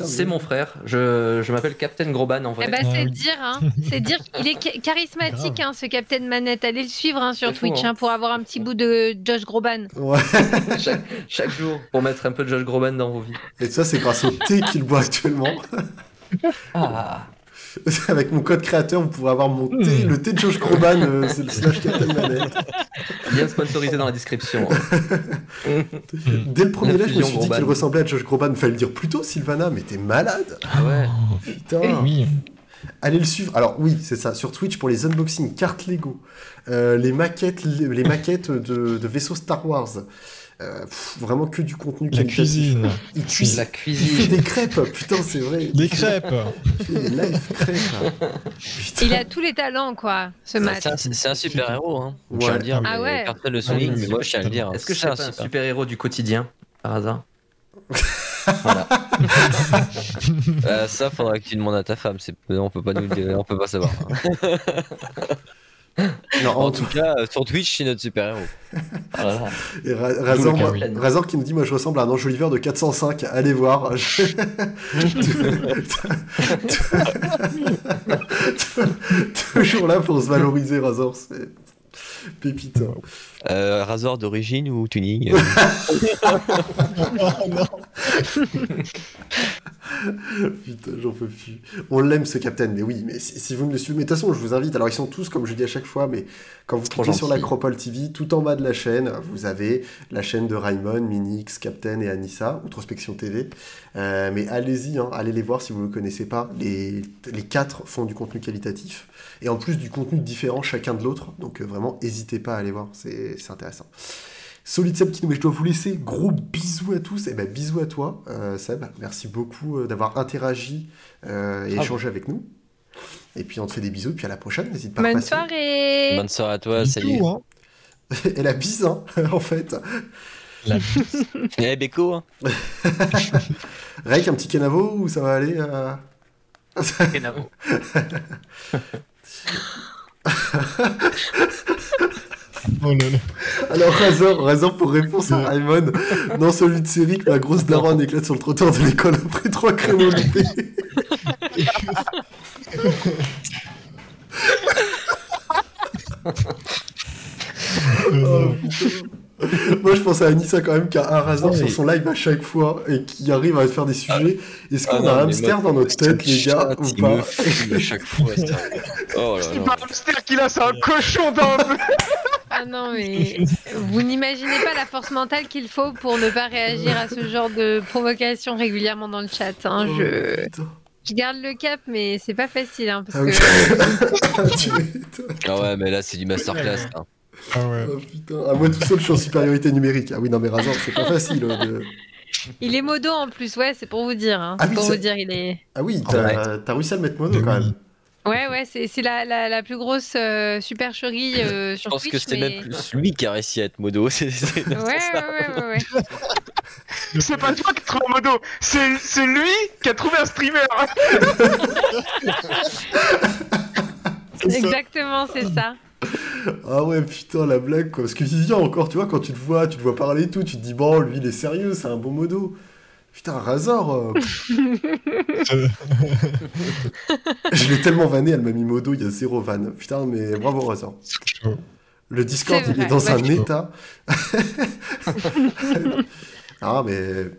C'est ce mon frère. Je, je m'appelle Captain Groban en vrai. Eh ben, Ah c'est dire, hein. c'est dire qu'il est cha- charismatique, hein, ce Captain Manette. Allez le suivre hein, sur fou, Twitch hein. hein, pour avoir un petit bout de Josh Groban. Ouais, chaque, chaque jour pour mettre un peu de Josh Groban dans vos vies. et ça, c'est grâce au thé qu'il boit actuellement. Ah, Avec mon code créateur, vous pourrez avoir mon thé, le thé de Josh Groban, euh, c'est le slash Captain Manette. bien sponsorisé dans la description. Dès le premier live, je me suis dit qu'il ressemblait à Josh Groban. Fallait le dire plus tôt, Sylvana, mais t'es malade Ah ouais. Putain Eh Oui. Allez le suivre. Alors oui, c'est ça, sur Twitch pour les unboxings, cartes Lego, euh, les maquettes, les maquettes de, de vaisseaux Star Wars. Euh, pff, vraiment que du contenu La cuisine. Il cuisine. La Il fait cuisine. des crêpes, putain, c'est vrai. Les crêpes. Il fait des live crêpes. Putain. Il a tous les talents, quoi, ce match. C'est un, super héros, hein. Ouais. Je tiens à le dire. Ah mais ouais. Personne le souligne, mais moi je tiens à le dire. Est-ce que C'est un super- super héros du quotidien par hasard Voilà. Euh, ça, faudra que tu demandes à ta femme. C'est... On peut pas nous le dire, on peut pas savoir. Non, En en tout cas, euh, sur Twitch, c'est notre super héros. Là là. Et Ra- Razor, moi-. Razor qui nous dit Moi je ressemble à un enjoliveur de 405, allez voir. Toujours là pour se valoriser, Razor, c'est pépite. hein. Euh, Razor d'origine ou tuning? Euh, Oh non. Putain, j'en peux plus. On l'aime ce Captain, mais oui, mais si, si vous me le suivez, mais de toute façon, je vous invite. Alors, ils sont tous, comme je dis à chaque fois, mais quand vous cliquez sur l'Acropole TV, tout en bas de la chaîne, vous avez la chaîne de Raymond, Minix, Captain et Anissa, Outrospection TV. Euh, mais allez-y, hein, allez les voir si vous ne le connaissez pas. Les, les quatre font du contenu qualitatif et en plus du contenu différent chacun de l'autre. Donc, euh, vraiment, n'hésitez pas à aller voir, c'est c'est intéressant. Solid Seb qui nous met je dois vous laisser. Gros bisous à tous. Et ben bisous à toi, euh, Seb. Merci beaucoup euh, d'avoir interagi euh, et Ah échangé avec nous. Et puis on te fait des bisous. Et puis à la prochaine. N'hésite pas à Bonne passer. soirée Bonne soirée à toi, Du salut. hein. Et la bise, hein, en fait. La- Eh, Beko, hein. Rek, un petit canavo ou ça va aller euh? Kenavo. Oh là là. Alors, Razor, Razor pour réponse à Raymond, dans celui de Céric, la grosse daronne éclate sur le trottoir de l'école après trois créneaux loupés. Oh. Moi, je pense à Anissa quand même qui a un Razor sur son live à chaque fois et qui arrive à faire des sujets. Est-ce Ah qu'on a un hamster dans notre tête, les gars, ou Il pas à chaque fois. c'est Oh pas un hamster qu'il a, c'est un cochon dans le... Ah non, mais vous n'imaginez pas la force mentale qu'il faut pour ne pas réagir à ce genre de provocation régulièrement dans le chat. hein. Je, Oh, je garde le cap, mais c'est pas facile. hein, parce Ah oui. que... Ah ouais, mais là, c'est du masterclass. hein. Ah ouais. Oh, putain. Ah, moi tout seul, je suis en supériorité numérique. Ah oui, non, mais Razor, c'est pas facile. euh, de- Il est modo en plus, ouais, c'est pour vous dire. hein. Ah C'est oui, pour ça- vous dire, il est. Ah oui, t'as t'as réussi à le mettre mono quand même. Ouais, ouais, c'est c'est la, la, la plus grosse euh, supercherie euh, Je sur pense Twitch. que c'est mais... même plus lui qui a réussi à être modo. c'est- c'est- Ouais, ouais, ouais, ouais, ouais. C'est pas toi qui trouve modo, c'est c'est lui qui a trouvé un streamer. Exactement, c'est ça. Ah ouais, putain, la blague quoi. Parce que Vivian, encore, tu vois, quand tu le vois, tu le vois parler et tout, tu te dis, bon, lui, il est sérieux, c'est un bon modo. Putain, Razor. euh, Je l'ai tellement vanné, elle m'a mis modo, il y a zéro van. Putain, mais bravo, Razor. Le Discord, il est dans ouais. un état. ah, mais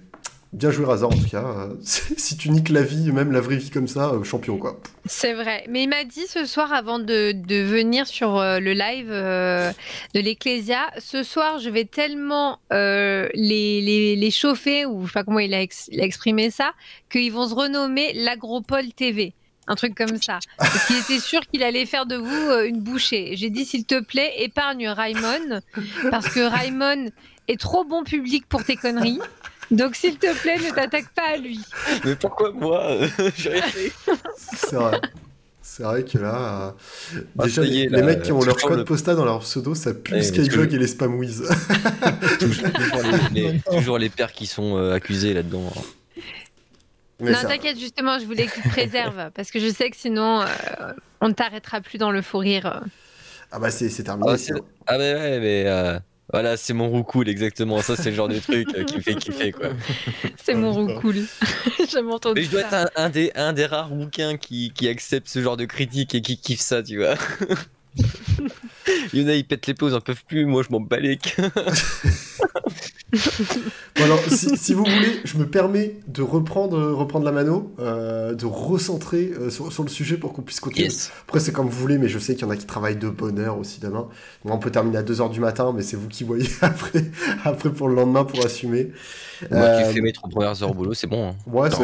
bien joué, Razor, en tout cas. Euh, Si tu niques la vie, même la vraie vie comme ça, euh, champion, quoi. C'est vrai. Mais il m'a dit ce soir, avant de, venir sur euh, le live de l'Ecclésia, ce soir, je vais tellement les, les, les chauffer, ou je sais pas comment il a, exprimé ça, qu'ils vont se renommer l'Agropole TV. Un truc comme ça. Parce qu'il était sûr qu'il allait faire de vous une bouchée. J'ai dit, s'il te plaît, épargne Raimon, parce que Raimon est trop bon public pour tes conneries. Donc, s'il te plaît, ne t'attaque pas à lui. Mais pourquoi moi J'ai rien fait. C'est vrai. C'est vrai que là, euh, Ah, déjà, est, les là, mecs qui ont leur code le- postal dans leur pseudo, ça pue Ouais, Skyjog le- et les Spamwiz. toujours, les, les- toujours les pères qui sont euh, accusés là-dedans. Mais non, t'inquiète, justement, je voulais que tu te préserves. parce que je sais que sinon, euh, on ne t'arrêtera plus dans le fou rire. Ah bah c'est c'est terminé. Ah, ah mais ouais, mais euh, voilà, c'est mon roucoule exactement. Ça, c'est le genre de truc euh, qui me fait kiffer quoi. C'est mon roux cool. J'ai entendu Mais je dois ça. être un, un des, un des rares bouquins qui, qui accepte ce genre de critique et qui kiffe ça, tu vois. Il y en a, ils pètent les pauses, ils en peuvent plus. Moi, je m'en bats les. Bon, alors, si, si vous voulez, je me permets de reprendre, reprendre la mano, euh, de recentrer euh, sur, sur le sujet pour qu'on puisse continuer. Yes. Après, c'est comme vous voulez, mais je sais qu'il y en a qui travaillent de bonne heure aussi demain. Moi, on peut terminer à 2h du matin, mais c'est vous qui voyez après, après pour le lendemain pour assumer. Moi Euh, qui fais mes trois premières heures au boulot, c'est bon. hein. Ouais,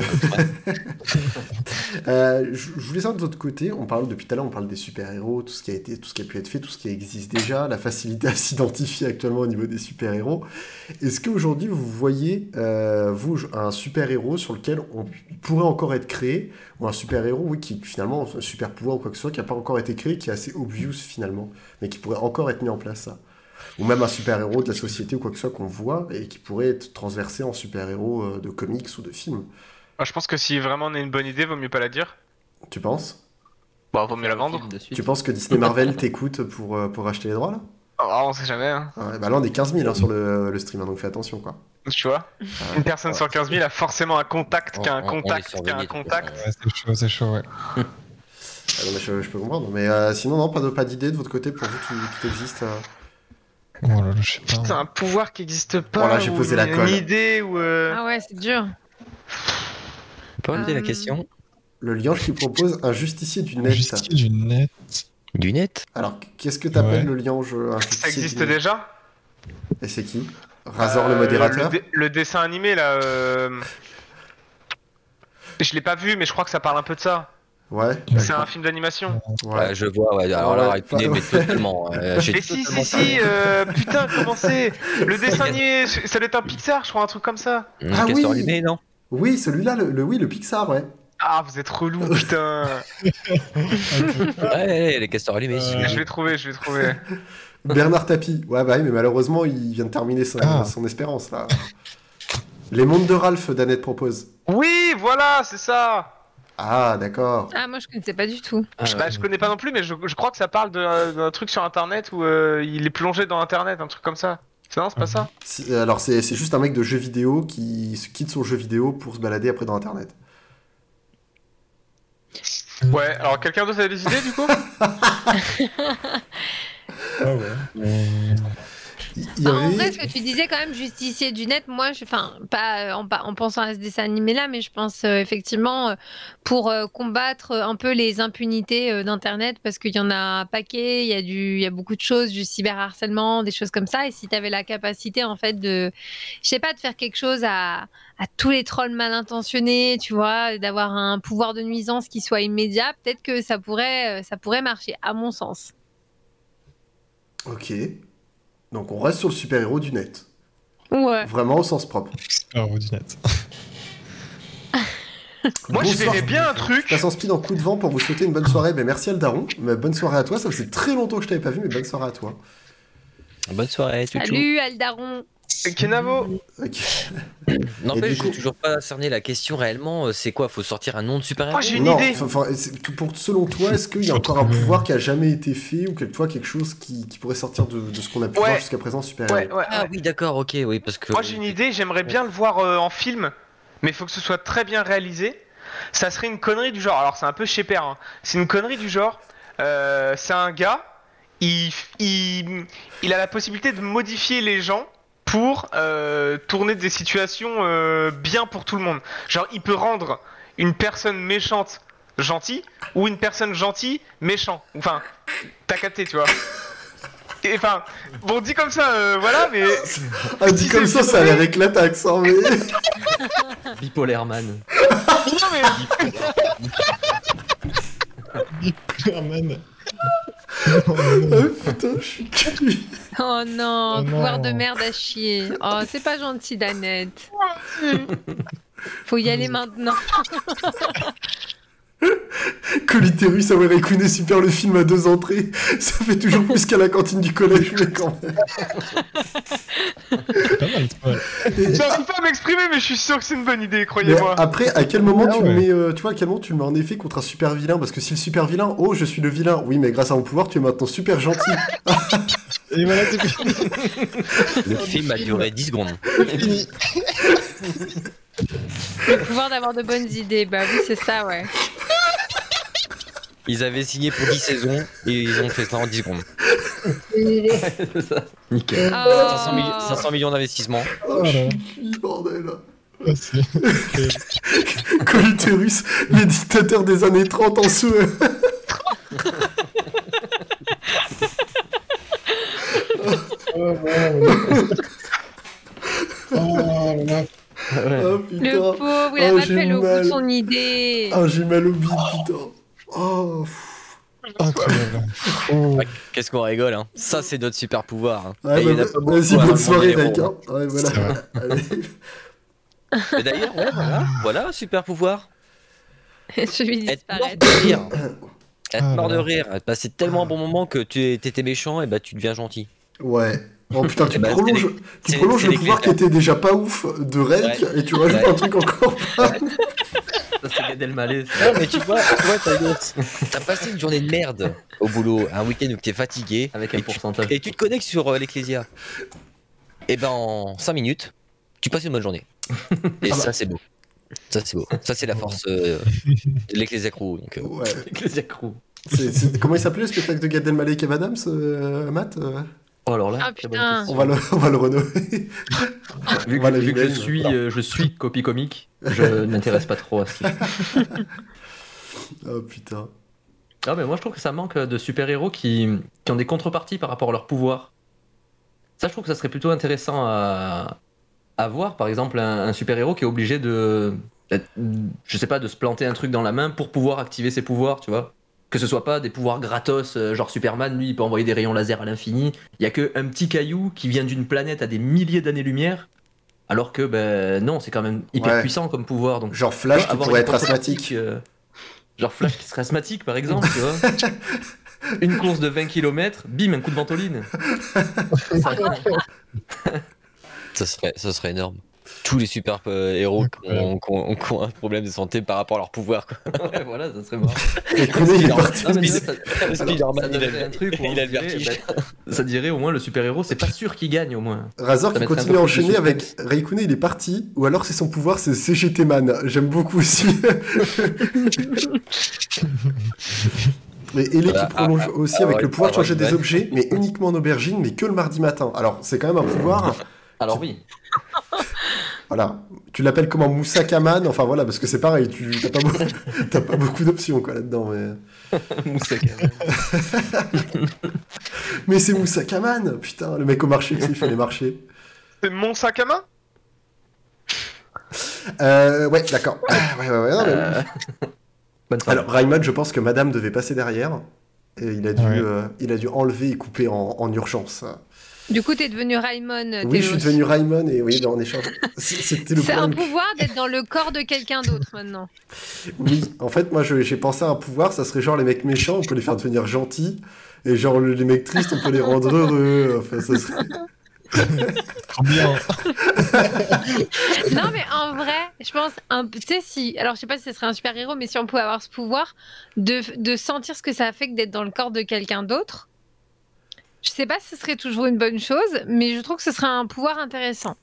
Euh, je, je voulais savoir de votre côté, on parle depuis tout à l'heure, on parle des super-héros, tout ce qui a été, tout ce qui a pu être fait, tout ce qui existe déjà, la facilité à s'identifier actuellement au niveau des super-héros. Est-ce qu'aujourd'hui vous voyez, euh, vous, un super-héros sur lequel on pourrait encore être créé, ou un super-héros, oui, qui finalement, un super-pouvoir ou quoi que ce soit, qui n'a pas encore été créé, qui est assez obvious finalement, mais qui pourrait encore être mis en place ça? Ou même un super-héros de la société ou quoi que ce soit qu'on voit et qui pourrait être transversé en super-héros euh, de comics ou de films? Moi, je pense que si vraiment on a une bonne idée, vaut mieux pas la dire. Tu penses? Bah, vaut mieux la vendre. Tu penses que Disney Marvel t'écoute pour, euh, pour acheter les droits là? Oh, on sait jamais, hein. Ah ouais, Bah là on est 15 000 hein, sur le, le stream, hein, donc fais attention quoi. Tu vois Une personne sur 15 000 a forcément un contact, qui a un contact, qui a un contact. Ouais, c'est chaud, c'est chaud, ouais. Ah non, mais je, je peux comprendre. Mais euh, sinon, non, pas, de- pas d'idée de votre côté pour vous, tout, tout existe. euh. Oh là là, je sais pas. C'est un pouvoir qui existe pas. Voilà, j'ai ou posé la colle. Une idée ou. euh, Ah ouais, c'est dur. Peut reposer la question? Le liange qui propose un justicier du Un net. Justicier du net. Du net Alors, qu'est-ce que t'appelles Ouais. le liange un justicier Ça existe déjà? Et c'est qui? Razor le Euh, modérateur le, dessin animé là. euh, Je l'ai pas vu, mais je crois que ça parle un peu de ça. Ouais. C'est un film d'animation. Ouais. Ouais, je vois, ouais. Alors Ouais, là, ouais. répondez, mais totalement. euh, Mais si, totalement si, si, euh, putain, comment c'est? Le dessin animé, ça doit être un Pixar, je crois, un truc comme ça. Ah Castor oui. animé, non? Oui, celui-là, le, le- oui, le Pixar, ouais. Ah, vous êtes relou, putain. Ouais, les castors allumés. si. Je vais trouver, je vais trouver. Bernard Tapie. Ouais, bah oui, mais malheureusement, il vient de terminer son, Ah. son espérance là. Les mondes de Ralph, Danette propose. Oui, voilà, c'est ça. Ah, d'accord. Ah, moi je connaissais pas du tout. Ah, Bah, je connais pas non plus, mais je, je crois que ça parle de- d'un truc sur internet où euh, il est plongé dans internet, un truc comme ça. C'est non, c'est pas ça? C'est- Alors, c'est c'est juste un mec de jeu vidéo qui se quitte son jeu vidéo pour se balader après dans Internet. Ouais, alors quelqu'un d'autre a des idées du coup? Ah ouais. En vrai, ce que tu disais quand même, justicier du net, moi, je, enfin, pas euh, en, pa- en pensant à ce dessin animé-là, mais je pense euh, effectivement euh, pour euh, combattre un peu les impunités euh, d'Internet, parce qu'il y en a un paquet, il y, a du, il y a beaucoup de choses, du cyberharcèlement, des choses comme ça, et si tu avais la capacité, en fait, de, je sais pas, de faire quelque chose à, à tous les trolls mal intentionnés, tu vois, d'avoir un pouvoir de nuisance qui soit immédiat, peut-être que ça pourrait, ça pourrait marcher, à mon sens. Ok. Donc, on reste sur le super-héros du net. Ouais. Vraiment au sens propre. Ah, du net. Moi, je verrais bien un Je truc. passe en speed en coup de vent pour vous souhaiter une bonne soirée. Ben, merci Aldaron. Mais bonne soirée à toi. Ça faisait très longtemps que je t'avais pas vu, mais bonne soirée à toi. Bonne soirée, tchou tchou. Salut, Aldaron. Kenavo Ok. N'empêche, du coup- j'ai toujours pas cerné la question réellement. euh, C'est quoi Faut sortir un nom de super-héros Moi, j'ai une non, idée. enfin, pour, selon toi, est-ce qu'il y a encore un pouvoir qui a jamais été fait ou quelque, toi, quelque chose qui, qui pourrait sortir de, de ce qu'on a pu Ouais. voir jusqu'à présent super-héros Ouais, ouais, Ah oui, d'accord, ok, oui, parce que. Moi, j'ai une idée, j'aimerais bien le voir euh, en film, mais il faut que ce soit très bien réalisé. Ça serait une connerie du genre, alors c'est un peu chez Père, hein. c'est une connerie du genre, euh, c'est un gars, il, il, il a la possibilité de modifier les gens pour euh, tourner des situations euh, bien pour tout le monde. Genre, il peut rendre une personne méchante gentille ou une personne gentille méchant. Enfin, t'as capté, tu vois. Et, Enfin, bon, dit comme ça, euh, voilà, mais Ah, dit comme ça, ça a l'air éclaté accent, mais. Bipolaire man. non mais Superman. Oh putain, je suis cuit. Oh non, Oh non. pouvoir de merde à chier. Oh, c'est pas gentil, Danette. Faut y aller maintenant. Coliterus, Aware Ekune, super le film à deux entrées. Ça fait toujours plus qu'à la cantine du collège, mais quand même. C'est pas mal. Et- J'arrive pas à m'exprimer, mais je suis sûr que c'est une bonne idée, croyez-moi. après, à quel moment Ah tu le ouais. mets, euh, tu vois, à quel moment tu mets en effet contre un super vilain? Parce que si le super vilain, oh, je suis le vilain, oui, mais grâce à mon pouvoir, tu es maintenant super gentil. Et voilà, c'est fini. Le film a duré 10 secondes. Le pouvoir d'avoir de bonnes idées. Bah oui, c'est ça, ouais. Ils avaient signé pour 10 saisons et ils ont fait ça en 10 secondes. C'est ça. Nickel. Oh. 500, millions- 500 millions d'investissement. Oh, je suis cuit, bordel. Les dictateurs des années 30 en souhait. Oh, là, là. Ouais. Oh Le putain. pauvre, il a Oh, pas fait le bout mal. de son idée. Ah, j'ai mal au bide, putain. Oh, pff. Incroyable. Oh. Qu'est-ce qu'on rigole, hein. Ça, c'est notre super pouvoir. hein. Ouais, bah, beaucoup, Vas-y, hein, bonne le soirée, mec. Hein. Ouais, voilà. Allez. D'ailleurs, ouais, voilà, voilà, super pouvoir. Je vais Être mort de rire. Être Ah mort de rire. Passer tellement un bon moment que tu étais méchant et bah tu deviens gentil. Ouais. Oh putain, tu Eh ben, prolonges, tu prolonges le pouvoir qui était déjà pas ouf de Rek Ouais. et tu rajoutes Ouais. un truc encore. Ça, c'est Gad Elmaleh. Non, mais tu vois, tu vois, t'as t'as passé une journée de merde au boulot, un week-end où t'es fatigué. Avec un et tu, pourcentage. et tu te connectes sur euh, l'Ecclesia. Et ben en 5 minutes, tu passes une bonne journée. Et ça, c'est beau. Ça, c'est beau. Ça, c'est la force euh, de l'Ecclesia Crew. Donc, euh, Ouais. Comment il s'appelait le spectacle de Gad Elmaleh et Kev Adams, euh, Matt euh? Oh alors là, Ah, putain. on va, le, on va le renommer. Vu, que, le vu que je suis, euh, je suis copie comique, je ne m'intéresse pas trop à ce Oh putain. Ah mais moi je trouve que ça manque de super-héros qui, qui ont des contreparties par rapport à leur pouvoir. Ça je trouve que ça serait plutôt intéressant à, à voir. Par exemple un, un super-héros qui est obligé de, je sais pas, de se planter un truc dans la main pour pouvoir activer ses pouvoirs, tu vois. Que ce soit pas des pouvoirs gratos, euh, genre Superman, lui il peut envoyer des rayons laser à l'infini. Il y a que un petit caillou qui vient d'une planète à des milliers d'années-lumière. Alors que ben non, c'est quand même hyper Ouais. puissant comme pouvoir. Donc Genre Flash qui pourrait être asthmatique. euh, genre Flash qui serait asthmatique par exemple, tu vois. Une course de 20 km, bim, un coup de ventoline. Ça, serait, ça serait énorme. Tous les super euh, héros qui ont, un problème de santé par rapport à leur pouvoir. Quoi. Ouais, voilà, ça serait marrant. Et il Spider-Man, il a donnerait le- un truc il a le vertige. bah, ça dirait au moins le super-héros, c'est pas sûr qu'il gagne au moins. Razor Ça qui continue à enchaîner avec. Raikkonen, il est parti, ou alors c'est son pouvoir, c'est CGT Man. J'aime beaucoup aussi. Mais Ellie Voilà. qui prolonge Ah, aussi ah, avec ouais, le pouvoir de ah, changer des objets, mais uniquement en aubergine, mais que le mardi matin. Alors c'est quand même un pouvoir. Alors oui, Voilà. Tu l'appelles comment Moussaka Man? Enfin voilà, parce que c'est pareil, tu t'as pas, beaucoup... t'as pas beaucoup d'options quoi là-dedans. Mais, Moussaka. mais c'est Moussaka Man Putain, le mec au marché qui fait les marchés. C'est mon sac à main Euh, ouais, d'accord. Ah, ouais, ouais, ouais, non, mais- Euh. Alors, Raymond, je pense que Madame devait passer derrière. Et il a dû, Ouais. euh, il a dû enlever et couper en, en urgence. Du coup, t'es devenu Raymond. Oui, je suis devenu Raymond et oui, en échange. C- C'était le C'est un pouvoir d'être dans le corps de quelqu'un d'autre maintenant. Oui, en fait, moi, j'ai pensé à un pouvoir, ça serait genre les mecs méchants, on peut les faire devenir gentils. Et genre le- les mecs tristes, on peut les rendre heureux. Enfin, ça serait... Trop bien. Non, mais en vrai, je pense, un- tu sais, si. Alors, je sais pas si ce serait un super héros, mais si on pouvait avoir ce pouvoir de, de sentir ce que ça fait que d'être dans le corps de quelqu'un d'autre, je sais pas si ce serait toujours une bonne chose, mais je trouve que ce serait un pouvoir intéressant.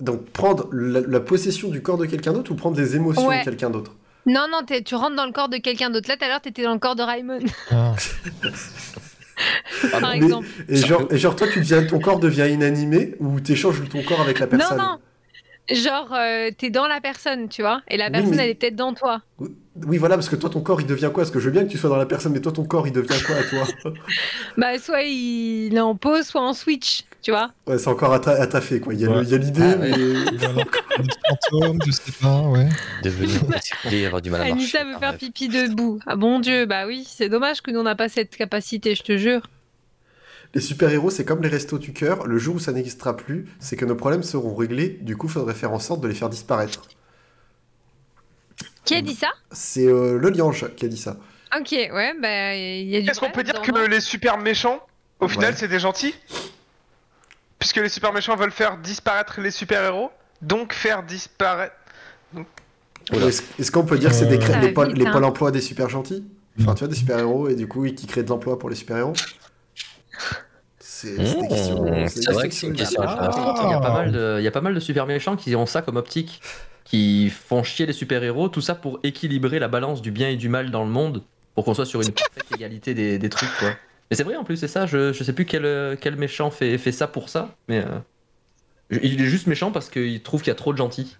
Donc, prendre la, la possession du corps de quelqu'un d'autre ou prendre des émotions Ouais. de quelqu'un d'autre? Non, non, t'es- tu rentres dans le corps de quelqu'un d'autre. Là, tout à l'heure, t'étais dans le corps de Raymond, Ah. par mais- exemple. et genre, et genre, toi, tu deviens, ton corps devient inanimé ou t'échanges ton corps avec la personne? Non, non. Genre, euh, t'es dans la personne, tu vois, et la Oui, personne, mais- elle est peut-être dans toi. Oui, voilà, parce que toi, ton corps, il devient quoi? Parce que je veux bien que tu sois dans la personne, mais toi, ton corps, il devient quoi à toi? Bah, soit il est en pause, soit en switch, tu vois. Ouais, c'est encore à, ta- à taffer, quoi. Il y a Ouais. l'idée, Ah, mais... Fantôme, je sais pas, ouais. Devenir avoir du mal à marcher. Anissa veut faire rêve. pipi debout. Ah bon Dieu, bah oui, c'est dommage que nous on n'a pas cette capacité, je te jure. Les super-héros, c'est comme les restos du cœur. Le jour où ça n'existera plus, c'est que nos problèmes seront réglés. Du coup, il faudrait faire en sorte de les faire disparaître. Qui a dit ça? C'est euh, le liange qui a dit ça. Ok, ouais, bah il y a du. Est-ce qu'on peut dire que non les super méchants, au final, Ouais. c'est des gentils? Puisque les super méchants veulent faire disparaître les super héros, donc faire disparaître. Est-ce qu'on peut dire que c'est des cré- Ça les, pôles, vite, les hein. pôles emploi des super gentils? Enfin, tu vois, des super-héros, et du coup, qui créent de l'emploi pour les super-héros? C'est c'est Mmh, c'est vrai que c'est une question Ah. intéressante. Il y, a pas mal de, il y a pas mal de super méchants qui ont ça comme optique, qui font chier les super-héros, tout ça pour équilibrer la balance du bien et du mal dans le monde, pour qu'on soit sur une parfaite égalité des, des trucs, quoi. Mais c'est vrai en plus, c'est ça, je, je sais plus quel, quel méchant fait, fait ça pour ça, mais euh, il est juste méchant parce qu'il trouve qu'il y a trop de gentils.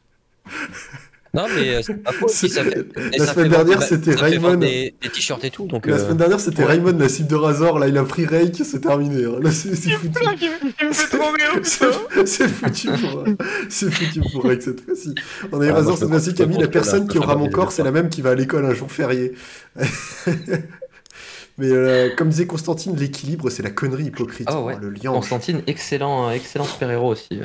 Non, mais euh, c'est pas faux. C'est- si, ça fait- la semaine dernière, c'était Raymond. Des, des t-shirts et tout, donc. La euh, semaine dernière, c'était ouais. Raymond, la cible de Razor. Là, il a pris Rake, c'est terminé. hein. Là, c'est c'est foutu. Il me fait trop rire, C'est foutu pour, euh, c'est foutu pour Rake cette fois-ci. On a eu Ah, Razor cette fois-ci, Camille, la personne qui aura mon corps, le c'est la même qui va à l'école un jour férié. Mais euh, comme disait Constantine, l'équilibre, c'est la connerie hypocrite. Ah ouais. Le lien. Constantine, excellent, excellent super-héros aussi.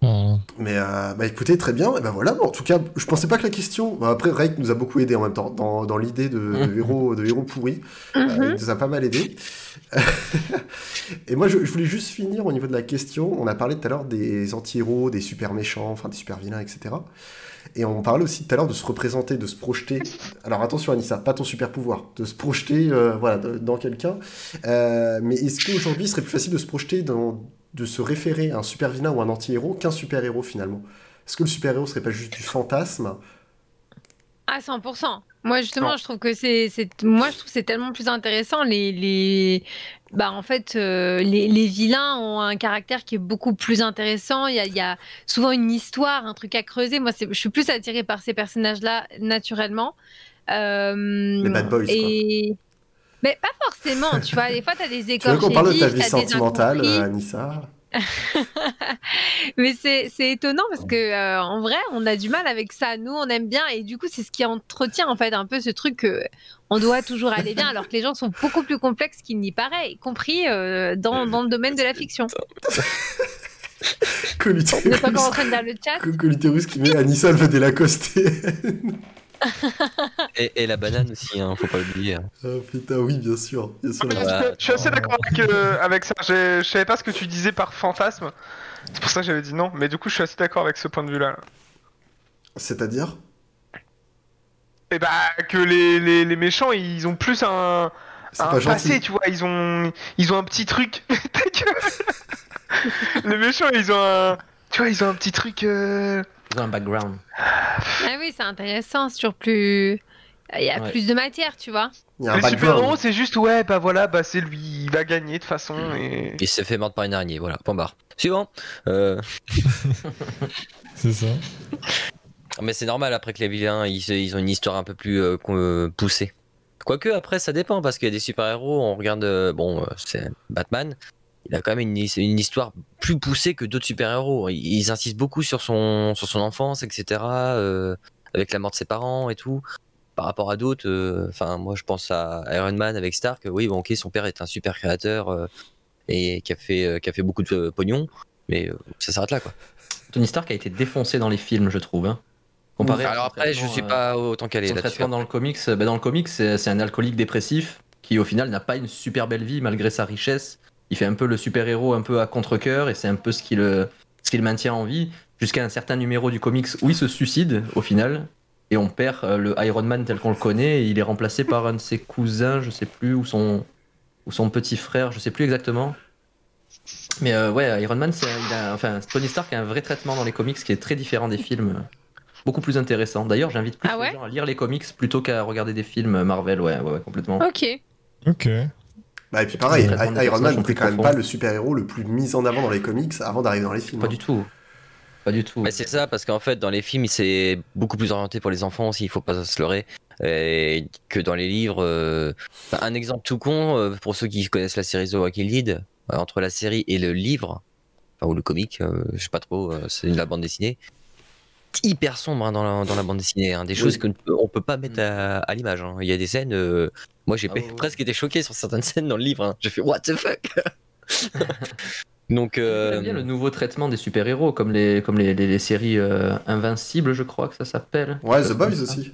Ah. Mais euh, bah écoutez, très bien. Et ben voilà. Bon, en tout cas, je pensais pas que la question. bah, après, Rake nous a beaucoup aidé en même temps dans, dans l'idée de, de Mhm. héros, de héros pourris. Euh, Mhm. il nous a pas mal aidé. Et moi, je, je voulais juste finir au niveau de la question. On a parlé tout à l'heure des anti-héros, des super méchants, enfin des super vilains, etc. Et on parlait aussi tout à l'heure de se représenter, de se projeter. Alors attention, Anissa, pas ton super pouvoir, de se projeter, euh, voilà, de- dans quelqu'un. Euh, mais est-ce qu'aujourd'hui, il serait plus facile de se projeter dans, de se référer à un super vilain ou un anti-héros qu'un super héros finalement Est-ce que le super héros serait pas juste du fantasme? Ah, 100%. Moi, justement, Non. je trouve que c'est, moi, je trouve c'est tellement plus intéressant. Les, les, bah, en fait, euh, les, les vilains ont un caractère qui est beaucoup plus intéressant. Il y a, il y a souvent une histoire, un truc à creuser. Moi, c'est, je suis plus attirée par ces personnages-là naturellement. Euh, Les bad boys, et... Mais pas forcément, tu vois. Des fois, tu as des Tu veux qu'on parle de ta vie sentimentale, Anissa Mais c'est étonnant parce que euh, en vrai, on a du mal avec ça. Nous, on aime bien et du coup, c'est ce qui entretient en fait un peu ce truc que on doit toujours aller bien, alors que les gens sont beaucoup plus complexes qu'il n'y paraît, y compris euh, dans, dans le domaine de la fiction. Vous n'êtes pas encore en train de dire le chat qui met Anissa, veut délacoster. Et, et la banane aussi, hein, faut pas l'oublier. hein. Ah, putain, oui, bien sûr. Bien sûr. Mais je, je suis assez d'accord avec, euh, avec ça. Je savais pas ce que tu disais par fantasme. C'est pour ça que j'avais dit non. Mais du coup, je suis assez d'accord avec ce point de vue-là. C'est-à-dire? Et bah, que les, les, les méchants, ils ont plus un, C'est un pas passé, gentil. tu vois. Ils ont, ils ont un petit truc. Ta gueule. les méchants, ils ont un. Tu vois, ils ont un petit truc. euh, Ils ont un background. Ah oui, c'est intéressant, c'est toujours plus. Il y a Ouais. plus de matière, tu vois. Il y a un Les super-héros, c'est juste, ouais, bah voilà, bah c'est lui, il va gagner de toute façon. Et... Il s'est fait mordre par une araignée, voilà, point barre. Suivant. Euh, C'est ça. mais c'est normal après que les vilains, ils, ils ont une histoire un peu plus euh, euh, poussée. Quoique après, ça dépend parce qu'il y a des super-héros, on regarde, euh, bon, c'est Batman, il a quand même une, his- une histoire plus poussée que d'autres super-héros. Ils, ils insistent beaucoup sur son, sur son enfance, etc., euh, avec la mort de ses parents et tout. Par rapport à d'autres, euh, enfin, moi je pense à Iron Man avec Stark, oui, bon, ok, son père est un super créateur euh, et qui a, fait, qui a fait beaucoup de pognon, mais ça s'arrête là, quoi. Tony Stark a été défoncé dans les films, je trouve. Hein. Comparé à Alors son après, je suis pas autant calé là-dessus. traitement dans le comics, ben dans le comics, c'est un alcoolique dépressif qui au final n'a pas une super belle vie malgré sa richesse. Il fait un peu le super-héros un peu à contre-cœur et c'est un peu ce qui le, ce qui le maintient en vie jusqu'à un certain numéro du comics où il se suicide au final et on perd euh, le Iron Man tel qu'on le connaît et il est remplacé par un de ses cousins, je sais plus, ou son, ou son petit frère, je sais plus exactement. Mais euh, ouais, Iron Man, c'est- il a- enfin, Tony Stark a un vrai traitement dans les comics qui est très différent des films, beaucoup plus intéressant. D'ailleurs, j'invite plus Ah ouais? les gens à lire les comics plutôt qu'à regarder des films Marvel, ouais, ouais, ouais, complètement. Ok. Ok. Bah, et puis pareil, Iron Man n'était quand même plus pas le super-héros le plus mis en avant dans les comics avant d'arriver dans les films. Pas hein. du tout. Pas du tout. Mais c'est ça, parce qu'en fait, dans les films, c'est beaucoup plus orienté pour les enfants aussi, il faut pas se leurrer. Et que dans les livres, euh, enfin, un exemple tout con, euh, pour ceux qui connaissent la série The Walking Dead, euh, entre la série et le livre, enfin, ou le comic, euh, je sais pas trop, euh, c'est la bande dessinée, hyper sombre hein, dans, la, dans la bande dessinée, hein, des Oui. choses qu'on ne peut- on peut pas mettre à, à l'image. hein. Il y a des scènes, euh, moi j'ai Ah ouais, ouais. presque été choqué sur certaines scènes dans le livre, hein. j'ai fait what the fuck? Donc, euh, J'aime bien le nouveau traitement des super-héros, comme les, comme les, les, les séries euh, Invincibles, je crois que ça s'appelle. Ouais, The Boys aussi.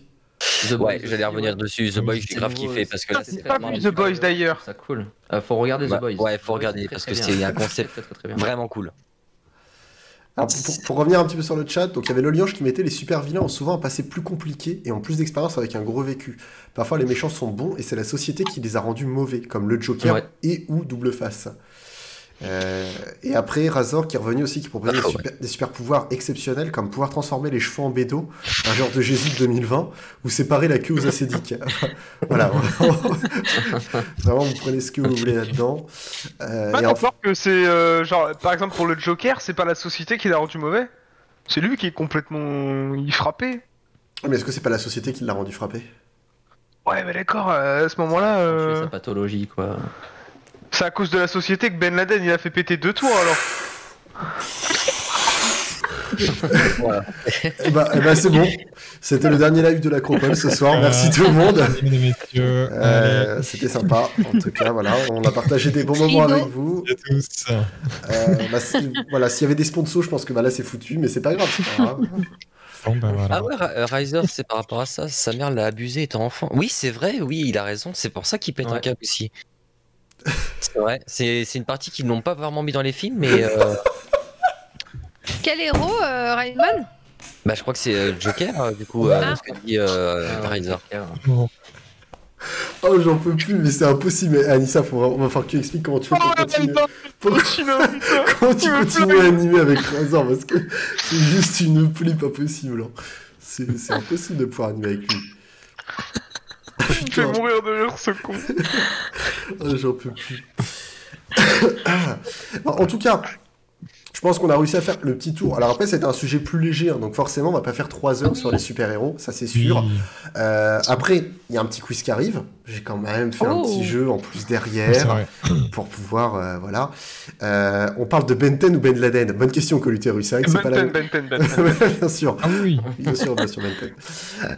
The ouais, Boys j'allais revenir ouais. dessus, The Boys, j'ai C'est grave kiffé parce que Ah, c'est pas The Boys, d'ailleurs. Ça cool. Euh, faut regarder Bah, The Boys. ouais, faut regarder, parce que c'est un concept Très, très, très bien. Vraiment cool. Alors, pour, revenir un petit peu sur le chat, donc il y avait Loliange qui mettait les super vilains ont souvent un passé plus compliqué et ont plus d'expérience avec un gros vécu. Parfois les méchants sont bons et c'est la société qui les a rendus mauvais, comme le Joker Ouais. et ou Double Face. Euh, et après Razor qui est revenu aussi qui proposait Ah, des, ouais. super, des super pouvoirs exceptionnels comme pouvoir transformer les cheveux en bédo, un genre de Jésus de 2020, ou séparer la queue aux acédiques. voilà, vraiment, vraiment, vous prenez ce que vous voulez là-dedans. Euh, Pas et en- d'accord que c'est euh, genre par exemple pour le Joker, c'est pas la société qui l'a rendu mauvais. C'est lui qui est complètement il frappé. Mais est-ce que c'est pas la société qui l'a rendu frappé? Ouais, mais d'accord, euh, à ce moment-là, euh, sa pathologie, quoi. C'est à cause de la société que Ben Laden il a fait péter deux tours alors. Eh bah, eh bah, c'est bon. C'était le dernier live de l'Acropole ce soir. Merci Euh, tout le monde. Mesdames et messieurs, Euh, C'était sympa. En tout cas, voilà, on a partagé des bons moments avec vous. allez à tous. Euh, bah, voilà, s'il y avait des sponsors, je pense que bah, là c'est foutu, mais c'est pas grave. c'est pas grave. Bon, ben voilà. Ah ouais, euh, Riser, c'est par rapport à ça. Sa mère l'a abusé étant enfant. Oui, c'est vrai, oui, il a raison. C'est pour ça qu'il pète un câble aussi. C'est vrai. C'est c'est une partie qu'ils n'ont pas vraiment mis dans les films, mais euh, Quel héros, euh, Raymond? bah, je crois que c'est euh, Joker, euh, du coup, euh, Ah. ce que dit euh, Riser. Oh, j'en peux plus, mais c'est impossible. Mais Anissa, faut, vraiment- va falloir que tu expliques comment tu fais pour Oh, continuer. pour- comment tu continues à animer avec Razor parce que c'est juste une plaie pas possible. hein. C'est c'est impossible de pouvoir animer avec lui. Fait Putain. mourir de rire ce con. Ah, J'en peux plus. Ah. En tout cas, je pense qu'on a réussi à faire le petit tour. Alors après, c'était un sujet plus léger, hein, donc forcément, on va pas faire trois heures sur les super-héros, ça c'est sûr. Euh, après, il y a un petit quiz qui arrive. J'ai quand même fait un Oh. petit jeu en plus derrière pour pouvoir, euh, voilà. Euh, on parle de Benten ou Ben Laden? Bonne question, Coluterus. C'est pas la Benten. Benten, Benten. bien sûr. Ah oui. Bien sûr, bien sûr, Benten.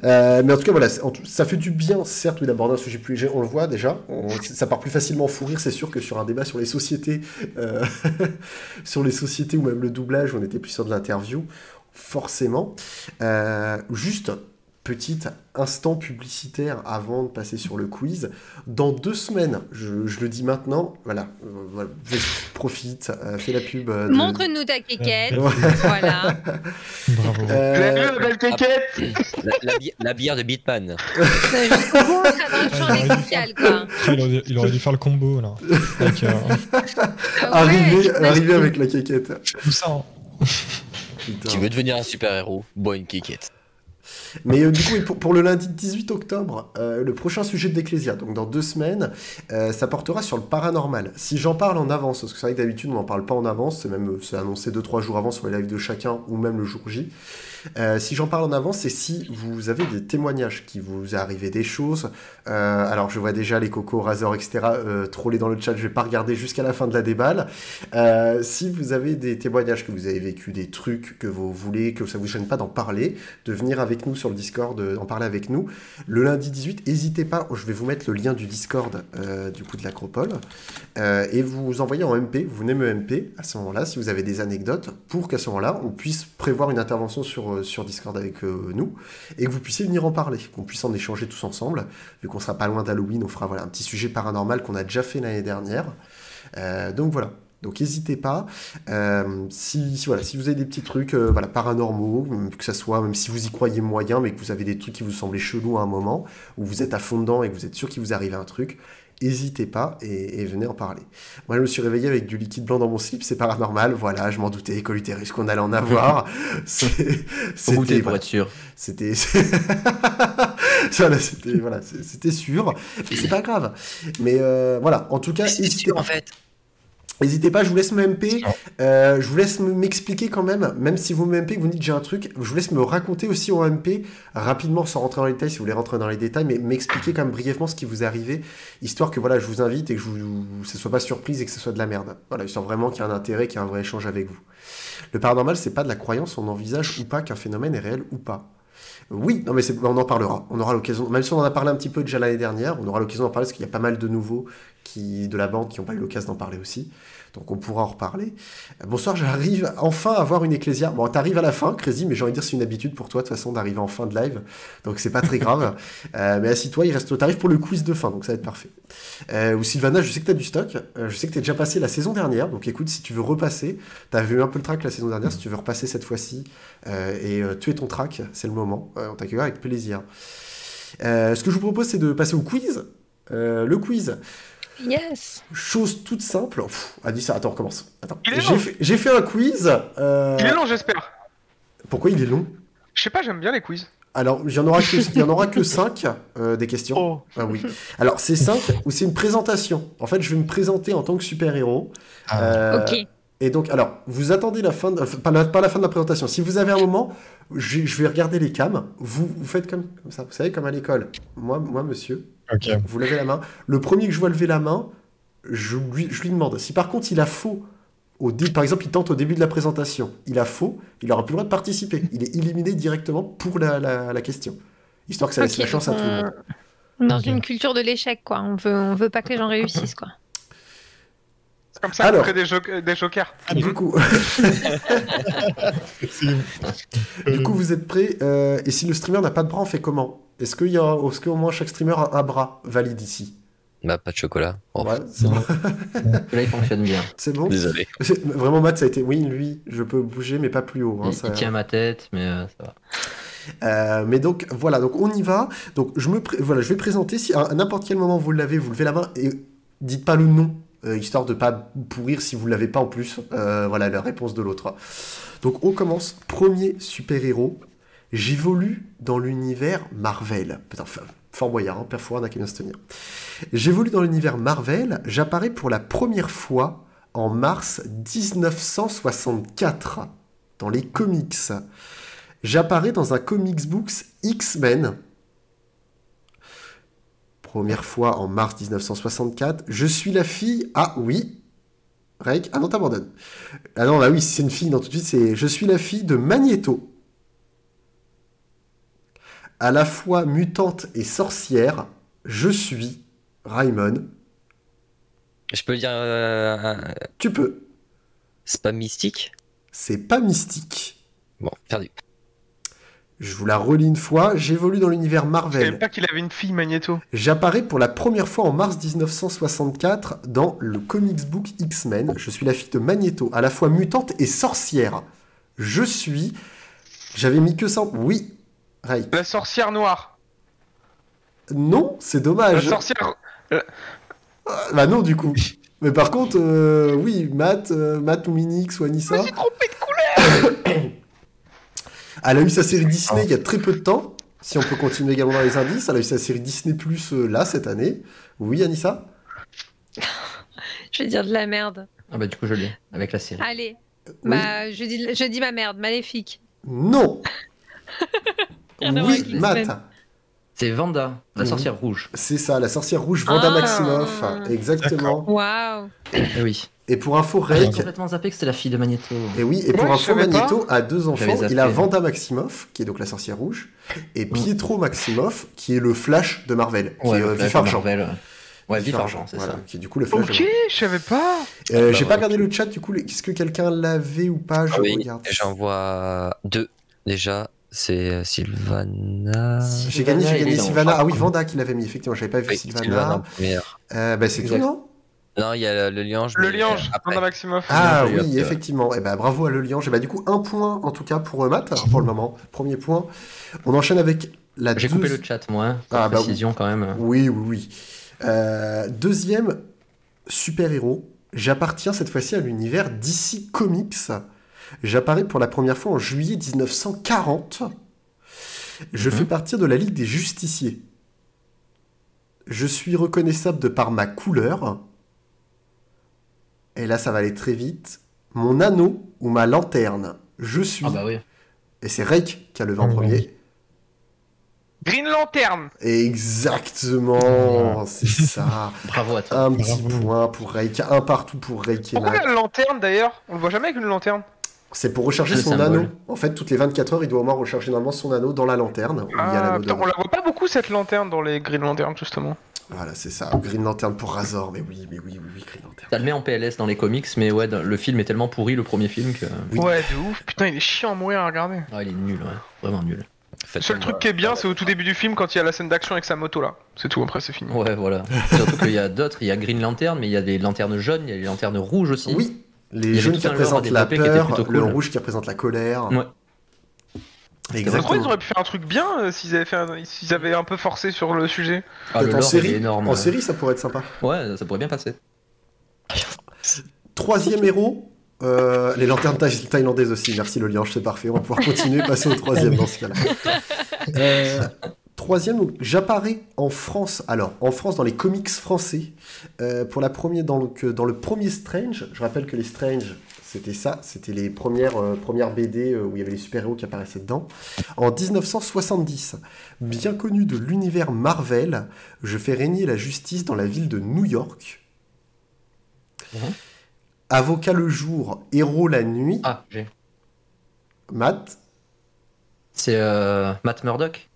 Euh, mais en tout cas, voilà, c'est- en tout- ça fait du bien, certes, oui, d'aborder un sujet plus léger, on le voit déjà. On- ça part plus facilement en fou rire, c'est sûr, que sur un débat sur les sociétés, euh, sur les sociétés ou même le doublage, on était plus sur de l'interview, forcément. Euh, juste, petit instant publicitaire avant de passer sur le quiz. Dans deux semaines, je, je le dis maintenant, voilà, euh, voilà, profite, euh, fais la pub. euh, de- Montre-nous ta quéquette. Voilà. Bravo. Euh, la belle quéquette La, la bi- la bière de Bitman. Ça le champ lexical, quoi. Il aurait, dû, il aurait dû faire le combo là. Avec euh, Ah ouais, arriver, avec la quéquette. tout ça. hein. Tu veux devenir un super-héros? Bois une kickette. Mais euh, du coup, pour, le lundi 18 octobre, euh, le prochain sujet de l'Ecclésia, donc dans deux semaines, euh, ça portera sur le paranormal. Si j'en parle en avance, parce que c'est vrai que d'habitude on n'en parle pas en avance, c'est même annoncé 2-3 jours avant sur les lives de chacun ou même le jour J. Euh, si j'en parle en avance, c'est si vous avez des témoignages, qui vous arrivé des choses. Euh, alors je vois déjà les cocos, Razor, etc. Euh, troller dans le chat, je vais pas regarder jusqu'à la fin de la déballe. Euh, si vous avez des témoignages, que vous avez vécu des trucs que vous voulez, que ça vous gêne pas d'en parler, de venir avec nous sur le Discord, d'en parler avec nous. Le lundi 18, n'hésitez pas, je vais vous mettre le lien du Discord du coup de l'Acropole, et vous envoyez en MP, vous venez me MP à ce moment-là, si vous avez des anecdotes, pour qu'à ce moment-là, on puisse prévoir une intervention sur, euh, sur Discord avec euh, nous, et que vous puissiez venir en parler, qu'on puisse en échanger tous ensemble, vu qu'on sera pas loin d'Halloween, on fera un petit sujet paranormal qu'on a déjà fait l'année dernière. Euh, donc voilà. Donc n'hésitez pas. Si, vous avez des petits trucs voilà, paranormaux, que ça soit, même si vous y croyez moyen, mais que vous avez des trucs qui vous semblaient chelous à un moment, où vous êtes à fond dedans et que vous êtes sûr qu'il vous arrive un truc, n'hésitez pas et, et venez en parler. Moi, je me suis réveillé avec du liquide blanc dans mon slip, c'est paranormal, voilà, je m'en doutais, colutérus qu'on allait en avoir. C'était pour être sûr. c'était voilà, c'était voilà, sûr, mais c'est pas grave. Mais euh, voilà, en tout cas, C'est n'hésitez sûr, pas. en fait. N'hésitez pas, je vous laisse me MP. Non. Euh, je vous laisse me- m'expliquer quand même, même si vous me MP, que vous me dites j'ai un truc, je vous laisse me raconter aussi en MP, rapidement, sans rentrer dans les détails, si vous voulez rentrer dans les détails, mais m'expliquer quand même brièvement ce qui vous est arrivé, histoire que voilà, je vous invite et que je vous, ce soit pas surprise et que ce soit de la merde. Voilà, histoire vraiment qu'il y ait un intérêt, qu'il y ait un vrai échange avec vous. Le paranormal, c'est pas de la croyance, on envisage ou pas qu'un phénomène est réel ou pas. Oui, non mais on en parlera. On aura l'occasion, même si on en a parlé un petit peu déjà l'année dernière, on aura l'occasion d'en parler parce qu'il y a pas mal de nouveaux de la bande qui n'ont pas eu l'occasion d'en parler aussi. Donc on pourra en reparler. Bonsoir, j'arrive enfin à voir une ecclésia. Bon, t'arrives à la fin, Crazy, mais j'ai envie de dire c'est une habitude pour toi de toute façon d'arriver en fin de live. Donc c'est pas très grave. Euh, mais assis-toi, il reste t'arrives pour le quiz de fin, donc ça va être parfait. Euh, ou Sylvana, je sais que t'as du stock. Euh, je sais que t'es déjà passé la saison dernière. Donc écoute, si tu veux repasser, t'as vu un peu le track la saison dernière. Si tu veux repasser cette fois-ci et tuer ton track, c'est le moment. On t'accueillera avec plaisir. Ce que je vous propose, c'est de passer au quiz. Le quiz. Yes. Chose toute simple. Pff, a dit ça. Attends, on recommence. Attends. Il est J'ai long. fait, j'ai fait un quiz. euh, Il est long, j'espère. Pourquoi il est long? Je sais pas, j'aime bien les quiz. Alors, il y en aura que, il y en aura que 5 des questions. Oh. Ah oui. Alors, c'est 5 ou c'est une présentation? En fait, je vais me présenter en tant que super-héros. Ah. Euh, Ok. Et donc, alors, vous attendez la fin, de, enfin, pas, la, pas la fin de la présentation. Si vous avez un moment, je, je vais regarder les cams. Vous, vous faites comme, comme ça. Vous savez, comme à l'école. Moi, moi, monsieur, Vous levez la main. Le premier que je vois lever la main, je lui, je lui demande. Si par contre il a faux, au dé- par exemple il tente au début de la présentation, il a faux, il aura plus le droit de participer. Il est éliminé directement pour la, la- la question. Histoire que ça laisse la chance à tout le monde. on- Dans une culture de l'échec, quoi. On veut, on veut pas que les gens réussissent, quoi. C'est comme ça Alors. qu'on crée des, jo- des jokers. Du coup, du coup, vous êtes prêts euh, Et si le streamer n'a pas de bras, on fait comment? Est-ce qu'il y a, est-ce qu'au moins chaque streamer a un bras valide ici Bah, pas de chocolat. Oh, Ouais, c'est bon. Là, il fonctionne bien. C'est bon Désolé. C'est- Vraiment, Matt, ça a été. Oui, lui, je peux bouger, mais pas plus haut. hein, il, ça- il tient ma tête, mais euh, ça va. Euh, mais donc voilà, donc on y va. Donc je me pré- voilà, je vais présenter. Si à n'importe quel moment vous l'avez, vous levez la main et dites pas le nom, euh, histoire de pas pourrir si vous l'avez pas en plus. Euh, voilà la réponse de l'autre. Donc on commence. Premier super héros. J'évolue dans l'univers Marvel. F- fort boyard, hein, Père bien se tenir. J'évolue dans l'univers Marvel. J'apparais pour la première fois en mars 1964 dans les comics. J'apparais dans un comics books X-Men. Première fois en mars 1964. Je suis la fille. Ah oui. Rek. Ah non, t'abandonnes. Ah non, là oui, si c'est une fille, non, tout de suite, c'est. Je suis la fille de Magneto. À la fois mutante et sorcière, je suis Raimon. Je peux dire. euh, Tu peux. c'est pas mystique? C'est pas mystique. Bon, perdu. Je vous la relis une fois. J'évolue dans l'univers Je savais même Marvel. pas qu'il avait une fille Magneto. J'apparais pour la première fois en mars 1964 dans le comics book X-Men. Je suis la fille de Magneto, à la fois mutante et sorcière. Je suis. J'avais mis que ça. en- Oui. La sorcière noire. Non, c'est La dommage. sorcière. Bah non, du coup. Mais par contre, euh, oui, Matt, euh, Matt ou Minix ou Anissa. J'ai trompé de couleur Elle a eu sa série Disney il y a très peu de temps. Si on peut continuer également dans les indices, elle a eu sa série Disney Plus euh, là cette année. Oui, Anissa? Je vais dire de la merde. Ah bah du coup je l'ai avec la série. Allez, Oui. bah, je, dis, je dis ma merde, maléfique. Non. Oui, Matt. C'est Vanda, la Oui. sorcière rouge. C'est ça, la sorcière rouge Vanda Ah. Maximoff. Exactement. Waouh. Eh oui. Et pour info, J'ai Rake. complètement zappé que c'était la fille de Magneto. Et oui, et pour Ouais, je info. Magneto a deux enfants. Il a Vanda Maximoff, qui est donc la sorcière rouge, et Mm. Pietro Maximoff, qui est le Flash de Marvel, qui Ouais, est euh, Vif de Argent. Marvel, ouais. Vif Argent, c'est voilà, ça. Qui est du coup le Flash. de Ok, je savais pas. Euh, J'ai bah, pas regardé le chat, du coup, est-ce que quelqu'un l'avait ou pas? Je Ah oui, regarde. j'en vois deux déjà. C'est euh, Sylvana. J'ai gagné, j'ai Sylvana gagné. Ah oui, Vanda qui l'avait mis, effectivement, j'avais pas vu Oui, Sylvana. Euh, bah, c'est tout, non Non, il y a le liange. Le liange, après. Vanda Maximoff. Ah oui, effectivement. Et ben bravo à Le Liange. Et bah, du coup, un point en tout cas pour euh, Matt, pour le moment. Premier point. On enchaîne avec la J'ai coupé le chat moi, hein, pour Ah, bah, précision quand même. Oui, oui, oui. Euh, deuxième super-héros. J'appartiens cette fois-ci à l'univers DC Comics. J'apparais pour la première fois en juillet 1940. Je fais partie de la Ligue des Justiciers. Je suis reconnaissable de par ma couleur. Et là, ça va aller très vite. Mon anneau ou ma lanterne. Je suis. Ah bah oui. Et c'est Rake qui a levé en Ah, premier. Green Lantern. Exactement, c'est ça. Bravo à toi. Un petit Bravo. point pour Rake, un partout pour Rake et Pourquoi la lanterne d'ailleurs? On le voit jamais avec une lanterne. C'est pour recharger son anneau. En fait, toutes les 24 heures, il doit au moins recharger normalement son anneau dans la lanterne. Où il y a Ah, putain, on la voit pas beaucoup cette lanterne dans les Green Lantern justement. Voilà, c'est ça. Green Lantern pour Razor, mais oui, mais oui, oui, oui, Green Lantern. Ça le met en PLS dans les comics, mais ouais, le film est tellement pourri, le premier film, que. Oui. Ouais, de ouf. Putain, il est chiant à mourir à regarder. Ah, il est nul, ouais. Vraiment nul. Le seul truc qui est bien, c'est au tout début du film quand il y a la scène d'action avec sa moto là. C'est tout, après c'est fini. Ouais, voilà. Surtout qu'il y a d'autres, il y a Green Lantern, mais il y a des lanternes jaunes, il y a des lanternes rouges aussi. Oui, les jaunes qui représentent la peur, le rouge qui représente la colère. Ouais. Je crois Exactement. qu'ils auraient pu faire un truc bien euh, s'ils avaient, fait un- s'ils avaient un peu forcé sur le sujet. Ah, le en série, énorme. en série, ça pourrait être sympa. Ouais, ça pourrait bien passer. Troisième héros, euh, les lanternes thaï- thaïlandaises aussi. Merci le liange, c'est parfait. On va pouvoir continuer, passer au troisième dans ce cas-là. Euh, troisième, donc, j'apparais en France. Alors, en France, dans les comics français, euh, pour la première, dans le, que- dans le premier Strange. Je rappelle que les Strange, c'était ça. C'était les premières, euh, premières BD euh, où il y avait les super-héros qui apparaissaient dedans. En 1970, bien connu de l'univers Marvel, je fais régner la justice dans la ville de New York. Mhm. Avocat le jour, héros la nuit. Ah, j'ai. Matt, C'est euh, Matt Murdock?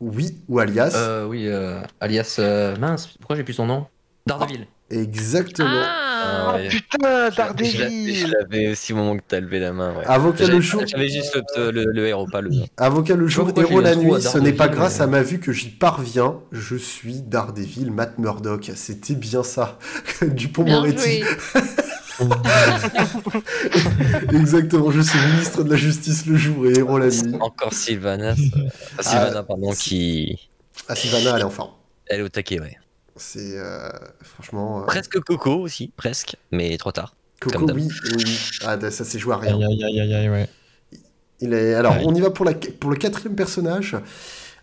Oui, ou alias. euh, Oui, euh, alias. euh, mince, pourquoi j'ai plus son nom Daredevil. Exactement. Ah, Ah ouais. Putain, Je je Daredevil l'avais aussi au moment que t'as levé la main. Ouais. Avocat le jour, j'avais juste le, le- le héros, pas le nom. avocat le jour, héros la nuit. Ce n'est pas grâce mais- à ma vue que j'y parviens. Je suis Daredevil, Matt Murdock. C'était bien ça. Dupont bien Moretti. joué. Exactement. Je suis ministre de la Justice le jour et héros la nuit. Encore Sylvana. ça- ah, Sylvana, pardon, qui. Ah, Sylvana, elle est en forme. Elle est au taquet, ouais. C'est euh, franchement. euh, Presque Coco aussi, presque, mais trop tard. Coco, oui, oui, oui. Ah, ça s'est joué à rien. Aïe aïe aïe aïe aïe, ouais. Il est... Alors, Ouais. on y va pour, la... pour le quatrième personnage.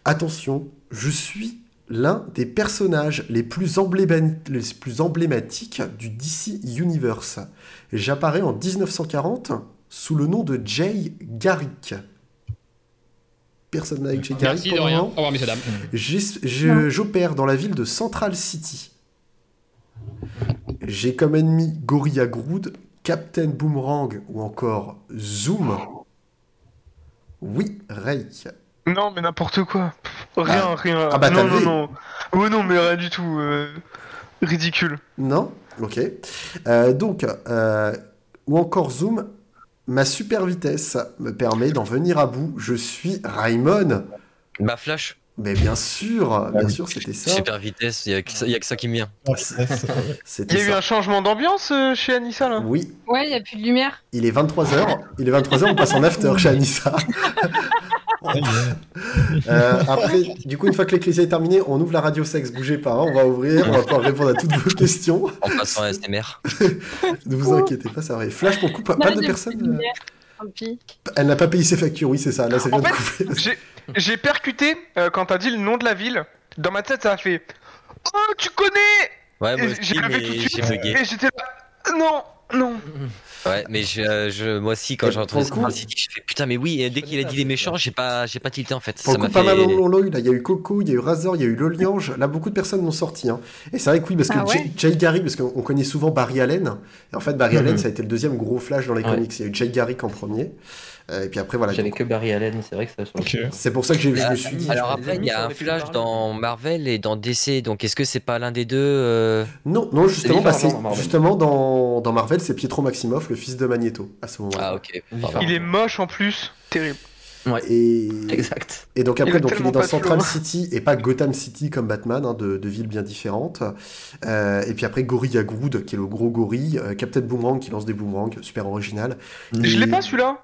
Attention, je suis l'un des personnages les plus, embléma- les plus emblématiques du DC Universe. J'apparais en 1940 sous le nom de Jay Garrick. Personne avec Jay Garrick Merci pour rien. Au revoir, messieurs, dames. J'opère dans la ville de Central City. J'ai comme ennemi Gorilla Grodd, Captain Boomerang ou encore Zoom. Oui, Rake. Non, mais n'importe quoi. Rien, rien. Ah bah, non, non, non. Oh non, mais rien du tout. euh, Ridicule. Non Ok. Euh, donc, euh, ou encore Zoom, Ma super vitesse me permet d'en venir à bout. Je suis Raimon. Bah, Flash, Mais bien sûr, bien sûr, c'était ça. super vitesse, il y, a que ça- y a que ça qui me vient. Il y a eu ça. un changement d'ambiance chez Anissa là? Oui, Ouais, il n'y a plus de lumière. il est 23h. Il est 23h, on passe en after chez Anissa. Euh, après, du coup, une fois que l'Ecclésia est terminée, on ouvre la radio sexe. Bougez pas, hein, on va ouvrir, on va pouvoir répondre à toutes vos questions. En passant à SMR. Ne vous inquiétez pas, ça va. Flash pour coup, pas, de de euh. Elle n'a pas payé ses factures, oui, c'est ça. Là, ça vient En de fait, couper. J'ai percuté euh, quand t'as dit le nom de la ville. Dans ma tête, ça a fait Oh, tu connais Ouais, moi Et aussi, J'ai levé tout de mais suite j'ai bugué. et j'étais là. Non, non. Ouais, mais je, euh, je, moi aussi, quand j'ai entendu coup- City, j'ai fait putain, mais oui, et dès qu'il a dit les méchants, j'ai pas, j'ai pas tilté en fait. Pour ça coup, pas fait. mal on l'a eu. Là, il y a eu Coco, il y a eu Razor, il y a eu Loliange. Là, beaucoup de personnes l'ont sorti. hein. Et c'est vrai que oui, parce que Ah ouais Jay, Jay Garrick, parce qu'on connaît souvent Barry Allen. Et en fait, Barry Mhm. Allen, ça a été le deuxième gros flash dans les Ouais. comics. Il y a eu Jay Garrick en premier. Euh, et puis après, voilà. J'avais donc, que Barry Allen, c'est vrai que ça sur le Ok. C'est pour ça que j'ai, je me suis dit. Alors après, il y a un flash dans Marvel et dans DC, donc est-ce que c'est pas l'un des deux euh, Non, non, justement, bah, dans Marvel. justement dans, dans Marvel, c'est Pietro Maximoff, le fils de Magneto, à ce moment-là. Ah, ok. Il est moche en plus. Terrible. Et, Exact. et donc Il après, a donc, il est dans Central. City et pas Gotham City comme Batman, hein, de, de villes bien différentes. Euh, et puis après, Gorilla Grodd, qui est le gros gorille. euh, Captain Boomerang, qui lance des boomerangs, super original. Je Et- l'ai pas celui-là.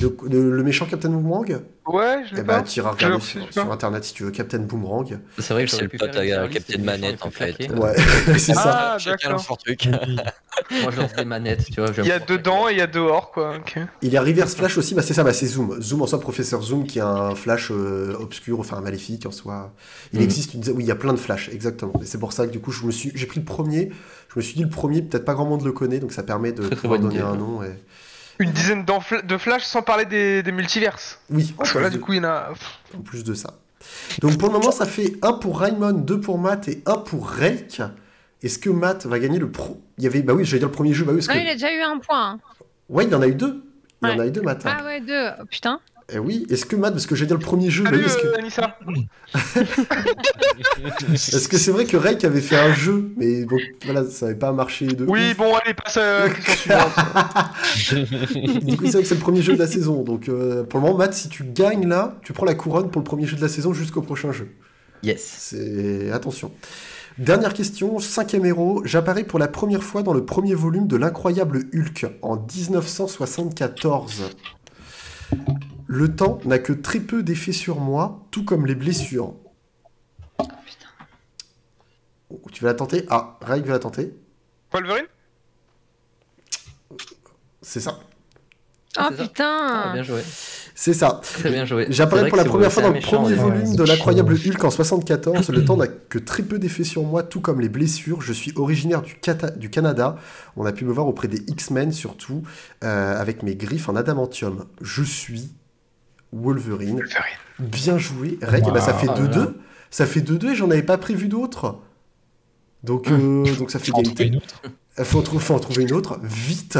De- de- le méchant Captain Boomerang Ouais, je Eh l'ai bah, pas. tu iras Je regarder le sur, sur internet si tu veux Captain Boomerang. C'est vrai que C'est le pote à Captain Manette, en fait. Ouais, c'est ça. Ah, Chacun d'accord. son truc. Moi, je lance des manettes, tu vois. Il y a dedans et il y a dehors quoi. Il y a Reverse Flash aussi, bah c'est ça, bah c'est Zoom. Zoom en soi, Professeur Zoom, qui est un Flash euh, obscur, enfin maléfique en soi. Il Mhm. existe, une... oui, il y a plein de Flash, exactement. Et c'est pour ça que du coup, je me suis, j'ai pris le premier. Je me suis dit le premier, peut-être pas grand monde le connaît, donc ça permet de Très, très pouvoir donner un nom. Et... Une dizaine de flash sans parler des, des multiverses. Oui, en Parce que plus, là, de... du coup, il y en a. en plus de ça. Donc pour le moment, ça fait un pour Raymond, deux pour Matt et un pour Rake. Est-ce que Matt va gagner le pro Il y avait, bah oui, j'allais dire le premier jeu, bah oui, parce Non, que... il a déjà eu un point. hein. ouais, il y en a eu deux. Il y en Ouais. a eu deux, Matt. Ah ouais, deux. Oh, Putain. Eh oui, est-ce que Matt, parce que j'allais dire le premier jeu, oui, Salut, est-ce que... euh, Anissa. Est-ce que c'est vrai que Rake avait fait un jeu, mais bon, voilà, ça n'avait pas marché de Oui, ouf. bon, allez, passe à la question suivante. Du coup, c'est vrai que c'est le premier jeu de la saison. Donc, euh, pour le moment, Matt, si tu gagnes là, tu prends la couronne pour le premier jeu de la saison jusqu'au prochain jeu. Yes. C'est attention. Dernière question, cinquième héros. J'apparais pour la première fois dans le premier volume de l'incroyable Hulk en 1974. Le temps n'a que très peu d'effet sur moi, tout comme les blessures. Oh, Tu vas la tenter? Ah, Rake va la tenter. Wolverine? C'est ça. Oh. Ah, putain. bien joué. C'est ça. Très bien joué. J'apparais pour la première fois dans le méchant, premier ouais. volume Ouais, de l'incroyable. Hulk en 74. Le temps n'a que très peu d'effet sur moi, tout comme les blessures. Je suis originaire du, Cata- du Canada. On a pu me voir auprès des X-Men surtout, euh, avec mes griffes en adamantium. Je suis Wolverine. Wolverine. Bien joué. Reg, ben, ça fait Wow. 2-2. Ça fait 2-2 et j'en avais pas prévu d'autres. Donc, euh, donc ça fait Faut égalité. une autre. Il faut, en trou- faut en trouver une autre. Vite.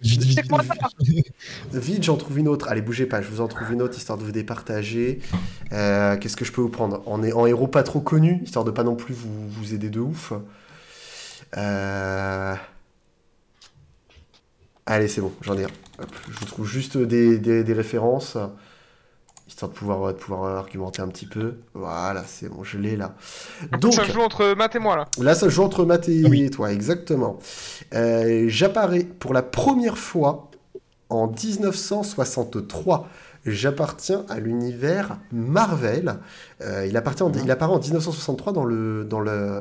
Vite, vite. J'en trouve une autre. Allez, bougez pas, je vous en trouve une autre histoire de vous départager. Euh, Qu'est-ce que je peux vous prendre? En, en héros pas trop connu, histoire de pas non plus vous, vous aider de ouf. Euh... Allez, c'est bon, j'en ai un. Hop, je vous trouve juste des, des- des références, histoire de pouvoir, de pouvoir argumenter un petit peu. Voilà, c'est bon, je l'ai là. Donc, Ça joue entre Matt et moi là. Là, ça se joue entre Matt et Ah oui. toi, exactement. Euh, J'apparais pour la première fois en 1963. J'appartiens à l'univers Marvel. Euh, il, appartient en- il apparaît en 1963 dans le, dans le,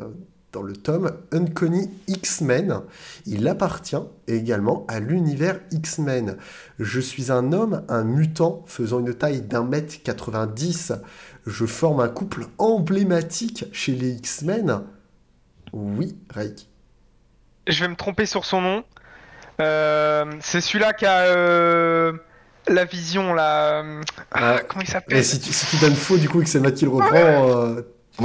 dans le tome Uncanny X-Men. Il appartient également à l'univers X-Men. Je suis un homme, un mutant, faisant une taille d'un mètre 90. Je forme un couple emblématique chez les X-Men. Oui, Reik. Je vais me tromper sur son nom. Euh, c'est celui-là qui a euh, la vision là. euh, Ah, comment il s'appelle? Si tu, si tu donnes faux, du coup, et que c'est Matt qui le reprend,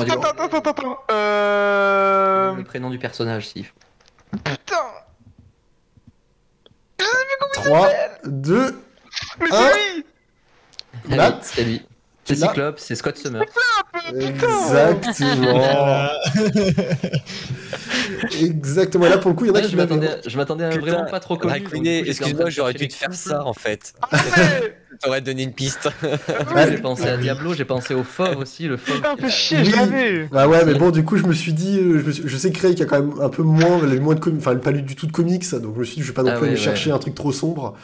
Attends, attends, attends, attends. Euh... le prénom du personnage, si. Putain 3, 2, Mais Hein c'est lui Matt oui, C'est lui. C'est Cyclope, c'est Scott Summer. exactement. Exactement. Là, pour le coup, il y en a Ouais, qui m'attendais je m'attendais à un vraiment pas trop connu. Excuse-moi, j'aurais dû te faire ça en fait. Ah ouais T'aurais donné une piste. Ouais. J'ai pensé à Diablo, j'ai pensé au Fauve aussi, le Fauve. Fais a- chier, Oui. je l'avais Bah ouais, mais bon, du coup, je me suis dit, euh, je, me suis- je sais que Craig a quand même un peu moins, elle a eu moins de comics, enfin, elle pas lu du tout de comics, donc je me suis dit, je vais pas non Ah plus aller ouais, chercher un truc trop sombre,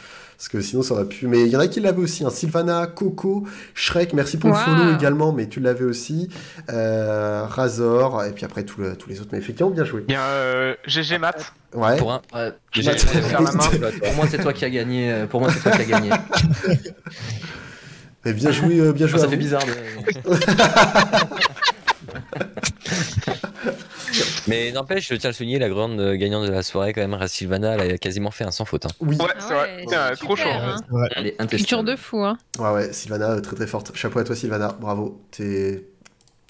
parce que sinon ça aurait pu. Mais il y en a qui l'avaient aussi, hein. Sylvana, Coco, Shrek, merci pour Wow. le follow également, mais tu l'avais aussi, euh, Razor, et puis après tous le- tous les autres, mais effectivement, bien joué. Bien, euh, GG Matt. Ouais. Pour un. Ouais, J'ai- Matt. faire la main. Pour moi, c'est toi qui as gagné. euh, Pour moi, c'est toi qui as gagné. Mais bien joué, bien joué. ça fait vous. bizarre. de- Mais n'empêche, je tiens à le souligner, la grande gagnante de la soirée, quand même, Ra Sylvana, elle a quasiment fait un sans faute. hein. Oui. Ouais, c'est vrai. ouais, trop chaud. hein. C'est vrai. Elle est Culture intestable. de fou, hein. Ouais, ouais, Sylvana, euh, très très forte. Chapeau à toi, Sylvana, bravo. T'es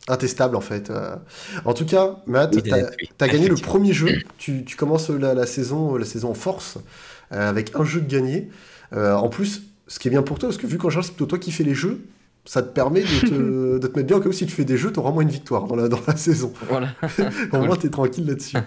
intestable en fait. euh. En tout cas, Matt, Oui, t'as Danette, oui. t'as gagné le premier jeu. Tu, tu commences la, la saison, la saison en force euh, avec un jeu de gagné. Euh, en plus, ce qui est bien pour toi, parce que vu qu'en général c'est plutôt toi qui fais les jeux, ça te permet de te, de te mettre bien où si tu fais des jeux, t'auras au moins une victoire dans la, dans la saison. Voilà. Au moins, t'es tranquille là-dessus.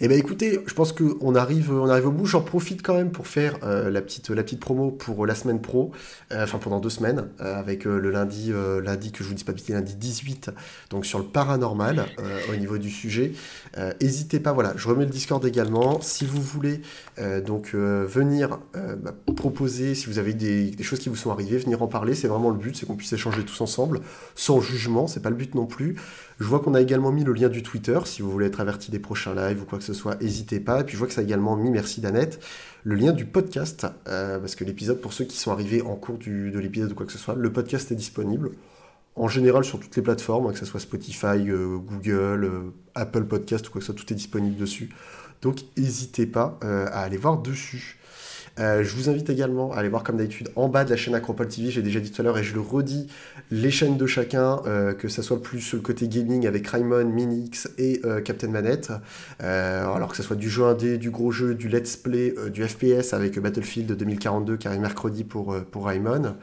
Eh ben écoutez, je pense qu'on arrive, on arrive au bout. J'en profite quand même pour faire euh, la petite, la petite promo pour la semaine pro, euh, enfin pendant deux semaines, euh, avec le lundi, lundi que je vous dis pas bêtises, lundi 18, donc sur le paranormal au niveau du sujet. N'hésitez pas, voilà, je remets le Discord également. Si vous voulez donc venir bah, proposer, si vous avez des, des choses qui vous sont arrivées, venir en parler, c'est vraiment le but, c'est qu'on puisse échanger tous ensemble, sans jugement, c'est pas le but non plus. Je vois qu'on a également mis le lien du Twitter, si vous voulez être averti des prochains lives ou quoi que ce soit, n'hésitez pas. Et puis je vois que ça a également mis, merci Danette, le lien du podcast, euh, parce que l'épisode, pour ceux qui sont arrivés en cours du- de l'épisode ou quoi que ce soit, le podcast est disponible. En général sur toutes les plateformes, hein, que ce soit Spotify, euh, Google, euh, Apple Podcast ou quoi que ce soit, tout est disponible dessus. Donc n'hésitez pas à aller voir dessus. Euh, je vous invite également à aller voir comme d'habitude en bas de la chaîne Acropole TV, j'ai déjà dit tout à l'heure et je le redis, les chaînes de chacun, euh, que ça soit plus le côté gaming avec Raimon, Minix et euh, Captain Manette, alors que ça soit du jeu indé, du gros jeu, du let's play, du FPS avec Battlefield 2042 qui arrive mercredi pour, pour Raimon.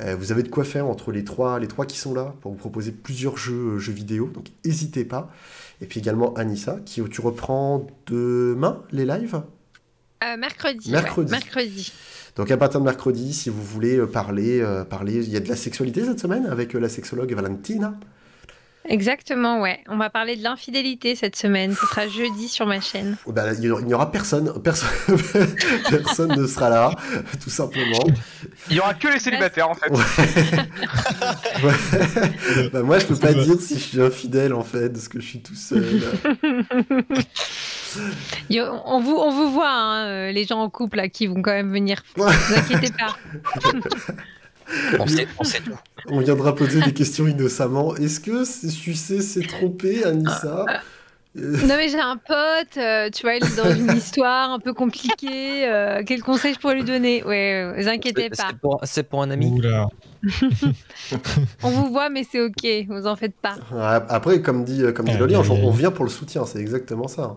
Euh, vous avez de quoi faire entre les trois, les trois qui sont là pour vous proposer plusieurs jeux, jeux vidéo, donc n'hésitez pas. Et puis également Anissa, qui tu reprends demain les lives? Euh, mercredi. Mercredi. ouais, mercredi. donc à partir de mercredi, si vous voulez euh, parler, euh, parler, il y a de la sexualité cette semaine avec la sexologue Valentina. Exactement, ouais. On va parler de l'infidélité cette semaine. Ce sera jeudi sur ma chaîne. Bah, il n'y aura personne, personne, personne ne sera là, tout simplement. Il y aura que les célibataires en fait. Ouais. Bah, moi, je peux pas dire si je suis infidèle en fait, parce que je suis tout seul. On vous, on vous voit, hein, euh, les gens en couple là, qui vont quand même venir. Ne vous inquiétez pas. On sait, on sait tout. On viendra poser des questions innocemment. Est-ce que Sucé s'est trompé, Anissa Euh, Non mais j'ai un pote, euh, tu vois, il est dans une histoire un peu compliquée. euh, quel conseil je pourrais lui donner? Ouais, vous inquiétez pas. c'est pour, un ami. Oula. On vous voit, mais c'est ok. Vous en faites pas. Après, comme dit, comme dit Loli, on vient pour le soutien, c'est exactement ça.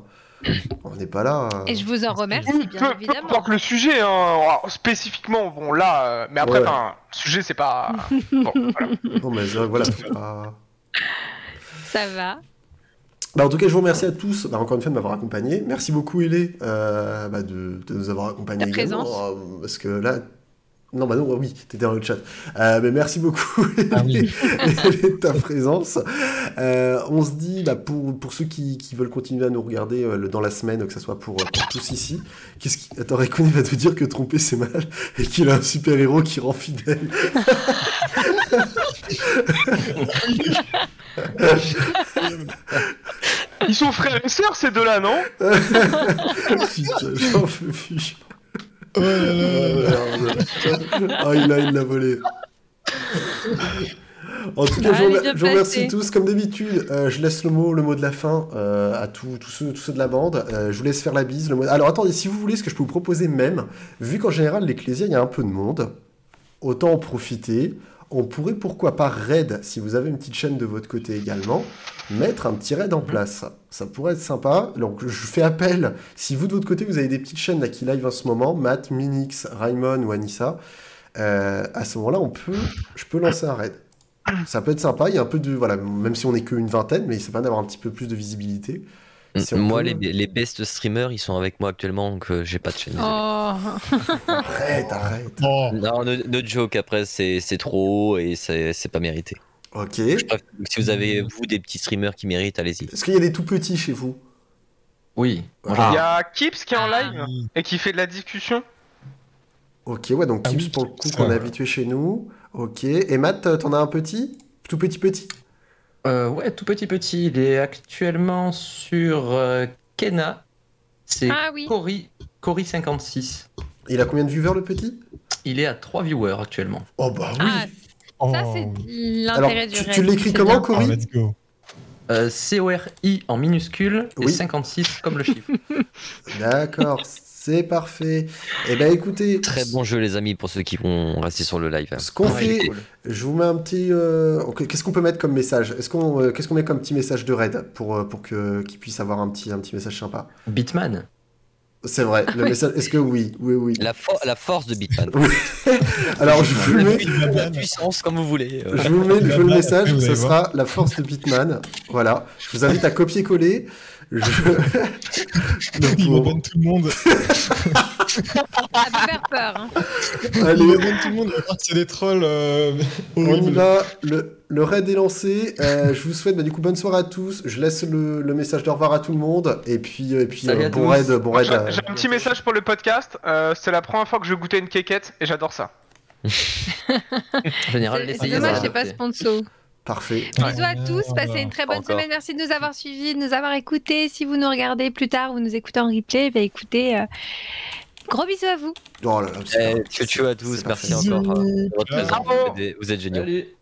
On n'est pas là. euh, Et je vous en remercie, Peu, bien peu évidemment. importe le sujet, hein, alors, spécifiquement, bon là, euh, mais après, Ouais. le sujet c'est pas. Bon, voilà. Non, mais euh, voilà. pas- Ça va. Bah, en tout cas, je vous remercie à tous, bah, encore une fois, de m'avoir accompagné. Merci beaucoup, Elé, euh, bah, de, de nous avoir accompagnés également. présence. parce que là. Non, bah non, oui, t'étais dans le chat. Euh, mais merci beaucoup, Ah oui. De ta présence. Euh, on se dit, bah, pour, pour ceux qui, qui veulent continuer à nous regarder euh, le- dans la semaine, que ce soit pour, pour tous ici, qu'est-ce qui. Attends, Raikkonen va te dire que tromper c'est mal et qu'il a un super-héros qui rend fidèle. Ils sont frères et sœurs ces deux-là, non? Putain, j'en peux plus. Oh là là. Ah, il a, il l'a volé. En tout cas, je vous, remercie tous. Comme d'habitude, euh, je laisse le mot, le mot de la fin euh, à tous tous ceux, tous ceux de la bande. Euh, je vous laisse faire la bise. Le mot... Alors attendez, si vous voulez, ce que je peux vous proposer même, vu qu'en général, l'Ecclésia, il y a un peu de monde, autant en profiter. On pourrait, pourquoi pas, raid, si vous avez une petite chaîne de votre côté également, mettre un petit raid en place. Ça pourrait être sympa. Donc, je fais appel, si vous de votre côté, vous avez des petites chaînes là, qui live en ce moment, Matt, Minix, Raimon ou Anissa, euh, à ce moment-là, on peut, je peux lancer un raid. Ça peut être sympa. Il y a un peu de. Voilà, même si on est qu'une vingtaine, mais c'est pas d'avoir un petit peu plus de visibilité. Moi, peut- les, les best streamers, ils sont avec moi actuellement, donc euh, j'ai pas de chaîne. Oh. Arrête, arrête. Oh, Non, no, no joke, après, c'est c'est trop et c'est c'est pas mérité. Ok. Préfère- si vous avez, vous, des petits streamers qui méritent, allez-y. Est-ce qu'il y a des tout petits chez vous? Oui. Ah. Il y a Kips qui est en Ah. live et qui fait de la discussion. Ok, ouais, donc Ah Kips pour le coup qu'on est ouais. habitué chez nous. Ok. Et Matt, euh, t'en as un petit? Tout petit petit? Euh, ouais, tout petit petit. Il est actuellement sur euh, Kena. C'est Ah oui. Cory, Cory 56. Il a combien de viewers le petit? Il est à 3 viewers actuellement. Oh bah oui Ah, oh. ça, c'est Alors, l'intérêt du tu, tu l'écris comment. Oh, Cory let's go. Euh, C-O-R-I en minuscule et Oui. 56 comme le chiffre. D'accord, c'est parfait. Eh ben écoutez, Très bon jeu, les amis, pour ceux qui vont rester sur le live. ce qu'on Ouais, fait, cool. je vous mets un petit. euh, Qu'est-ce qu'on peut mettre comme message? Est-ce qu'on, euh, qu'est-ce qu'on met comme petit message de raid pour euh, pour que qu'il puisse avoir un petit un petit message sympa? Bitman. C'est vrai. Le message. Est-ce que oui, oui, oui. La, fo- la force de Bitman. Alors je vous le mets. la puissance, comme vous voulez. euh. Je vous mets, je vous le message, ce sera la force de Bitman. Voilà. Je vous invite à copier-coller. Je... Donc, Il pour- tout le monde. Ça peut faire peur. hein. Il Allez, abonne tout le monde. Va c'est des trolls. euh, on y va. Le, le raid est lancé. Euh, je vous souhaite bah, du coup bonne soirée à tous. Je laisse le, le message de revoir à tout le monde. Et puis, euh, et puis euh, bon raid, bon raid. J'ai un petit message pour le podcast. Euh, c'est la première fois que je goûtais une quéquette et j'adore ça. En général, C'est- dommage, c'est pas va sponsor. Parfait. Bisous à tous, passez une très bonne Encore. semaine. Merci de nous avoir suivis, de nous avoir écoutés. Si vous nous regardez plus tard, vous nous écoutez en replay, bah écoutez, euh, gros bisous à vous. Oh là là, c'est Eh, parfait. tchou tchou à tous, merci parfait. encore. euh, votre Bravo. Vous êtes- Vous êtes géniaux. Salut.